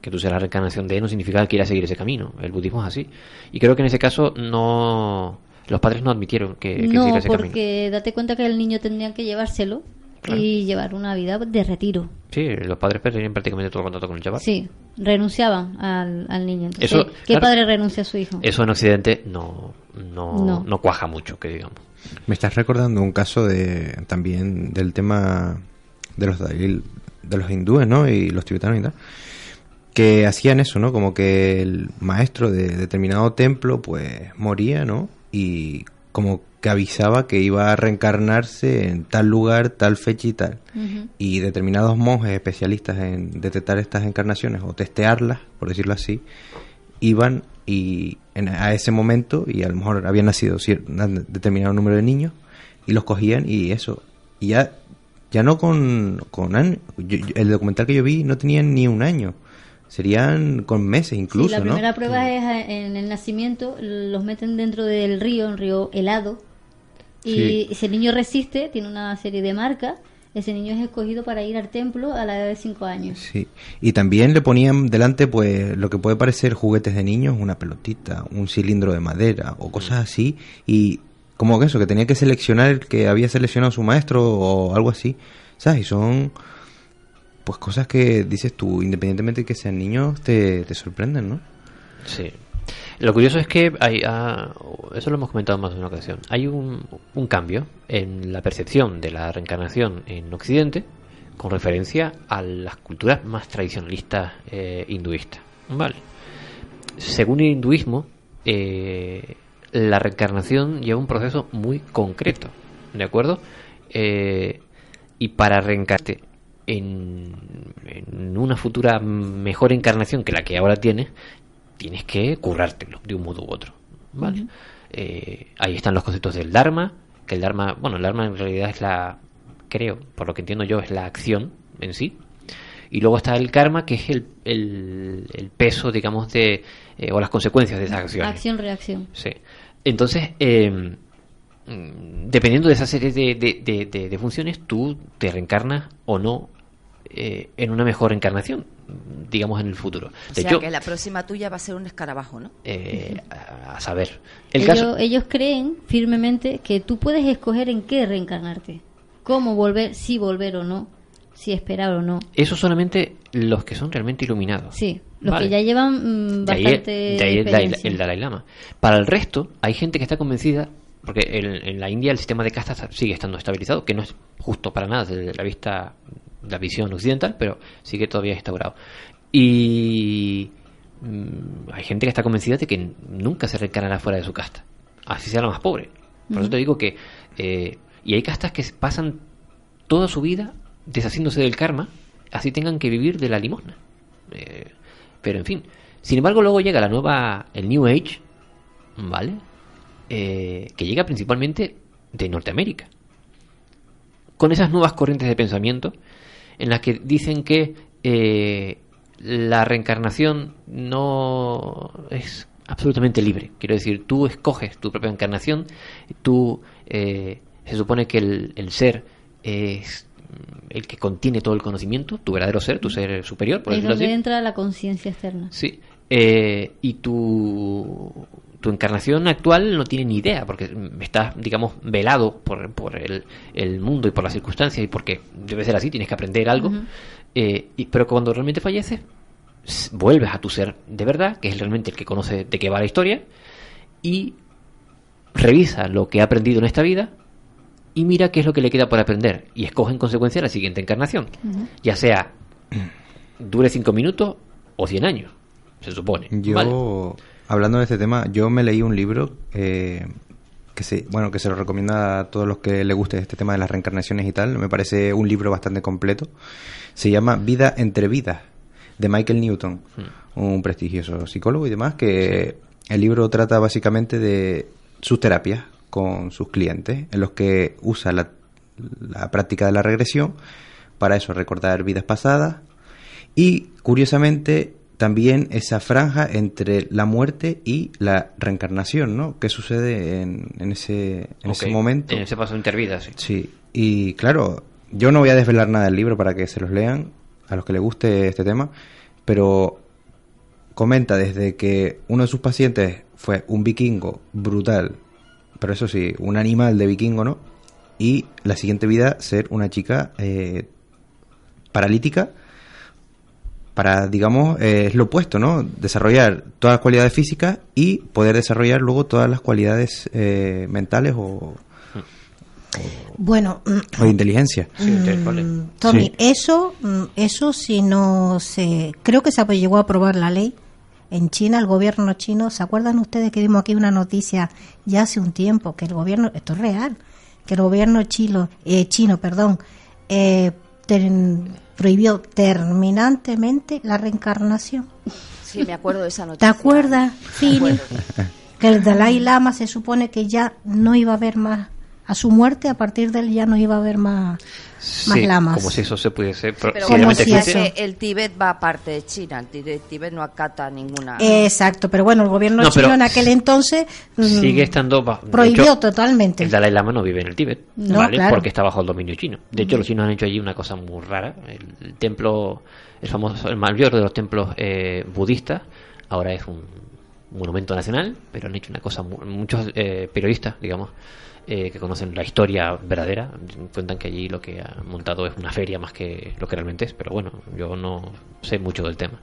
[SPEAKER 2] Que tú seas la reencarnación de él no significa que quieras seguir ese camino. El budismo es así. Y creo que en ese caso no los padres no admitieron que, que
[SPEAKER 7] no,
[SPEAKER 2] ese camino.
[SPEAKER 7] porque date cuenta que el niño tendría que llevárselo
[SPEAKER 2] Claro.
[SPEAKER 7] y llevar una vida de retiro.
[SPEAKER 2] Sí, los padres perdían prácticamente todo el contacto con el chaval.
[SPEAKER 7] Sí, renunciaban al, al niño. Entonces,
[SPEAKER 2] Eso,
[SPEAKER 7] ¿qué
[SPEAKER 2] claro.
[SPEAKER 7] padre renuncia a su hijo?
[SPEAKER 2] Eso en Occidente no, no,
[SPEAKER 7] No.
[SPEAKER 2] no cuaja mucho, que digamos.
[SPEAKER 6] Me estás recordando un caso de también del tema de los de los hindúes, ¿no? Y los tibetanos y tal. Que hacían eso, ¿no? Como que el maestro de determinado templo, pues moría, ¿no? Y como que avisaba que iba a reencarnarse en tal lugar, tal fecha y tal. Y determinados monjes especialistas en detectar estas encarnaciones o testearlas, por decirlo así, iban y en- a ese momento y a lo mejor habían nacido cier- un determinado número de niños y los cogían y eso y ya ya no con, con años. Yo- yo- el documental que yo vi no tenían ni un año serían con meses
[SPEAKER 7] Sí,
[SPEAKER 6] incluso
[SPEAKER 7] la
[SPEAKER 6] ¿no?
[SPEAKER 7] primera prueba es eh, en el nacimiento, los meten dentro del río, un río helado, y
[SPEAKER 6] Sí.
[SPEAKER 7] si el niño resiste, tiene una serie de marcas, ese niño es escogido para ir al templo a la edad de 5 años.
[SPEAKER 6] Sí, y también le ponían delante pues lo que puede parecer juguetes de niños, una pelotita, un cilindro de madera o cosas así y como que eso, que tenía que seleccionar el que había seleccionado su maestro o algo así, ¿sabes? Y son pues cosas que dices tú, independientemente de que sean niños, te, te sorprenden, ¿no?
[SPEAKER 2] Sí. Lo curioso es que hay, ah, eso lo hemos comentado más de una ocasión, hay un, cambio en la percepción de la reencarnación en Occidente con referencia a las culturas más tradicionalistas eh, hinduistas. ¿Vale? Según el hinduismo, eh, la reencarnación lleva un proceso muy concreto, ¿de acuerdo? Eh, y para reencarnarte en, en una futura mejor encarnación que la que ahora tienes, tienes que currártelo de un modo u otro. ¿Vale? Eh, ahí están los conceptos del Dharma, que el Dharma, bueno, el Dharma en realidad es la, creo, por lo que entiendo yo, es la acción en sí. Y luego está el karma, que es el, el, el peso, digamos, de, eh, o las consecuencias de esas acciones.
[SPEAKER 7] Acción-reacción.
[SPEAKER 2] Sí. Entonces, eh, dependiendo de esa serie de, de- de- de- de funciones, tú te reencarnas o no eh, en una mejor encarnación, digamos, en el futuro.
[SPEAKER 3] O
[SPEAKER 2] De
[SPEAKER 3] sea
[SPEAKER 2] hecho,
[SPEAKER 3] que la próxima tuya va a ser un escarabajo, ¿no?
[SPEAKER 2] eh, a, a saber. El
[SPEAKER 7] ellos,
[SPEAKER 2] caso,
[SPEAKER 7] ellos creen firmemente que tú puedes escoger en qué reencarnarte, cómo volver, si volver o no, si esperar o no.
[SPEAKER 2] eso solamente los que son realmente iluminados.
[SPEAKER 7] Sí, los
[SPEAKER 2] Vale.
[SPEAKER 7] que ya llevan mm,
[SPEAKER 2] De ahí,
[SPEAKER 7] bastante
[SPEAKER 2] de ahí el, Dalai-
[SPEAKER 7] experiencia.
[SPEAKER 2] el Dalai Lama. Para el resto, hay gente que está convencida, porque en, en la India el sistema de castas sigue estando estabilizado, que no es justo para nada desde la vista, la visión occidental, pero sigue todavía instaurado. Y mm, hay gente que está convencida de que nunca se reencarnará fuera de su casta, así sea la más pobre. Por eso
[SPEAKER 7] Ujú.
[SPEAKER 2] te digo que. eh, y hay castas que pasan toda su vida deshaciéndose del karma, así tengan que vivir de la limosna. Eh, pero en fin. Sin embargo, luego llega la nueva, el New Age, ¿vale? Eh, que llega principalmente de Norteamérica. Con esas nuevas corrientes de pensamiento en las que dicen que eh, la reencarnación no es absolutamente libre. Quiero decir, tú escoges tu propia encarnación, tú eh, se supone que el, el ser es el que contiene todo el conocimiento, tu verdadero ser, tu ser superior, por
[SPEAKER 7] Ahí es
[SPEAKER 2] decirlo
[SPEAKER 7] donde
[SPEAKER 2] así.
[SPEAKER 7] entra la conciencia externa.
[SPEAKER 2] Sí. Eh, y tu, tu encarnación actual no tiene ni idea, porque estás, digamos, velado por, por el, el mundo y por las circunstancias y porque debe ser así, tienes que aprender algo. Eh, y- pero cuando realmente falleces, vuelves a tu ser de verdad, que es realmente el que conoce de qué va la historia, y revisa lo que ha aprendido en esta vida y mira qué es lo que le queda por aprender y escoge en consecuencia la siguiente encarnación, ya sea dure cinco minutos o 100 años, se supone.
[SPEAKER 6] Yo,
[SPEAKER 2] ¿vale?
[SPEAKER 6] Hablando de este tema, yo me leí un libro eh, que se, bueno, que se lo recomienda a todos los que les guste este tema de las reencarnaciones y tal. Me parece un libro bastante completo. Se llama Vida entre vidas, de Michael Newton, un prestigioso psicólogo y demás, que el libro trata básicamente de sus terapias con sus clientes, en los que usa la, la práctica de la regresión para eso, recordar vidas pasadas y curiosamente también esa franja entre la muerte y la reencarnación, ¿no? ¿Qué sucede en, en ese, en ese momento?
[SPEAKER 2] En ese paso intervida, sí.
[SPEAKER 6] Sí, y claro, yo no voy a desvelar nada del libro para que se los lean, a los que les guste este tema, pero comenta desde que uno de sus pacientes fue un vikingo brutal, pero eso sí, un animal de vikingo, ¿no? Y la siguiente vida ser una chica eh, paralítica para, digamos, eh, es lo opuesto, ¿no? Desarrollar todas las cualidades físicas y poder desarrollar luego todas las cualidades eh, mentales o,
[SPEAKER 4] Bueno,
[SPEAKER 6] o de inteligencia.
[SPEAKER 4] Mm, Tommy,
[SPEAKER 6] Sí.
[SPEAKER 4] eso, mm, eso si no se, creo que se llegó a aprobar la ley en China, el gobierno chino. ¿Se acuerdan ustedes que vimos aquí una noticia ya hace un tiempo que el gobierno, esto es real, que el gobierno chino, eh, chino, perdón, eh, prohibió terminantemente la reencarnación?
[SPEAKER 3] Sí, me acuerdo de esa
[SPEAKER 4] ¿Te
[SPEAKER 3] noticia.
[SPEAKER 4] acuerdas,
[SPEAKER 3] Me
[SPEAKER 4] Fini?
[SPEAKER 3] acuerdo.
[SPEAKER 4] Que el Dalai Lama se supone que ya no iba a haber más, a su muerte, a partir de él ya no iba a haber más, más
[SPEAKER 2] Sí,
[SPEAKER 4] lamas.
[SPEAKER 2] como si eso se pudiese...
[SPEAKER 3] Pero
[SPEAKER 2] si
[SPEAKER 3] sí, es
[SPEAKER 2] existe.
[SPEAKER 3] que el Tíbet va aparte de China. El Tíbet, Tíbet no acata ninguna.
[SPEAKER 4] Exacto, pero bueno, el gobierno
[SPEAKER 2] No, pero
[SPEAKER 4] chino en aquel entonces mm,
[SPEAKER 2] Sigue estando...
[SPEAKER 4] prohibió
[SPEAKER 2] hecho,
[SPEAKER 4] totalmente.
[SPEAKER 2] El Dalai Lama no vive en el Tíbet,
[SPEAKER 4] No,
[SPEAKER 2] ¿vale?
[SPEAKER 4] claro.
[SPEAKER 2] Porque está bajo el dominio chino. De hecho, los chinos han hecho allí una cosa muy rara. El, el templo, el famoso, el mayor de los templos eh, budistas, ahora es un monumento nacional, pero han hecho una cosa, mu- muchos eh, periodistas, digamos, eh, que conocen la historia verdadera, cuentan que allí lo que ha montado es una feria más que lo que realmente es, pero bueno, yo no sé mucho del tema.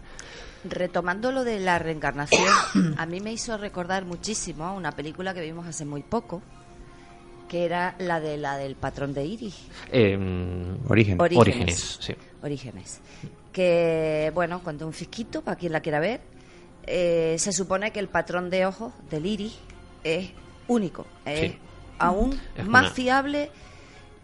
[SPEAKER 3] Retomando lo de la reencarnación, a mí me hizo recordar muchísimo a una película que vimos hace muy poco, que era la de la del patrón de Iris.
[SPEAKER 2] Eh,
[SPEAKER 6] Origen.
[SPEAKER 3] Orígenes.
[SPEAKER 2] Orígenes, sí.
[SPEAKER 3] Orígenes. Que, bueno, cuando un fisquito, para quien la quiera ver, eh, se supone que el patrón de ojos del iris es único, es
[SPEAKER 2] Sí.
[SPEAKER 3] Aún
[SPEAKER 2] Es
[SPEAKER 3] más
[SPEAKER 2] una-
[SPEAKER 3] fiable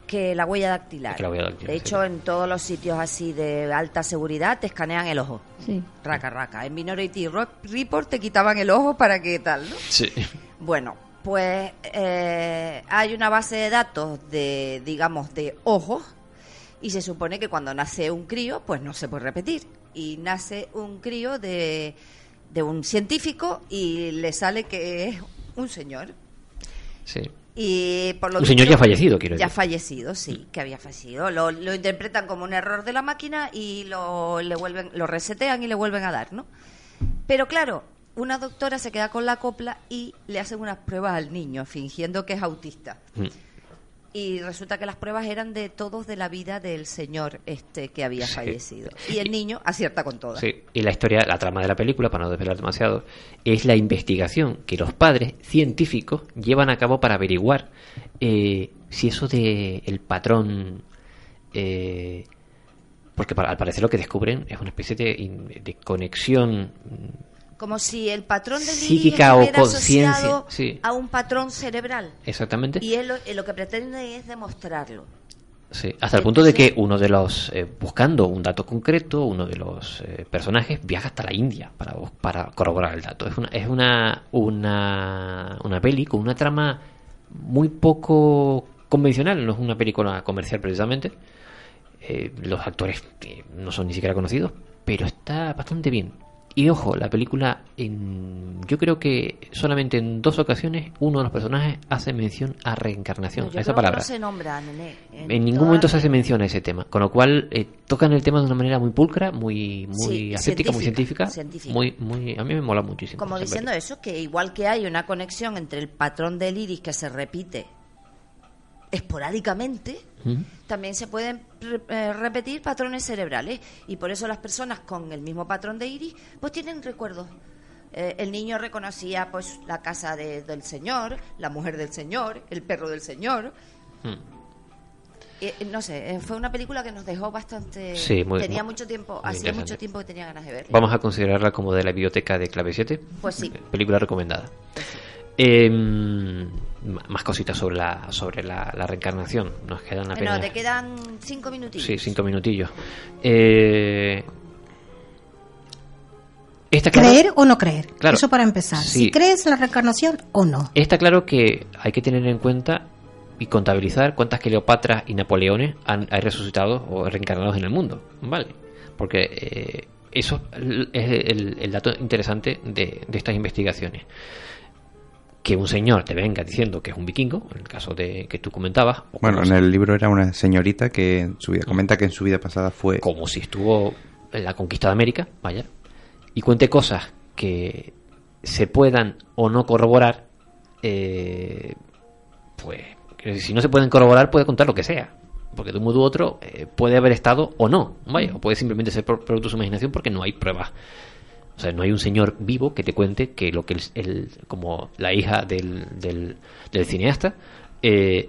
[SPEAKER 3] que la huella dactilar.
[SPEAKER 2] Que la huella dactilar,
[SPEAKER 3] de hecho, en todos los sitios así de alta seguridad te escanean el ojo.
[SPEAKER 7] Sí.
[SPEAKER 3] Raca, raca. En Minority Report te quitaban el ojo para que tal, ¿no?
[SPEAKER 2] Sí.
[SPEAKER 3] Bueno, pues eh, hay una base de datos de, digamos, de ojos y se supone que cuando nace un crío, pues no se puede repetir. Y nace un crío de, de un científico y le sale que es un señor.
[SPEAKER 2] Sí.
[SPEAKER 3] Y por lo
[SPEAKER 2] Un señor ya fallecido, quiero
[SPEAKER 3] Ya
[SPEAKER 2] decir.
[SPEAKER 3] fallecido, sí, que había fallecido. Lo, lo interpretan como un error de la máquina y lo, le vuelven, lo resetean y le vuelven a dar, ¿no? Pero claro, una doctora se queda con la copla y le hacen unas pruebas al niño, fingiendo que es autista.
[SPEAKER 2] Mm.
[SPEAKER 3] Y resulta que las pruebas eran de todos de la vida del señor este que había
[SPEAKER 2] Sí.
[SPEAKER 3] fallecido. Y el niño acierta con todas.
[SPEAKER 2] Sí, y la historia, la trama de la película, para no desvelar demasiado, es la investigación que los padres científicos llevan a cabo para averiguar eh, si eso de el patrón, eh, porque para- al parecer lo que descubren es una especie de, de conexión
[SPEAKER 3] Como si el patrón del
[SPEAKER 2] Psíquica o conciencia, sí.
[SPEAKER 3] a un patrón cerebral.
[SPEAKER 2] exactamente.
[SPEAKER 3] Y él lo, él lo que pretende es demostrarlo.
[SPEAKER 2] Sí, hasta el punto de que uno de los, eh, buscando un dato concreto, uno de los eh, personajes viaja hasta la India para, para corroborar el dato. Es una, es una, una, una peli con una trama muy poco convencional, no es una película comercial precisamente. Eh, los actores eh, no son ni siquiera conocidos, pero está bastante bien. Y ojo, la película, en, yo creo que solamente en dos ocasiones uno de los personajes hace mención a reencarnación,
[SPEAKER 3] yo
[SPEAKER 2] a esa
[SPEAKER 3] creo que
[SPEAKER 2] palabra.
[SPEAKER 3] no se nombra, nene.
[SPEAKER 2] En,
[SPEAKER 3] En
[SPEAKER 2] ningún momento se hace mención a ese tema, con lo cual eh, tocan el tema de una manera muy pulcra, muy muy
[SPEAKER 3] Sí,
[SPEAKER 2] ascética, muy científica,
[SPEAKER 3] científica.
[SPEAKER 2] muy muy a mí me mola muchísimo.
[SPEAKER 3] Como diciendo eso, que igual que hay una conexión entre el patrón del iris que se repite esporádicamente, también se pueden re- eh, repetir patrones cerebrales. Y por eso las personas con el mismo patrón de iris, pues tienen recuerdos. Eh, el niño reconocía pues la casa de- del señor, la mujer del señor, el perro del señor.
[SPEAKER 2] Hmm.
[SPEAKER 3] Eh, eh, no sé, fue una película que nos dejó bastante...
[SPEAKER 2] Sí, muy-
[SPEAKER 3] tenía
[SPEAKER 2] muy-
[SPEAKER 3] mucho tiempo, hacía mucho tiempo que tenía ganas de verla.
[SPEAKER 2] Vamos a considerarla como de la biblioteca de Clave 7.
[SPEAKER 3] Pues sí.
[SPEAKER 2] Película recomendada. Eh, más cositas sobre la sobre la, la reencarnación. Nos quedan apenas.
[SPEAKER 3] Bueno, te quedan cinco minutillos.
[SPEAKER 2] Sí, cinco minutillos. Eh, está claro-
[SPEAKER 4] ¿Creer o no creer?
[SPEAKER 2] Claro.
[SPEAKER 4] Eso para empezar.
[SPEAKER 2] Sí.
[SPEAKER 4] Si crees en la reencarnación o no.
[SPEAKER 2] Está claro que hay que tener en cuenta y contabilizar cuántas Cleopatras y Napoleones han, hay resucitados o reencarnados en el mundo, ¿vale? Porque eh, eso es el, el dato interesante de, de estas investigaciones. Que un señor te venga diciendo que es un vikingo, en el caso de que tú comentabas.
[SPEAKER 6] Bueno, en el libro era una señorita que en su vida comenta que en su vida pasada fue
[SPEAKER 2] como si estuvo en la conquista de América, vaya, y cuente cosas que se puedan o no corroborar, eh, pues si no se pueden corroborar puede contar lo que sea, porque de un modo u otro eh, puede haber estado o no, vaya, o puede simplemente ser pro- producto de su imaginación porque no hay pruebas. O sea, no hay un señor vivo que te cuente que lo que el, el- como la hija del, del, del cineasta eh,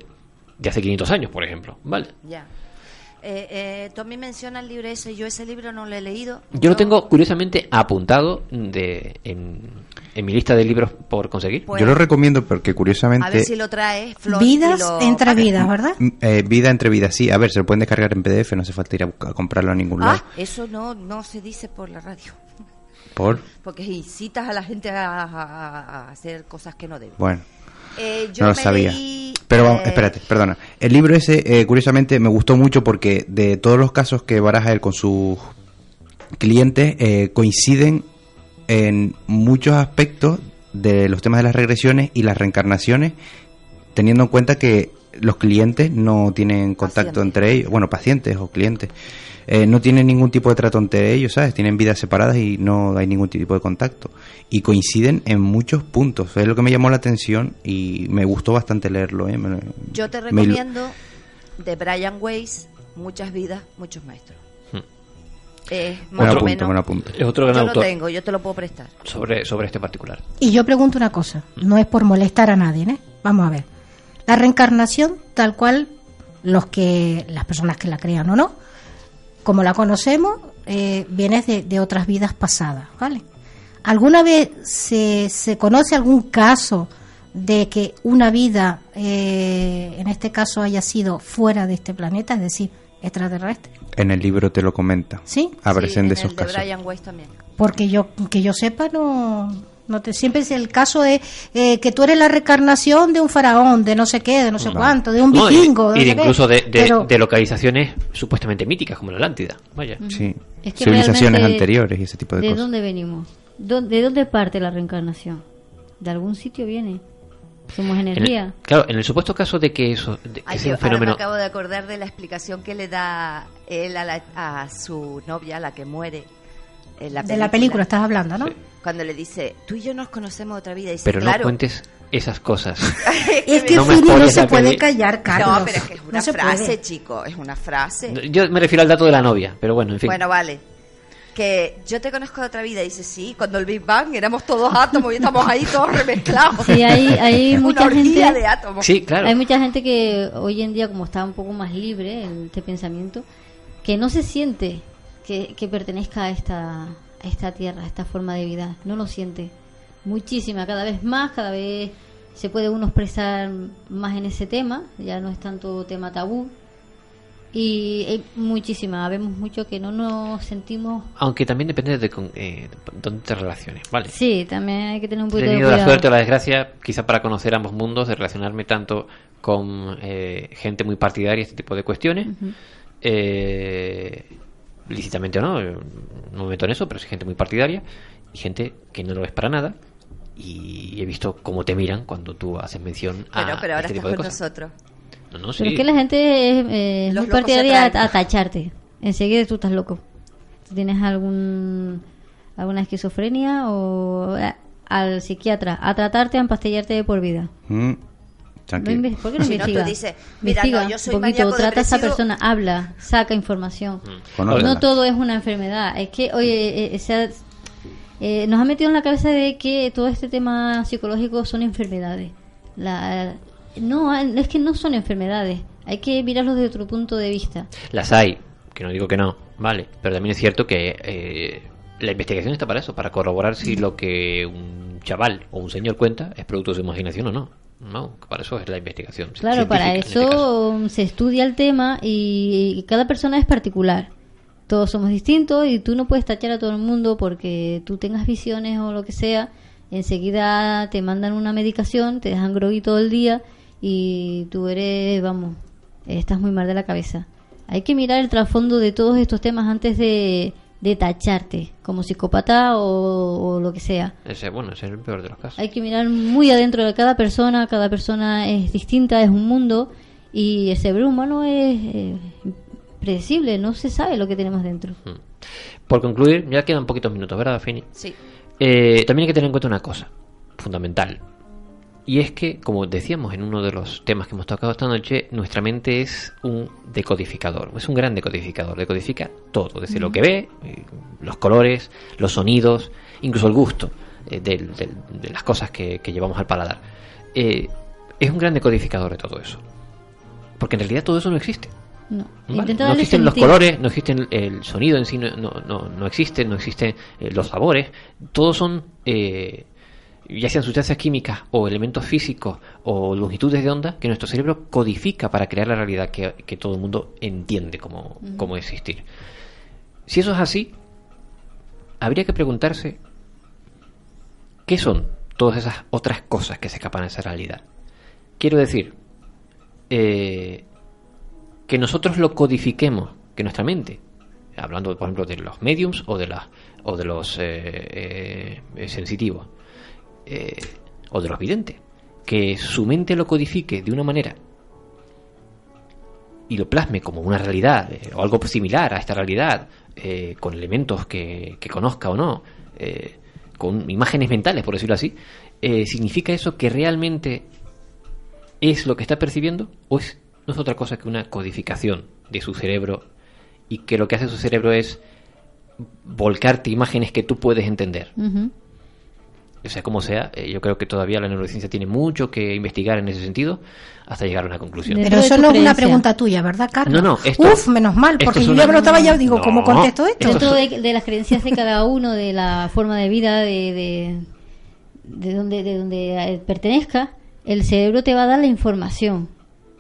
[SPEAKER 2] de hace 500 años, por ejemplo, ¿vale?
[SPEAKER 3] Ya. Eh, eh, Tommy menciona el libro ese, yo ese libro no lo he leído.
[SPEAKER 2] Yo lo tengo curiosamente apuntado de, en, en mi lista de libros por conseguir.
[SPEAKER 3] Pues-
[SPEAKER 6] Yo lo recomiendo porque
[SPEAKER 3] A
[SPEAKER 6] curiosamente
[SPEAKER 3] ver si lo trae Flor.
[SPEAKER 4] Vidas
[SPEAKER 3] lo
[SPEAKER 4] entre vidas, ¿verdad?
[SPEAKER 6] mm, eh, vida entre vidas, sí, a ver, se lo pueden descargar en PDF, no hace falta ir a, buscar- a comprarlo a ningún lado.
[SPEAKER 3] Ah, eso no, no se dice por la radio.
[SPEAKER 6] Por
[SPEAKER 3] Porque incitas a la gente a, a- a hacer cosas que no deben.
[SPEAKER 6] bueno,
[SPEAKER 3] Eh, yo
[SPEAKER 6] no lo
[SPEAKER 3] me
[SPEAKER 6] sabía.
[SPEAKER 3] leí,
[SPEAKER 6] Pero vamos,
[SPEAKER 3] eh,
[SPEAKER 6] espérate, perdona. El libro ese, eh, curiosamente, me gustó mucho porque de todos los casos que baraja él con sus clientes, eh, coinciden en muchos aspectos de los temas de las regresiones y las reencarnaciones, teniendo en cuenta que los clientes no tienen contacto entre ellos, bueno, pacientes o clientes, eh, no tienen ningún tipo de trato entre ellos, ¿sabes? Tienen vidas separadas y no hay ningún tipo de contacto. Y coinciden en muchos puntos. Es lo que me llamó la atención y me gustó bastante leerlo. ¿eh? Me-
[SPEAKER 3] Yo te recomiendo de Brian Weiss, Muchas vidas, muchos maestros.
[SPEAKER 2] Hmm.
[SPEAKER 3] Eh,
[SPEAKER 6] Me
[SPEAKER 3] más
[SPEAKER 6] lo
[SPEAKER 3] o
[SPEAKER 6] apunto,
[SPEAKER 3] menos.
[SPEAKER 6] me lo apunto.
[SPEAKER 2] Es otro gran
[SPEAKER 3] yo
[SPEAKER 2] autor
[SPEAKER 3] lo tengo, yo te lo puedo prestar.
[SPEAKER 2] sobre, sobre este particular.
[SPEAKER 4] Y yo pregunto una cosa, no es por molestar a nadie, ¿eh? Vamos a ver. La reencarnación, tal cual los que las personas que la crean o no, como la conocemos, eh, viene de, de otras vidas pasadas, ¿vale? ¿Alguna vez se, se conoce algún caso de que una vida, eh, en este caso, haya sido fuera de este planeta, es decir, extraterrestre?
[SPEAKER 6] En el libro te lo comenta.
[SPEAKER 4] ¿Sí?
[SPEAKER 6] Aparecen
[SPEAKER 3] Sí,
[SPEAKER 6] de
[SPEAKER 3] en
[SPEAKER 6] esos
[SPEAKER 3] el de
[SPEAKER 6] casos.
[SPEAKER 3] Brian Weiss también.
[SPEAKER 4] Porque yo que yo sepa no no te siempre es el caso de eh, que tú eres la reencarnación de un faraón, de no sé qué, de no sé
[SPEAKER 2] Vale.
[SPEAKER 4] cuánto, de un
[SPEAKER 2] No, y-
[SPEAKER 4] vikingo,
[SPEAKER 2] y,
[SPEAKER 4] no
[SPEAKER 2] de incluso de, de-
[SPEAKER 4] Pero-
[SPEAKER 2] de localizaciones supuestamente míticas como la Atlántida. Vaya.
[SPEAKER 6] Sí.
[SPEAKER 7] Es que
[SPEAKER 6] Civilizaciones anteriores y ese tipo de,
[SPEAKER 7] ¿De
[SPEAKER 6] cosas.
[SPEAKER 7] dónde venimos? ¿Dó- ¿De dónde parte la reencarnación? ¿De algún sitio viene? Somos
[SPEAKER 2] En el-
[SPEAKER 7] energía.
[SPEAKER 2] claro, en el supuesto caso de que eso de que
[SPEAKER 3] Ay,
[SPEAKER 2] sea
[SPEAKER 3] yo
[SPEAKER 2] un
[SPEAKER 3] ahora me
[SPEAKER 2] fenómeno
[SPEAKER 3] acabo de acordar de la explicación que le da él a, la- a su novia, la que muere. En la
[SPEAKER 4] de la película estás hablando, ¿no?
[SPEAKER 3] Cuando le dice, tú y yo nos conocemos otra vida. Y dice,
[SPEAKER 2] pero
[SPEAKER 3] claro.
[SPEAKER 2] no cuentes esas cosas.
[SPEAKER 4] Es que
[SPEAKER 2] No
[SPEAKER 4] Fini no se puede callar, Carlos.
[SPEAKER 3] No, pero es que es una
[SPEAKER 4] No
[SPEAKER 3] frase,
[SPEAKER 4] puede.
[SPEAKER 3] chico, es una frase.
[SPEAKER 2] Yo me refiero al dato de la novia, pero bueno, en fin.
[SPEAKER 3] Bueno, vale. Que yo te conozco de otra vida. Dice, sí, cuando el Big Bang éramos todos átomos y estamos ahí todos remezclados.
[SPEAKER 7] Sí, hay, hay mucha gente.
[SPEAKER 3] de átomos.
[SPEAKER 2] Sí, claro.
[SPEAKER 7] Hay mucha gente que hoy en día, como está un poco más libre en este pensamiento, que no se siente que, que pertenezca a esta, esta tierra, esta forma de vida. No lo siente. Muchísima, cada vez más, cada vez se puede uno expresar más en ese tema. Ya no es tanto tema tabú. Y hay muchísima, vemos mucho que no nos sentimos.
[SPEAKER 2] Aunque también depende de con, eh, dónde te relaciones, ¿vale?
[SPEAKER 7] Sí, también hay que tener un
[SPEAKER 2] He
[SPEAKER 7] poquito de
[SPEAKER 2] tenido la suerte o la desgracia, quizá para conocer ambos mundos, de relacionarme tanto con eh, gente muy partidaria, este tipo de cuestiones, eh, lícitamente o no, eh, no me meto en eso, pero sí gente muy partidaria, y gente que no lo es para nada, y he visto cómo te miran cuando tú haces mención a
[SPEAKER 3] Pero, pero ahora
[SPEAKER 2] este
[SPEAKER 3] estás
[SPEAKER 2] de
[SPEAKER 3] con
[SPEAKER 2] cosas.
[SPEAKER 3] nosotros.
[SPEAKER 2] No, no, sí.
[SPEAKER 7] Pero es que la gente es, eh, es muy partidaria a, a tacharte. Enseguida tú estás loco. ¿Tienes algún alguna esquizofrenia o a- al psiquiatra a tratarte, a empastillarte de por vida?
[SPEAKER 6] Mm, tranquilo.
[SPEAKER 7] ¿Por qué no
[SPEAKER 3] Si no, tú
[SPEAKER 7] investiga?
[SPEAKER 3] dices, mira,
[SPEAKER 7] Investiga
[SPEAKER 3] no, yo soy
[SPEAKER 7] un poquito,
[SPEAKER 3] maníaco
[SPEAKER 7] trata a esa persona, habla, saca información.
[SPEAKER 6] Conócela.
[SPEAKER 7] No todo es una enfermedad. Es que, oye, eh, se ha- eh, nos ha metido en la cabeza de que todo este tema psicológico son enfermedades. La, no, es que no son enfermedades. Hay que mirarlo desde otro punto de vista.
[SPEAKER 2] Las hay, que no digo que no, vale, pero también es cierto que eh, la investigación está para eso, para corroborar si lo que un chaval o un señor cuenta es producto de su imaginación o no. No, para eso es la investigación.
[SPEAKER 7] Claro, para
[SPEAKER 2] este
[SPEAKER 7] eso se estudia el tema y cada persona es particular. Todos somos distintos y tú no puedes tachar a todo el mundo porque tú tengas visiones o lo que sea. Enseguida te mandan una medicación, te dejan groggy todo el día y tú eres, vamos, estás muy mal de la cabeza. Hay que mirar el trasfondo de todos estos temas antes de de tacharte como psicópata o, o lo que sea.
[SPEAKER 2] Ese, bueno, ese es el peor de los casos.
[SPEAKER 7] Hay que mirar muy adentro de cada persona, cada persona es distinta, es un mundo y el cerebro humano es eh, predecible, no se sabe lo que tenemos dentro.
[SPEAKER 2] Por concluir, ya quedan poquitos minutos, ¿verdad, Fini?
[SPEAKER 3] Sí.
[SPEAKER 2] Eh, también hay que tener en cuenta una cosa fundamental. Y es que, como decíamos en uno de los temas que hemos tocado esta noche, nuestra mente es un decodificador, es un gran decodificador, decodifica todo, desde lo que ve, eh, los colores, los sonidos, incluso el gusto eh, del- de, las cosas que, que llevamos al paladar. Eh, es un gran decodificador de todo eso. Porque en realidad todo eso no existe.
[SPEAKER 7] No,
[SPEAKER 2] No existen los colores, no existen el sonido en sí, no, no, no, no existe, no existen eh, los sabores. Todos son, eh, ya sean sustancias químicas o elementos físicos o longitudes de onda que nuestro cerebro codifica para crear la realidad que, que todo el mundo entiende como, como existir. Si eso es así, habría que preguntarse qué son todas esas otras cosas que se escapan a esa realidad. Quiero decir, eh, que nosotros lo codifiquemos, que nuestra mente, hablando por ejemplo de los mediums o de las o de los eh, eh, sensitivos eh, o de los videntes, que su mente lo codifique de una manera y lo plasme como una realidad eh, o algo similar a esta realidad, eh, con elementos que, conozca o no, con imágenes mentales, por decirlo así, ¿significa eso que realmente es lo que está percibiendo o es, no es otra cosa que una codificación de su cerebro y que lo que hace su cerebro es volcarte imágenes que tú puedes entender? O sea, como sea, eh, yo creo que todavía la neurociencia tiene mucho que investigar en ese sentido hasta llegar a una conclusión.
[SPEAKER 4] Pero eso no es una pregunta tuya, ¿verdad, Carlos?
[SPEAKER 2] No, no, esto-
[SPEAKER 4] Uf, menos mal, porque yo ya me lo estaba ya, digo,
[SPEAKER 2] No,
[SPEAKER 4] ¿cómo contesto esto?
[SPEAKER 7] Dentro de, de las creencias de cada uno, de la forma de vida, de, de, de donde, de donde eh, pertenezca, el cerebro te va a dar la información.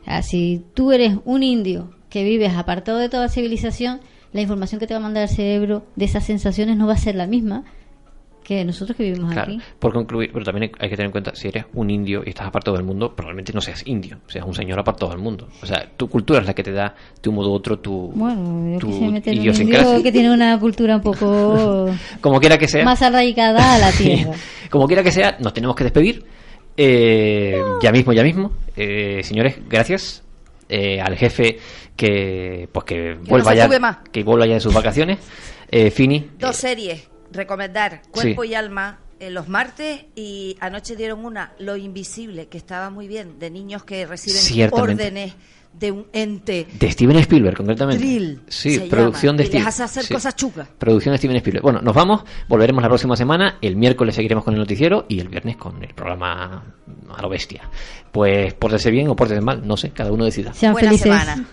[SPEAKER 7] O sea, si tú eres un indio que vives apartado de toda civilización, la información que te va a mandar el cerebro de esas sensaciones no va a ser la misma que nosotros que vivimos
[SPEAKER 2] Claro,
[SPEAKER 7] aquí.
[SPEAKER 2] por concluir, pero también hay que tener en cuenta, si eres un indio y estás apartado del mundo, probablemente no seas indio, seas un señor apartado del mundo. O sea, tu cultura es la que te da de un modo u otro tu,
[SPEAKER 7] Bueno, yo
[SPEAKER 2] tu
[SPEAKER 7] un
[SPEAKER 2] idiosincrasia.
[SPEAKER 7] indio que tiene una cultura un poco
[SPEAKER 2] Como quiera que sea.
[SPEAKER 7] más arraigada a la tierra.
[SPEAKER 2] Como quiera que sea, nos tenemos que despedir. Eh, ya mismo, ya mismo. Eh, señores, gracias. Eh, al jefe que pues que vuelva
[SPEAKER 3] se
[SPEAKER 2] ya
[SPEAKER 3] más.
[SPEAKER 2] que vuelva ya de sus vacaciones. Eh, Fini,
[SPEAKER 3] Dos series. Recomendar Cuerpo
[SPEAKER 2] Sí.
[SPEAKER 3] y Alma eh, los martes y anoche dieron una, Lo Invisible, que estaba muy bien, de niños que reciben órdenes de un ente.
[SPEAKER 2] de Steven Spielberg concretamente.
[SPEAKER 3] Drill,
[SPEAKER 2] Sí,
[SPEAKER 3] se
[SPEAKER 2] producción
[SPEAKER 3] llama,
[SPEAKER 2] de
[SPEAKER 3] y les
[SPEAKER 2] Steven.
[SPEAKER 3] hace hacer
[SPEAKER 2] sí.
[SPEAKER 3] cosas chucas.
[SPEAKER 2] Producción de Steven Spielberg. Bueno, nos vamos, volveremos la próxima semana. El miércoles seguiremos con el noticiero y el viernes con el programa a lo bestia. Pues pórtese bien o pórtese mal, no sé, cada uno decida.
[SPEAKER 7] Sean
[SPEAKER 3] Buena
[SPEAKER 7] felices.
[SPEAKER 3] semana.